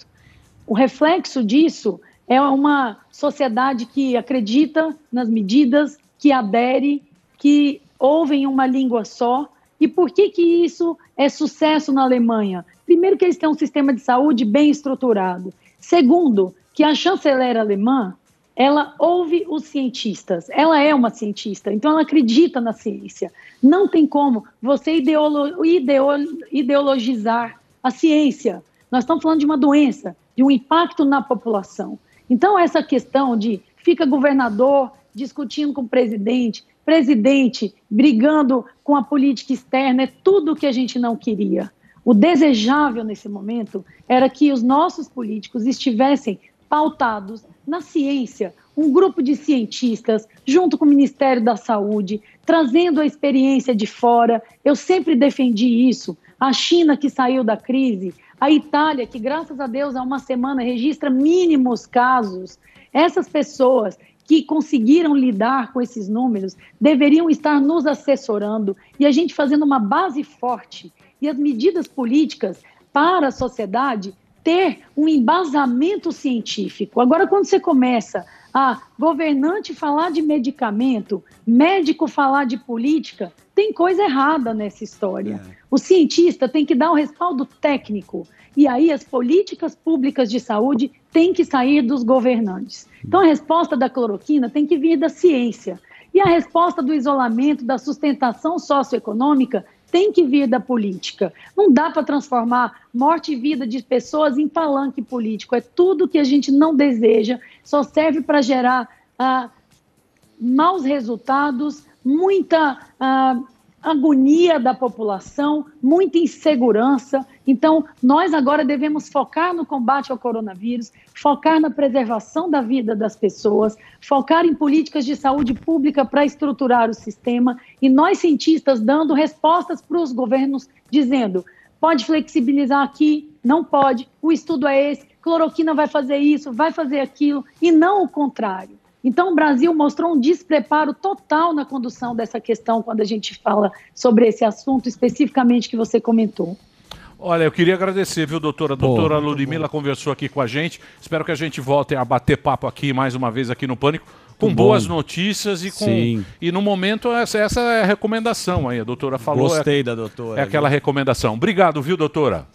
[SPEAKER 14] O reflexo disso é uma sociedade que acredita nas medidas, que adere, que ouvem uma língua só. E por que, que isso é sucesso na Alemanha? Primeiro, que eles têm um sistema de saúde bem estruturado. Segundo, que a chanceler alemã ela ouve os cientistas, ela é uma cientista, então ela acredita na ciência. Não tem como você ideolo ideo- ideologizar a ciência. Nós estamos falando de uma doença, de um impacto na população. Então, essa questão de fica governador discutindo com o presidente, presidente brigando com a política externa, é tudo o que a gente não queria. O desejável nesse momento era que os nossos políticos estivessem pautados na ciência, um grupo de cientistas, junto com o Ministério da Saúde, trazendo a experiência de fora. Eu sempre defendi isso. A China, que saiu da crise, a Itália, que graças a Deus há uma semana registra mínimos casos. Essas pessoas que conseguiram lidar com esses números deveriam estar nos assessorando e a gente fazendo uma base forte e as medidas políticas para a sociedade ter um embasamento científico. Agora, quando você começa a governante falar de medicamento, médico falar de política, tem coisa errada nessa história. O cientista tem que dar um respaldo técnico. E aí as políticas públicas de saúde têm que sair dos governantes. Então a resposta da cloroquina tem que vir da ciência. E a resposta do isolamento, da sustentação socioeconômica, tem que vir da política. Não dá para transformar morte e vida de pessoas em palanque político. É tudo que a gente não deseja, só serve para gerar ah, maus resultados, muita ah, agonia da população, muita insegurança. Então, nós agora devemos focar no combate ao coronavírus, focar na preservação da vida das pessoas, focar em políticas de saúde pública para estruturar o sistema e nós, cientistas, dando respostas para os governos, dizendo: pode flexibilizar aqui, não pode, o estudo é esse, cloroquina vai fazer isso, vai fazer aquilo, e não o contrário. Então, o Brasil mostrou um despreparo total na condução dessa questão quando a gente fala sobre esse assunto especificamente que você comentou.
[SPEAKER 4] Olha, eu queria agradecer, viu, doutora? A doutora Ludmilla conversou aqui com a gente. Espero que a gente volte a bater papo aqui mais uma vez aqui no Pânico. Com
[SPEAKER 7] bom.
[SPEAKER 4] boas notícias e com.
[SPEAKER 7] Sim.
[SPEAKER 4] E no momento, essa, essa é a recomendação aí. A doutora falou.
[SPEAKER 7] Gostei
[SPEAKER 4] é,
[SPEAKER 7] da doutora,
[SPEAKER 4] É aquela
[SPEAKER 7] viu?
[SPEAKER 4] recomendação. Obrigado, viu, doutora?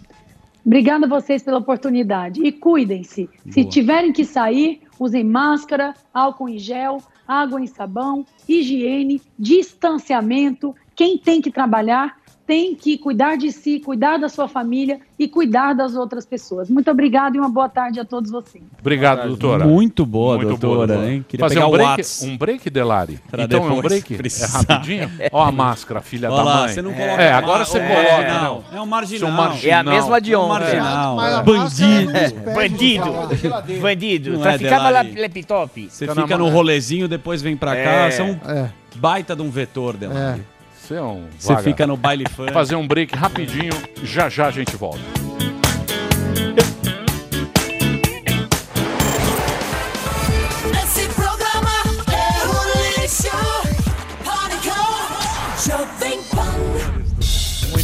[SPEAKER 14] Obrigada a vocês pela oportunidade. E cuidem-se. Se tiverem que sair, usem máscara, álcool em gel, água em sabão, higiene, distanciamento. Quem tem que trabalhar tem que cuidar de si, cuidar da sua família e cuidar das outras pessoas. Muito obrigada e uma boa tarde a todos vocês.
[SPEAKER 4] Obrigado, doutora.
[SPEAKER 7] Muito boa, doutora, hein? Queria
[SPEAKER 4] Fazer
[SPEAKER 7] pegar
[SPEAKER 4] um break, um break, Delari?
[SPEAKER 7] Pra
[SPEAKER 4] então é um break?
[SPEAKER 7] precisar.
[SPEAKER 4] É rapidinho? Ó a máscara, filha
[SPEAKER 7] Olha
[SPEAKER 4] da mãe.
[SPEAKER 7] você não
[SPEAKER 4] é,
[SPEAKER 7] coloca
[SPEAKER 4] é, agora você
[SPEAKER 7] é,
[SPEAKER 4] coloca.
[SPEAKER 7] não.
[SPEAKER 4] né?
[SPEAKER 7] É um marginal.
[SPEAKER 4] Seu marginal.
[SPEAKER 15] É a mesma de
[SPEAKER 7] É um
[SPEAKER 15] ontem. a
[SPEAKER 7] é.
[SPEAKER 15] Bandido.
[SPEAKER 7] Bandido.
[SPEAKER 15] Bandido. Bandido.
[SPEAKER 7] Não é,
[SPEAKER 15] Traficava lá
[SPEAKER 7] Delari.
[SPEAKER 15] laptop.
[SPEAKER 7] Você fica no rolezinho, depois vem pra cá.
[SPEAKER 4] É.
[SPEAKER 7] Você é um baita de um vetor, Delari.
[SPEAKER 4] Você é um
[SPEAKER 7] Você
[SPEAKER 4] vaga.
[SPEAKER 7] fica no baile fã.
[SPEAKER 4] Fazer um break rapidinho, já já a gente volta.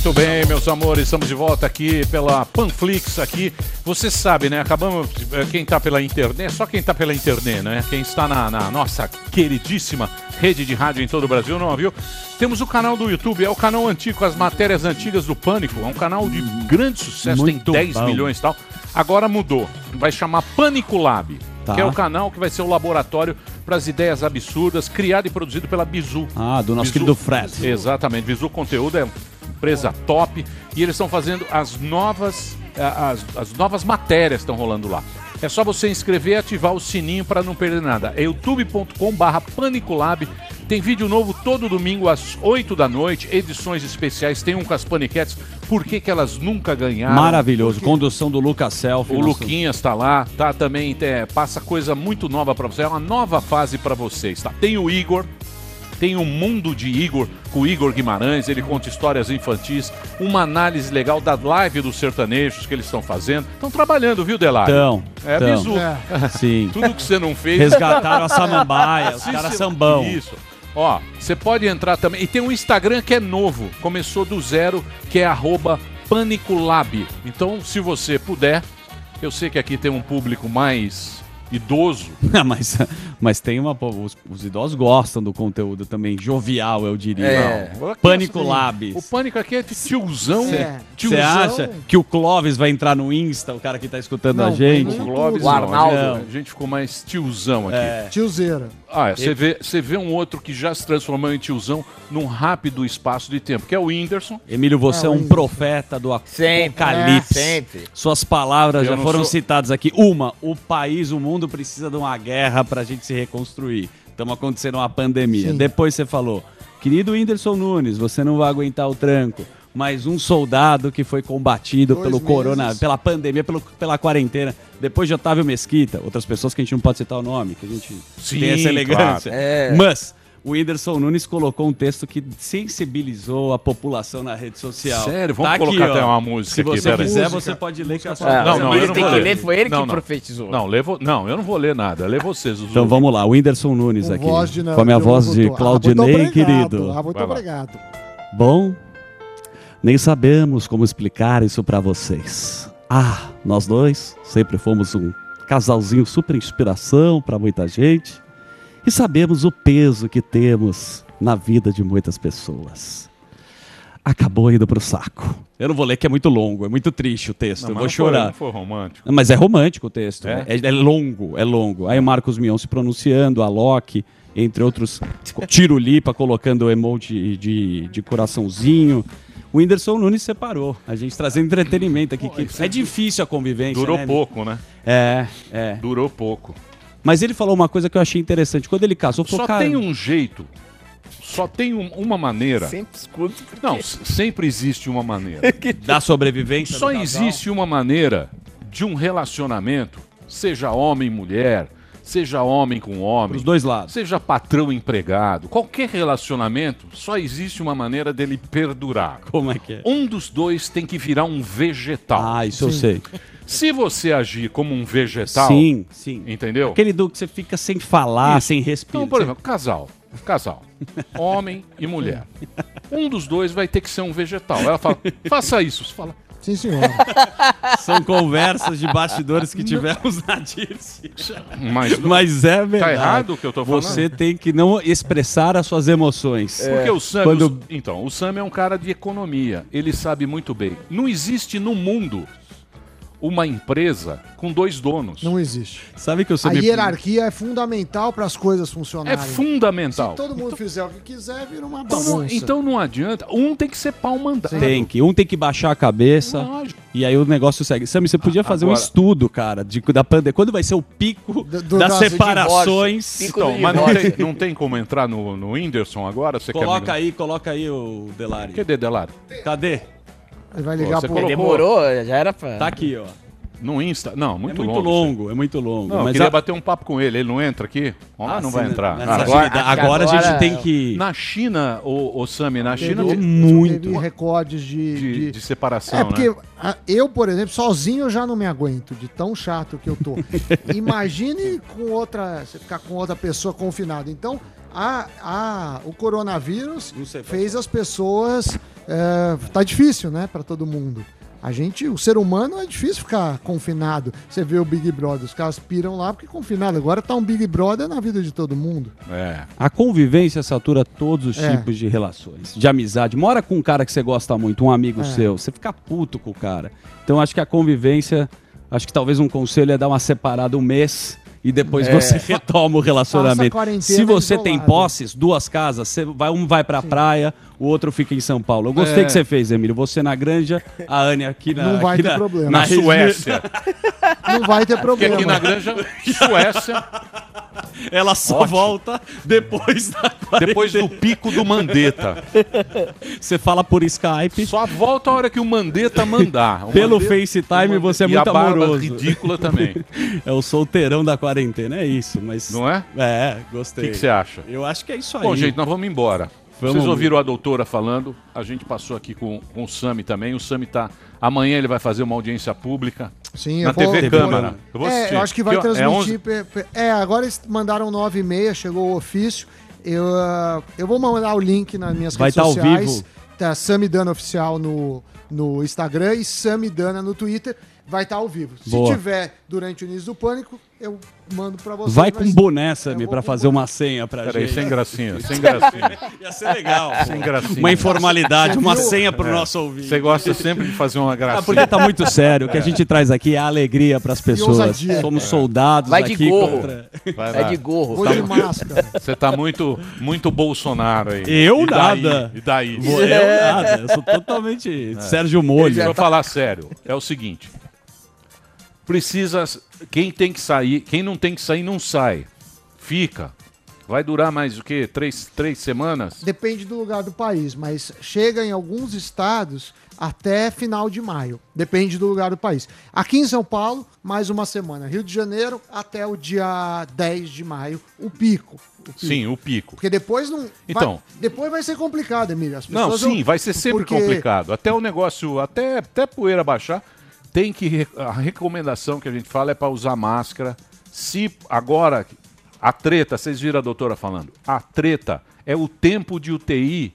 [SPEAKER 4] Muito bem, meus amores, estamos de volta aqui pela Panflix aqui. Você sabe, né? Acabamos. eh, Quem está pela internet, só quem está pela internet, né? Quem está na, na nossa queridíssima rede de rádio em todo o Brasil, não viu? Temos o canal do YouTube, é o canal antigo, as matérias antigas do Pânico. É um canal de grande sucesso,
[SPEAKER 7] Muito
[SPEAKER 4] tem 10
[SPEAKER 7] bom.
[SPEAKER 4] milhões e tal. Agora mudou. Vai chamar Pânico Lab.
[SPEAKER 7] Tá.
[SPEAKER 4] Que é o canal que vai ser o laboratório para as ideias absurdas, criado e produzido pela Bizu.
[SPEAKER 7] Ah, do nosso
[SPEAKER 4] Bizu-
[SPEAKER 7] querido Fred.
[SPEAKER 4] Exatamente. Bizu Conteúdo é empresa top e eles estão fazendo as novas, eh, as, as novas matérias estão rolando lá. É só você inscrever e ativar o sininho para não perder nada. É youtube.com/barra Panicolab. Tem vídeo novo todo domingo às 8 da noite, edições especiais. Tem um com as paniquetes. Por que, que elas nunca ganharam?
[SPEAKER 7] Maravilhoso. Condução do Lucas Selfie.
[SPEAKER 4] O
[SPEAKER 7] nosso-
[SPEAKER 4] Luquinhas tá lá, tá também, é, passa coisa muito nova pra você, é uma nova fase pra vocês, tá? Tem o Igor, tem o Mundo de Igor, com o Igor Guimarães, ele conta histórias infantis, uma análise legal da live dos sertanejos que eles estão fazendo. Estão trabalhando, viu, Delari?
[SPEAKER 7] Tão,
[SPEAKER 4] É,
[SPEAKER 7] tão.
[SPEAKER 4] bizu.
[SPEAKER 7] É. Sim.
[SPEAKER 4] Tudo que você não fez.
[SPEAKER 7] Resgataram a samambaia, os caras sambão.
[SPEAKER 4] Isso. Ó, você pode entrar também. E tem um Instagram que é novo, começou do zero, que é arroba Panicolab. Então, se você puder, eu sei que aqui tem um público mais idoso.
[SPEAKER 7] mas, mas tem uma. Os, os idosos gostam do conteúdo também, jovial, eu diria.
[SPEAKER 4] É.
[SPEAKER 7] Não. Pânico Labs.
[SPEAKER 4] O pânico aqui é de tiozão.
[SPEAKER 7] Você
[SPEAKER 4] Tiozão.
[SPEAKER 7] acha que o Clóvis vai entrar no Insta, o cara que tá escutando a
[SPEAKER 4] Não,
[SPEAKER 7] gente?
[SPEAKER 4] o Clóvis
[SPEAKER 7] o
[SPEAKER 4] não,
[SPEAKER 7] Arnaldo.
[SPEAKER 4] A gente ficou mais tiozão aqui.
[SPEAKER 7] É.
[SPEAKER 6] Tiozeira.
[SPEAKER 4] Ah, é, você vê, você vê um outro que já se transformou em tiozão num rápido espaço de tempo, que é o Whindersson.
[SPEAKER 7] Emílio, você é,
[SPEAKER 4] É,
[SPEAKER 7] um
[SPEAKER 4] Whindersson.
[SPEAKER 7] profeta do
[SPEAKER 4] Sempre,
[SPEAKER 7] apocalipse.
[SPEAKER 4] é, sempre.
[SPEAKER 7] Suas palavras
[SPEAKER 4] Eu
[SPEAKER 7] já foram
[SPEAKER 4] sou-
[SPEAKER 7] citadas aqui. Uma, o país, o mundo precisa de uma guerra pra gente se reconstruir. Estamos acontecendo uma pandemia.
[SPEAKER 6] Sim.
[SPEAKER 7] Depois você falou, querido Whindersson Nunes, você não vai aguentar o tranco. Mais um soldado que foi combatido
[SPEAKER 6] Dois
[SPEAKER 7] pelo
[SPEAKER 6] meses.
[SPEAKER 7] corona, pela pandemia, pelo, pela quarentena. Depois de Otávio Mesquita, outras pessoas que a gente não pode citar o nome, que a gente
[SPEAKER 4] Sim,
[SPEAKER 7] tem essa elegância.
[SPEAKER 4] claro.
[SPEAKER 1] É.
[SPEAKER 7] Mas o Whindersson Nunes colocou um texto que sensibilizou a população na rede social.
[SPEAKER 4] Sério? Vamos
[SPEAKER 7] Tá aqui,
[SPEAKER 4] colocar
[SPEAKER 7] ó.
[SPEAKER 4] até uma música
[SPEAKER 7] Se
[SPEAKER 4] aqui,
[SPEAKER 7] você
[SPEAKER 4] pera aí.
[SPEAKER 7] quiser,
[SPEAKER 4] Música.
[SPEAKER 7] você pode ler que eu
[SPEAKER 1] Ah,
[SPEAKER 4] Não, não,
[SPEAKER 1] ele
[SPEAKER 4] eu não
[SPEAKER 1] tem
[SPEAKER 4] vou
[SPEAKER 1] que
[SPEAKER 4] ler.
[SPEAKER 1] ler, foi ele
[SPEAKER 4] Não,
[SPEAKER 1] que
[SPEAKER 4] não.
[SPEAKER 1] profetizou.
[SPEAKER 4] Não, lê vo- não, eu não vou ler nada. Lê você, Zuzu.
[SPEAKER 7] Então vamos lá, o Whindersson Nunes
[SPEAKER 6] Com
[SPEAKER 7] aqui.
[SPEAKER 6] voz de-
[SPEAKER 7] com a minha voz de.
[SPEAKER 6] Ah,
[SPEAKER 7] Claudinei,
[SPEAKER 6] muito obrigado.
[SPEAKER 7] querido.
[SPEAKER 6] Ah, muito
[SPEAKER 4] Vai lá.
[SPEAKER 6] obrigado.
[SPEAKER 7] Bom, nem sabemos como explicar isso pra vocês. Ah, nós dois sempre fomos um casalzinho super inspiração pra muita gente e sabemos o peso que temos na vida de muitas pessoas. Acabou indo pro saco. Eu não vou ler que é muito longo, é muito triste o texto,
[SPEAKER 4] Não,
[SPEAKER 7] eu vou
[SPEAKER 4] foi-
[SPEAKER 7] chorar.
[SPEAKER 4] não foi romântico.
[SPEAKER 7] Mas é romântico o texto.
[SPEAKER 4] É?
[SPEAKER 7] É, é longo, é longo. Aí o Marcos Mion se pronunciando, a Loki, entre outros, Tirulipa colocando emoji de, de coraçãozinho. O Whindersson Nunes separou. A gente trazendo entretenimento aqui. que é difícil a convivência.
[SPEAKER 4] Durou
[SPEAKER 7] né?
[SPEAKER 4] pouco, né?
[SPEAKER 7] É, é.
[SPEAKER 4] Durou pouco.
[SPEAKER 7] Mas ele falou uma coisa que eu achei interessante. Quando ele casou, falou,
[SPEAKER 4] Só
[SPEAKER 7] cara,
[SPEAKER 4] tem um jeito. Só tem um- uma maneira.
[SPEAKER 1] Sempre escuto. porque-
[SPEAKER 4] Não, sempre existe uma maneira.
[SPEAKER 7] da sobrevivência.
[SPEAKER 4] Só existe uma maneira de um relacionamento, seja homem e mulher, seja homem com homem,
[SPEAKER 7] Dos dois lados.
[SPEAKER 4] seja patrão empregado, qualquer relacionamento, só existe uma maneira dele perdurar.
[SPEAKER 7] Como é que é?
[SPEAKER 4] Um dos dois tem que virar um vegetal.
[SPEAKER 7] Ah, isso eu sei.
[SPEAKER 4] Se você agir como um vegetal,
[SPEAKER 7] Sim, sim.
[SPEAKER 4] entendeu?
[SPEAKER 7] Aquele do que você fica sem falar,
[SPEAKER 4] Isso.
[SPEAKER 7] sem respirar.
[SPEAKER 4] Então, por exemplo, casal, casal, homem e mulher. Um dos dois vai ter que ser um vegetal. Ela fala, faça isso. Você fala,
[SPEAKER 6] Sim, senhora.
[SPEAKER 7] São conversas de bastidores que tivemos na Dirce.
[SPEAKER 4] mas,
[SPEAKER 7] Mas é verdade.
[SPEAKER 4] Tá errado o que eu tô falando?
[SPEAKER 7] Você tem que não expressar as suas emoções.
[SPEAKER 4] Porque o Sam,
[SPEAKER 7] Quando-
[SPEAKER 4] o- então, o Sam é um cara de economia. Ele sabe muito bem. Não existe no mundo uma empresa com dois donos.
[SPEAKER 6] Não existe.
[SPEAKER 7] Sabe que eu
[SPEAKER 6] A hierarquia é fundamental para as coisas
[SPEAKER 4] É
[SPEAKER 6] funcionarem.
[SPEAKER 4] fundamental.
[SPEAKER 6] Se todo mundo fizer o que quiser, vira uma
[SPEAKER 4] Então não,
[SPEAKER 6] bagunça.
[SPEAKER 4] então não adianta. Um tem que ser pau mandado.
[SPEAKER 7] Tem que. Um tem que baixar a cabeça
[SPEAKER 4] Lógico.
[SPEAKER 7] e aí o negócio segue. Sam, você podia fazer um
[SPEAKER 4] Agora-
[SPEAKER 7] estudo, cara, de, da pandemia. Quando vai ser o pico
[SPEAKER 6] Do- do
[SPEAKER 7] das separações?
[SPEAKER 1] Pico
[SPEAKER 4] Então, mas não tem, não tem como entrar no, no Whindersson agora? Você
[SPEAKER 7] Coloca
[SPEAKER 4] quer
[SPEAKER 7] aí, coloca aí o Delari.
[SPEAKER 4] Cadê, Delari?
[SPEAKER 7] Cadê?
[SPEAKER 6] Ele vai ligar
[SPEAKER 4] Você
[SPEAKER 6] pro...
[SPEAKER 4] colocou-
[SPEAKER 1] Demorou, já era pra.
[SPEAKER 7] Tá aqui, ó.
[SPEAKER 4] No Insta? Não, muito,
[SPEAKER 7] é muito
[SPEAKER 4] longo.
[SPEAKER 7] longo, é muito longo.
[SPEAKER 4] Não, eu
[SPEAKER 7] mas
[SPEAKER 4] queria
[SPEAKER 7] a-
[SPEAKER 4] bater um papo com ele. Ele não entra aqui? Ah,
[SPEAKER 7] Ah,
[SPEAKER 4] não vai entrar.
[SPEAKER 7] nessa
[SPEAKER 4] Ah,
[SPEAKER 7] vida.
[SPEAKER 1] agora-
[SPEAKER 7] agora, a gente
[SPEAKER 1] agora-
[SPEAKER 7] tem que.
[SPEAKER 4] Na China, o, o Sami, na China
[SPEAKER 6] Teve,
[SPEAKER 7] muito.
[SPEAKER 6] teve recordes de...
[SPEAKER 4] de,
[SPEAKER 6] de-
[SPEAKER 4] de separação,
[SPEAKER 6] É, porque
[SPEAKER 4] né?
[SPEAKER 6] eu, por exemplo, sozinho eu já não me aguento, de tão chato que eu tô. Imagine com outra, você ficar com outra pessoa confinada. Então, a, a, o coronavírus fez as pessoas. É, tá difícil, né, para todo mundo. A gente, o ser humano é difícil ficar confinado. Você vê o Big Brother, os caras piram lá porque confinado. Agora tá um Big Brother na vida de todo mundo.
[SPEAKER 4] É.
[SPEAKER 7] A convivência satura todos os
[SPEAKER 6] É.
[SPEAKER 7] tipos de relações, de amizade. Mora com um cara que você gosta muito, um amigo
[SPEAKER 6] É.
[SPEAKER 7] seu, você fica puto com o cara. Então acho que a convivência, acho que talvez um conselho é dar uma separada um mês e depois
[SPEAKER 1] É.
[SPEAKER 7] você retoma o relacionamento.
[SPEAKER 6] quarentena
[SPEAKER 7] Se você tem
[SPEAKER 6] isolado.
[SPEAKER 7] posses, duas casas, você vai, um vai pra praia, o outro fica em São Paulo. Eu gostei
[SPEAKER 4] É.
[SPEAKER 7] que você fez, Emílio. Você na granja, a Anne aqui na.
[SPEAKER 6] Não vai
[SPEAKER 7] aqui
[SPEAKER 6] ter
[SPEAKER 7] na,
[SPEAKER 6] problema.
[SPEAKER 7] Na
[SPEAKER 4] Na Suécia.
[SPEAKER 6] Não vai ter
[SPEAKER 4] Porque
[SPEAKER 6] problema.
[SPEAKER 4] aqui na Granja, Suécia,
[SPEAKER 7] Ela só
[SPEAKER 4] Ótimo.
[SPEAKER 7] volta depois da
[SPEAKER 4] depois do pico do Mandetta.
[SPEAKER 7] Você fala por Skype.
[SPEAKER 4] Só volta a hora que o Mandetta mandar. O
[SPEAKER 7] Pelo
[SPEAKER 4] Mandetta-
[SPEAKER 7] FaceTime você é
[SPEAKER 4] e
[SPEAKER 7] muito
[SPEAKER 4] a barba
[SPEAKER 7] amoroso.
[SPEAKER 4] ridícula também.
[SPEAKER 7] É o solteirão da quarentena, é isso, mas.
[SPEAKER 4] Não é?
[SPEAKER 7] É,
[SPEAKER 4] O
[SPEAKER 7] gostei.
[SPEAKER 4] que que você acha?
[SPEAKER 7] Eu acho que é isso aí.
[SPEAKER 4] Bom, gente, nós vamos embora.
[SPEAKER 7] Vamos.
[SPEAKER 4] Vocês ouviram a doutora falando, a gente passou aqui com, com o Sami também. O Sami tá. Amanhã ele vai fazer uma audiência pública
[SPEAKER 6] Sim,
[SPEAKER 4] na
[SPEAKER 6] eu vou-
[SPEAKER 4] TV
[SPEAKER 6] vou-
[SPEAKER 4] Câmara. Eu vou
[SPEAKER 6] É,
[SPEAKER 4] assistir.
[SPEAKER 6] eu acho que vai
[SPEAKER 4] é 11
[SPEAKER 6] transmitir. pe- pe- É, agora eles mandaram 9 e meia, chegou o ofício. Eu, ah, eu vou mandar o link nas minhas
[SPEAKER 7] Vai
[SPEAKER 6] redes
[SPEAKER 7] tá ao
[SPEAKER 6] sociais.
[SPEAKER 7] vivo.
[SPEAKER 6] Tá Samidana Oficial no, no Instagram e Samidana no Twitter. Vai estar ao vivo. Se
[SPEAKER 7] Boa.
[SPEAKER 6] tiver durante o início do pânico, eu mando pra vocês.
[SPEAKER 7] Vai com boné,
[SPEAKER 6] vou
[SPEAKER 7] pra
[SPEAKER 6] com
[SPEAKER 7] fazer
[SPEAKER 6] boné.
[SPEAKER 7] uma senha pra
[SPEAKER 4] Peraí,
[SPEAKER 7] gente.
[SPEAKER 4] sem gracinha, sem gracinha.
[SPEAKER 7] Ia ser legal.
[SPEAKER 4] Sem gracinha.
[SPEAKER 7] Uma informalidade,
[SPEAKER 6] Você
[SPEAKER 7] uma senha pro
[SPEAKER 4] É.
[SPEAKER 7] nosso ouvinte.
[SPEAKER 4] Você gosta sempre de fazer uma
[SPEAKER 7] Ah,
[SPEAKER 4] gracinha.
[SPEAKER 7] porque tá muito sério. O que a gente traz aqui é a alegria pras pessoas.
[SPEAKER 6] ousadia.
[SPEAKER 7] Somos soldados
[SPEAKER 1] Vai de
[SPEAKER 7] aqui
[SPEAKER 1] gorro.
[SPEAKER 7] contra.
[SPEAKER 4] Vai
[SPEAKER 1] É de gorro.
[SPEAKER 6] Vou de máscara.
[SPEAKER 4] Você tá muito, muito Bolsonaro aí.
[SPEAKER 7] Eu
[SPEAKER 4] E daí?
[SPEAKER 7] nada.
[SPEAKER 4] E daí?
[SPEAKER 7] Vou- Eu nada, eu sou totalmente Sérgio Molho.
[SPEAKER 4] Deixa eu falar sério. É o seguinte. Precisa. Quem tem que sair, quem não tem que sair, não sai. Fica. Vai durar mais o quê? Três, três semanas?
[SPEAKER 6] Depende do lugar do país, mas chega em alguns estados até final de maio. Depende do lugar do país. Aqui em São Paulo, mais uma semana. Rio de Janeiro, até o dia 10 de maio, o pico. O pico.
[SPEAKER 4] Sim, o pico.
[SPEAKER 6] Porque depois não. vai-
[SPEAKER 4] Então.
[SPEAKER 6] depois vai ser complicado, Emílio. As
[SPEAKER 4] Não, sim,
[SPEAKER 6] vão-
[SPEAKER 4] vai ser sempre
[SPEAKER 6] porque-
[SPEAKER 4] complicado. Até o negócio, até, até poeira baixar, tem que. A recomendação que a gente fala é para usar máscara. Se agora. A treta, vocês viram a doutora falando? A treta é o tempo de UTI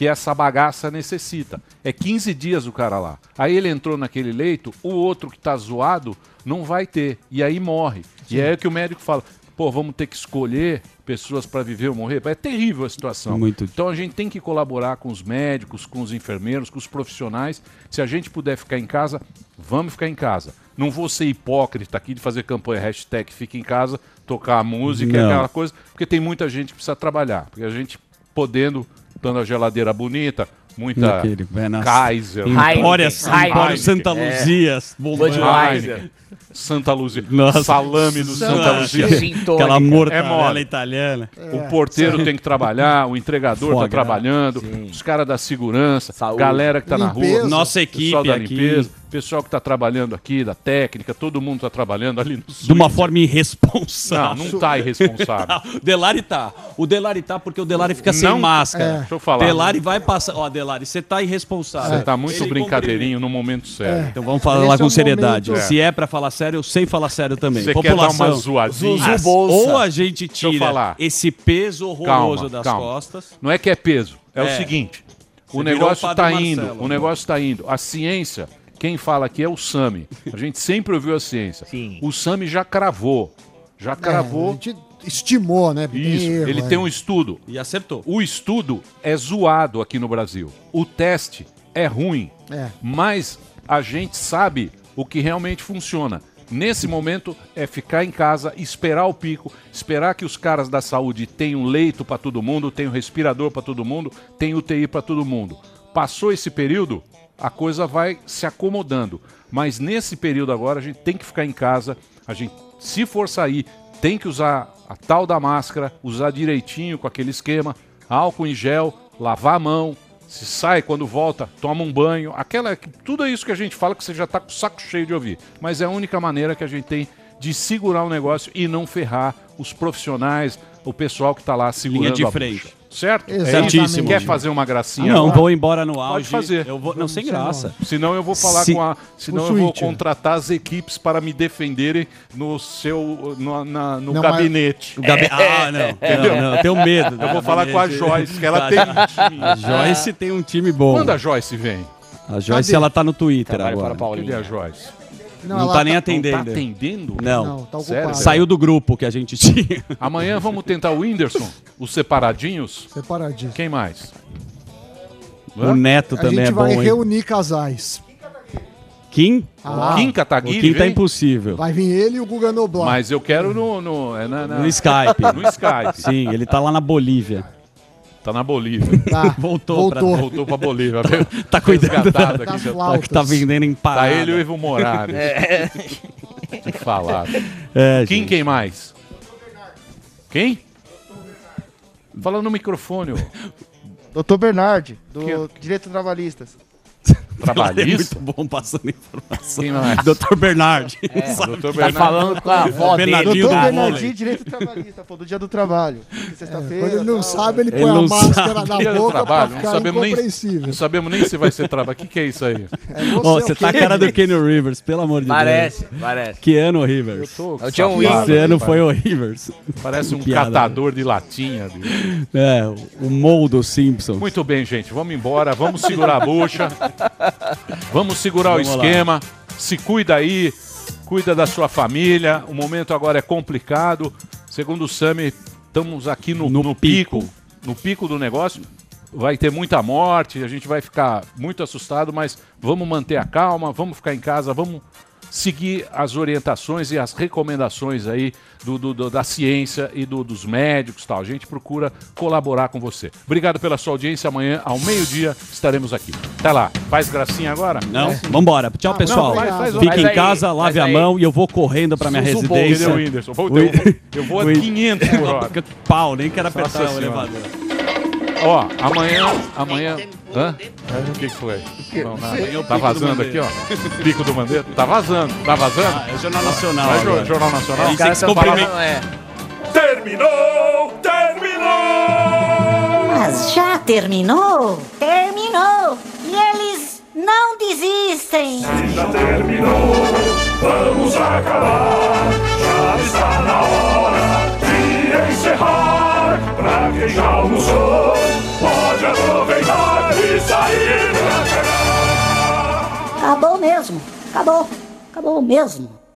[SPEAKER 4] que essa bagaça necessita. É 15 dias o cara lá. Aí ele entrou naquele leito, o outro que tá zoado não vai ter. E aí morre. E é que o médico fala: pô, vamos ter que escolher pessoas para viver ou morrer. É terrível a situação.
[SPEAKER 7] Muito.
[SPEAKER 4] Então a gente tem que colaborar com os médicos, com os enfermeiros, com os profissionais. Se a gente puder ficar em casa, vamos ficar em casa. Não vou ser hipócrita aqui de fazer campanha hashtag fica em casa, tocar a música,
[SPEAKER 7] Não.
[SPEAKER 4] aquela coisa, porque tem muita gente que precisa trabalhar. Porque a gente podendo, dando a geladeira bonita, muita
[SPEAKER 7] nas-
[SPEAKER 4] Kaiser, Heineken,
[SPEAKER 7] Empórios Santa
[SPEAKER 4] É.
[SPEAKER 7] Luzias, Budweiser.
[SPEAKER 4] Santa Luzia,
[SPEAKER 7] Nossa.
[SPEAKER 4] salame do Santa
[SPEAKER 7] Nossa.
[SPEAKER 4] Luzia.
[SPEAKER 7] Aquela mortadela
[SPEAKER 4] É mole.
[SPEAKER 7] italiana.
[SPEAKER 4] O porteiro
[SPEAKER 7] Sim.
[SPEAKER 4] tem que trabalhar, o entregador
[SPEAKER 7] Foie
[SPEAKER 4] está trabalhando, os caras da segurança, galera que está na rua,
[SPEAKER 7] Limpeza. Nossa equipe
[SPEAKER 4] da
[SPEAKER 7] aqui.
[SPEAKER 4] Pessoal que está trabalhando aqui, da técnica, todo mundo está trabalhando ali no
[SPEAKER 7] De uma forma irresponsável.
[SPEAKER 4] Não, não tá irresponsável.
[SPEAKER 7] Não, o Delari tá. O Delari tá porque o Delari fica sem
[SPEAKER 4] Não-
[SPEAKER 7] máscara.
[SPEAKER 4] É. Deixa eu falar.
[SPEAKER 7] Delari vai passar. Ó, Delari, você tá irresponsável.
[SPEAKER 4] Você tá muito
[SPEAKER 7] Ele
[SPEAKER 4] brincadeirinho no momento sério.
[SPEAKER 7] Então vamos falar lá com seriedade. Se é pra falar sério, eu sei falar sério também.
[SPEAKER 4] Você quer dar uma zoadinha?
[SPEAKER 7] Ah, ou a gente tira esse peso horroroso das
[SPEAKER 4] calma.
[SPEAKER 7] costas.
[SPEAKER 4] Não é que é peso, é, o
[SPEAKER 7] É.
[SPEAKER 4] seguinte: o negócio está indo, o negócio está indo. A ciência, quem fala aqui é o SAMI. A gente sempre ouviu a ciência. O SAMI já cravou, já
[SPEAKER 6] É,
[SPEAKER 4] cravou.
[SPEAKER 6] a gente estimou, né?
[SPEAKER 4] Isso,
[SPEAKER 6] erro,
[SPEAKER 4] ele
[SPEAKER 6] é.
[SPEAKER 4] tem um estudo.
[SPEAKER 7] E acertou.
[SPEAKER 4] O estudo é zoado aqui no Brasil. O teste é ruim.
[SPEAKER 6] É.
[SPEAKER 4] Mas a gente sabe o que realmente funciona. Nesse momento é ficar em casa, esperar o pico, esperar que os caras da saúde tenham leito para todo mundo, tenham respirador para todo mundo, tenham UTI para todo mundo. Passou esse período, a coisa vai se acomodando. Mas nesse período agora a gente tem que ficar em casa, a gente se for sair, tem que usar a tal da máscara, usar direitinho com aquele esquema, álcool em gel, lavar a mão, se sai quando volta, toma um banho, aquela tudo isso que a gente fala que você já está com o saco cheio de ouvir, mas é a única maneira que a gente tem de segurar o negócio e não ferrar os profissionais, o pessoal que está lá segurando
[SPEAKER 7] Linha de
[SPEAKER 4] a
[SPEAKER 7] frente.
[SPEAKER 4] Certo?
[SPEAKER 7] Exatamente.
[SPEAKER 4] É isso. Quer fazer uma gracinha?
[SPEAKER 7] Ah, não,
[SPEAKER 4] agora?
[SPEAKER 7] vou embora no auge.
[SPEAKER 4] Pode fazer.
[SPEAKER 7] Eu vou, não, sem graça.
[SPEAKER 4] Senão eu vou falar
[SPEAKER 7] Se-
[SPEAKER 4] com a. Senão eu vou contratar as equipes para me defenderem no seu. no, na- no
[SPEAKER 7] Não, mas-
[SPEAKER 4] gabinete.
[SPEAKER 7] O gabi- Ah, não.
[SPEAKER 4] Entendeu?
[SPEAKER 7] Não, não, eu tenho medo do
[SPEAKER 4] Eu vou falar com a. Joyce, que ela
[SPEAKER 7] Tá.
[SPEAKER 4] tem um time.
[SPEAKER 7] A Joyce tem um time bom.
[SPEAKER 4] Quando a Joyce vem?
[SPEAKER 7] A Joyce,
[SPEAKER 4] Cadê?
[SPEAKER 7] ela tá no Twitter
[SPEAKER 4] Trabalha
[SPEAKER 7] agora.
[SPEAKER 4] para a Paulinha. Cadê a Joyce?
[SPEAKER 7] Não,
[SPEAKER 4] Não,
[SPEAKER 7] tá
[SPEAKER 4] ela
[SPEAKER 7] nem
[SPEAKER 4] tá-
[SPEAKER 7] atendendo.
[SPEAKER 4] não tá atendendo?
[SPEAKER 7] Não.
[SPEAKER 4] Não, tá
[SPEAKER 7] Sério? Saiu do grupo que a gente tinha.
[SPEAKER 4] Amanhã vamos tentar o Whindersson, os separadinhos.
[SPEAKER 6] Separadinho.
[SPEAKER 4] Quem mais?
[SPEAKER 7] O Neto
[SPEAKER 6] a
[SPEAKER 7] também
[SPEAKER 6] gente
[SPEAKER 7] é bom,
[SPEAKER 6] vai
[SPEAKER 7] hein?
[SPEAKER 6] reunir casais.
[SPEAKER 7] Kim?
[SPEAKER 6] Ah.
[SPEAKER 4] Kim Kataguiri
[SPEAKER 7] O Kim tá
[SPEAKER 4] vem?
[SPEAKER 7] impossível.
[SPEAKER 6] Vai vir ele e o Guga Noblar.
[SPEAKER 4] Mas eu quero no. No, é na- na-
[SPEAKER 7] No Skype.
[SPEAKER 4] No Skype.
[SPEAKER 7] Sim, ele tá lá na Bolívia.
[SPEAKER 4] Tá na Bolívia.
[SPEAKER 6] Tá,
[SPEAKER 7] voltou, pra
[SPEAKER 4] Voltou pra Bolívia. veio
[SPEAKER 7] Tá cuidando da-
[SPEAKER 4] aqui,
[SPEAKER 7] das
[SPEAKER 4] já
[SPEAKER 7] flautas. Tá vendendo em parada.
[SPEAKER 4] Tá ele e o Evo Morales.
[SPEAKER 7] É.
[SPEAKER 4] Que falar.
[SPEAKER 7] É,
[SPEAKER 4] quem,
[SPEAKER 7] gente.
[SPEAKER 4] quem mais? Quem? Fala no microfone.
[SPEAKER 16] Doutor Bernardi, do
[SPEAKER 4] Que-
[SPEAKER 16] Direito Trabalhistas.
[SPEAKER 4] Trabalhista?
[SPEAKER 7] É muito bom passando informação.
[SPEAKER 4] Quem mais?
[SPEAKER 7] Dr. Bernardi.
[SPEAKER 16] É,
[SPEAKER 7] Sabe?
[SPEAKER 16] Dr.
[SPEAKER 7] Tá falando com a avó dele.
[SPEAKER 16] Doutor
[SPEAKER 7] do
[SPEAKER 16] Bernardi,
[SPEAKER 7] vôlei.
[SPEAKER 16] Direito Trabalhista, pô, do dia do trabalho. Sexta-feira.
[SPEAKER 6] Quando ele não
[SPEAKER 16] tal.
[SPEAKER 6] sabe, ele
[SPEAKER 7] Ele
[SPEAKER 6] põe a
[SPEAKER 7] não
[SPEAKER 6] máscara
[SPEAKER 7] sabe.
[SPEAKER 6] na boca pra
[SPEAKER 4] trabalho, não
[SPEAKER 6] ficar
[SPEAKER 4] sabemos, nem, não sabemos nem se vai ser trabalho. O que, que é isso aí?
[SPEAKER 7] Ó, você tá a cara do Kenny Rivers, pelo amor de
[SPEAKER 1] Parece,
[SPEAKER 7] Deus.
[SPEAKER 1] parece.
[SPEAKER 7] Que ano Rivers?
[SPEAKER 4] Eu tô
[SPEAKER 1] É o John Wick.
[SPEAKER 7] Esse ano foi o Rivers.
[SPEAKER 4] Parece um
[SPEAKER 7] Piada.
[SPEAKER 4] catador de latinha. bicho.
[SPEAKER 7] É, o Mou dos Simpsons.
[SPEAKER 4] Muito bem, gente. Vamos embora. Vamos segurar a bucha. Vamos segurar
[SPEAKER 7] Vamos
[SPEAKER 4] o
[SPEAKER 7] lá.
[SPEAKER 4] esquema. Se cuida aí. Cuida da sua família. O momento agora é complicado. Segundo o Sami, estamos aqui no, no pico. No pico do negócio. Vai ter muita morte. A gente vai ficar muito assustado, mas vamos manter a calma. Vamos ficar em casa. Vamos seguir as orientações e as recomendações aí do, do- do- da ciência e do- dos médicos e tal. A gente procura colaborar com você. Obrigado pela sua audiência. Amanhã, ao meio-dia, estaremos aqui. Até lá. Faz gracinha agora?
[SPEAKER 7] Não? Vambora. Tchau, pessoal.
[SPEAKER 4] Não, faz- faz-
[SPEAKER 7] Fique
[SPEAKER 4] faz
[SPEAKER 7] em
[SPEAKER 4] aí,
[SPEAKER 7] casa, lave a
[SPEAKER 4] aí.
[SPEAKER 7] mão e eu vou correndo pra minha
[SPEAKER 4] Suzu
[SPEAKER 7] residência.
[SPEAKER 4] Bolt, entendeu, Whindersson? Vou- eu vou- eu vou a
[SPEAKER 7] Ui.
[SPEAKER 4] 500 por hora.
[SPEAKER 7] Pau, nem quero apertar o elevador.
[SPEAKER 4] Ó, amanhã. Amanhã. Hã? O que, que foi? Não, nada.
[SPEAKER 7] Sei, o
[SPEAKER 4] Tá vazando aqui, ó. Pico do Mandetta. Tá vazando. Tá vazando?
[SPEAKER 7] Ah, é o Jornal Nacional agora.
[SPEAKER 4] Jornal Nacional.
[SPEAKER 7] Que se cumprimentar.
[SPEAKER 4] É.
[SPEAKER 13] Terminou! Terminou!
[SPEAKER 17] Mas já terminou? Terminou! E eles não desistem!
[SPEAKER 13] Já terminou, vamos acabar. Já está na hora de encerrar. Pra quem já almoçou, pode aproveitar sair pra.
[SPEAKER 17] Acabou mesmo! Acabou! Acabou mesmo!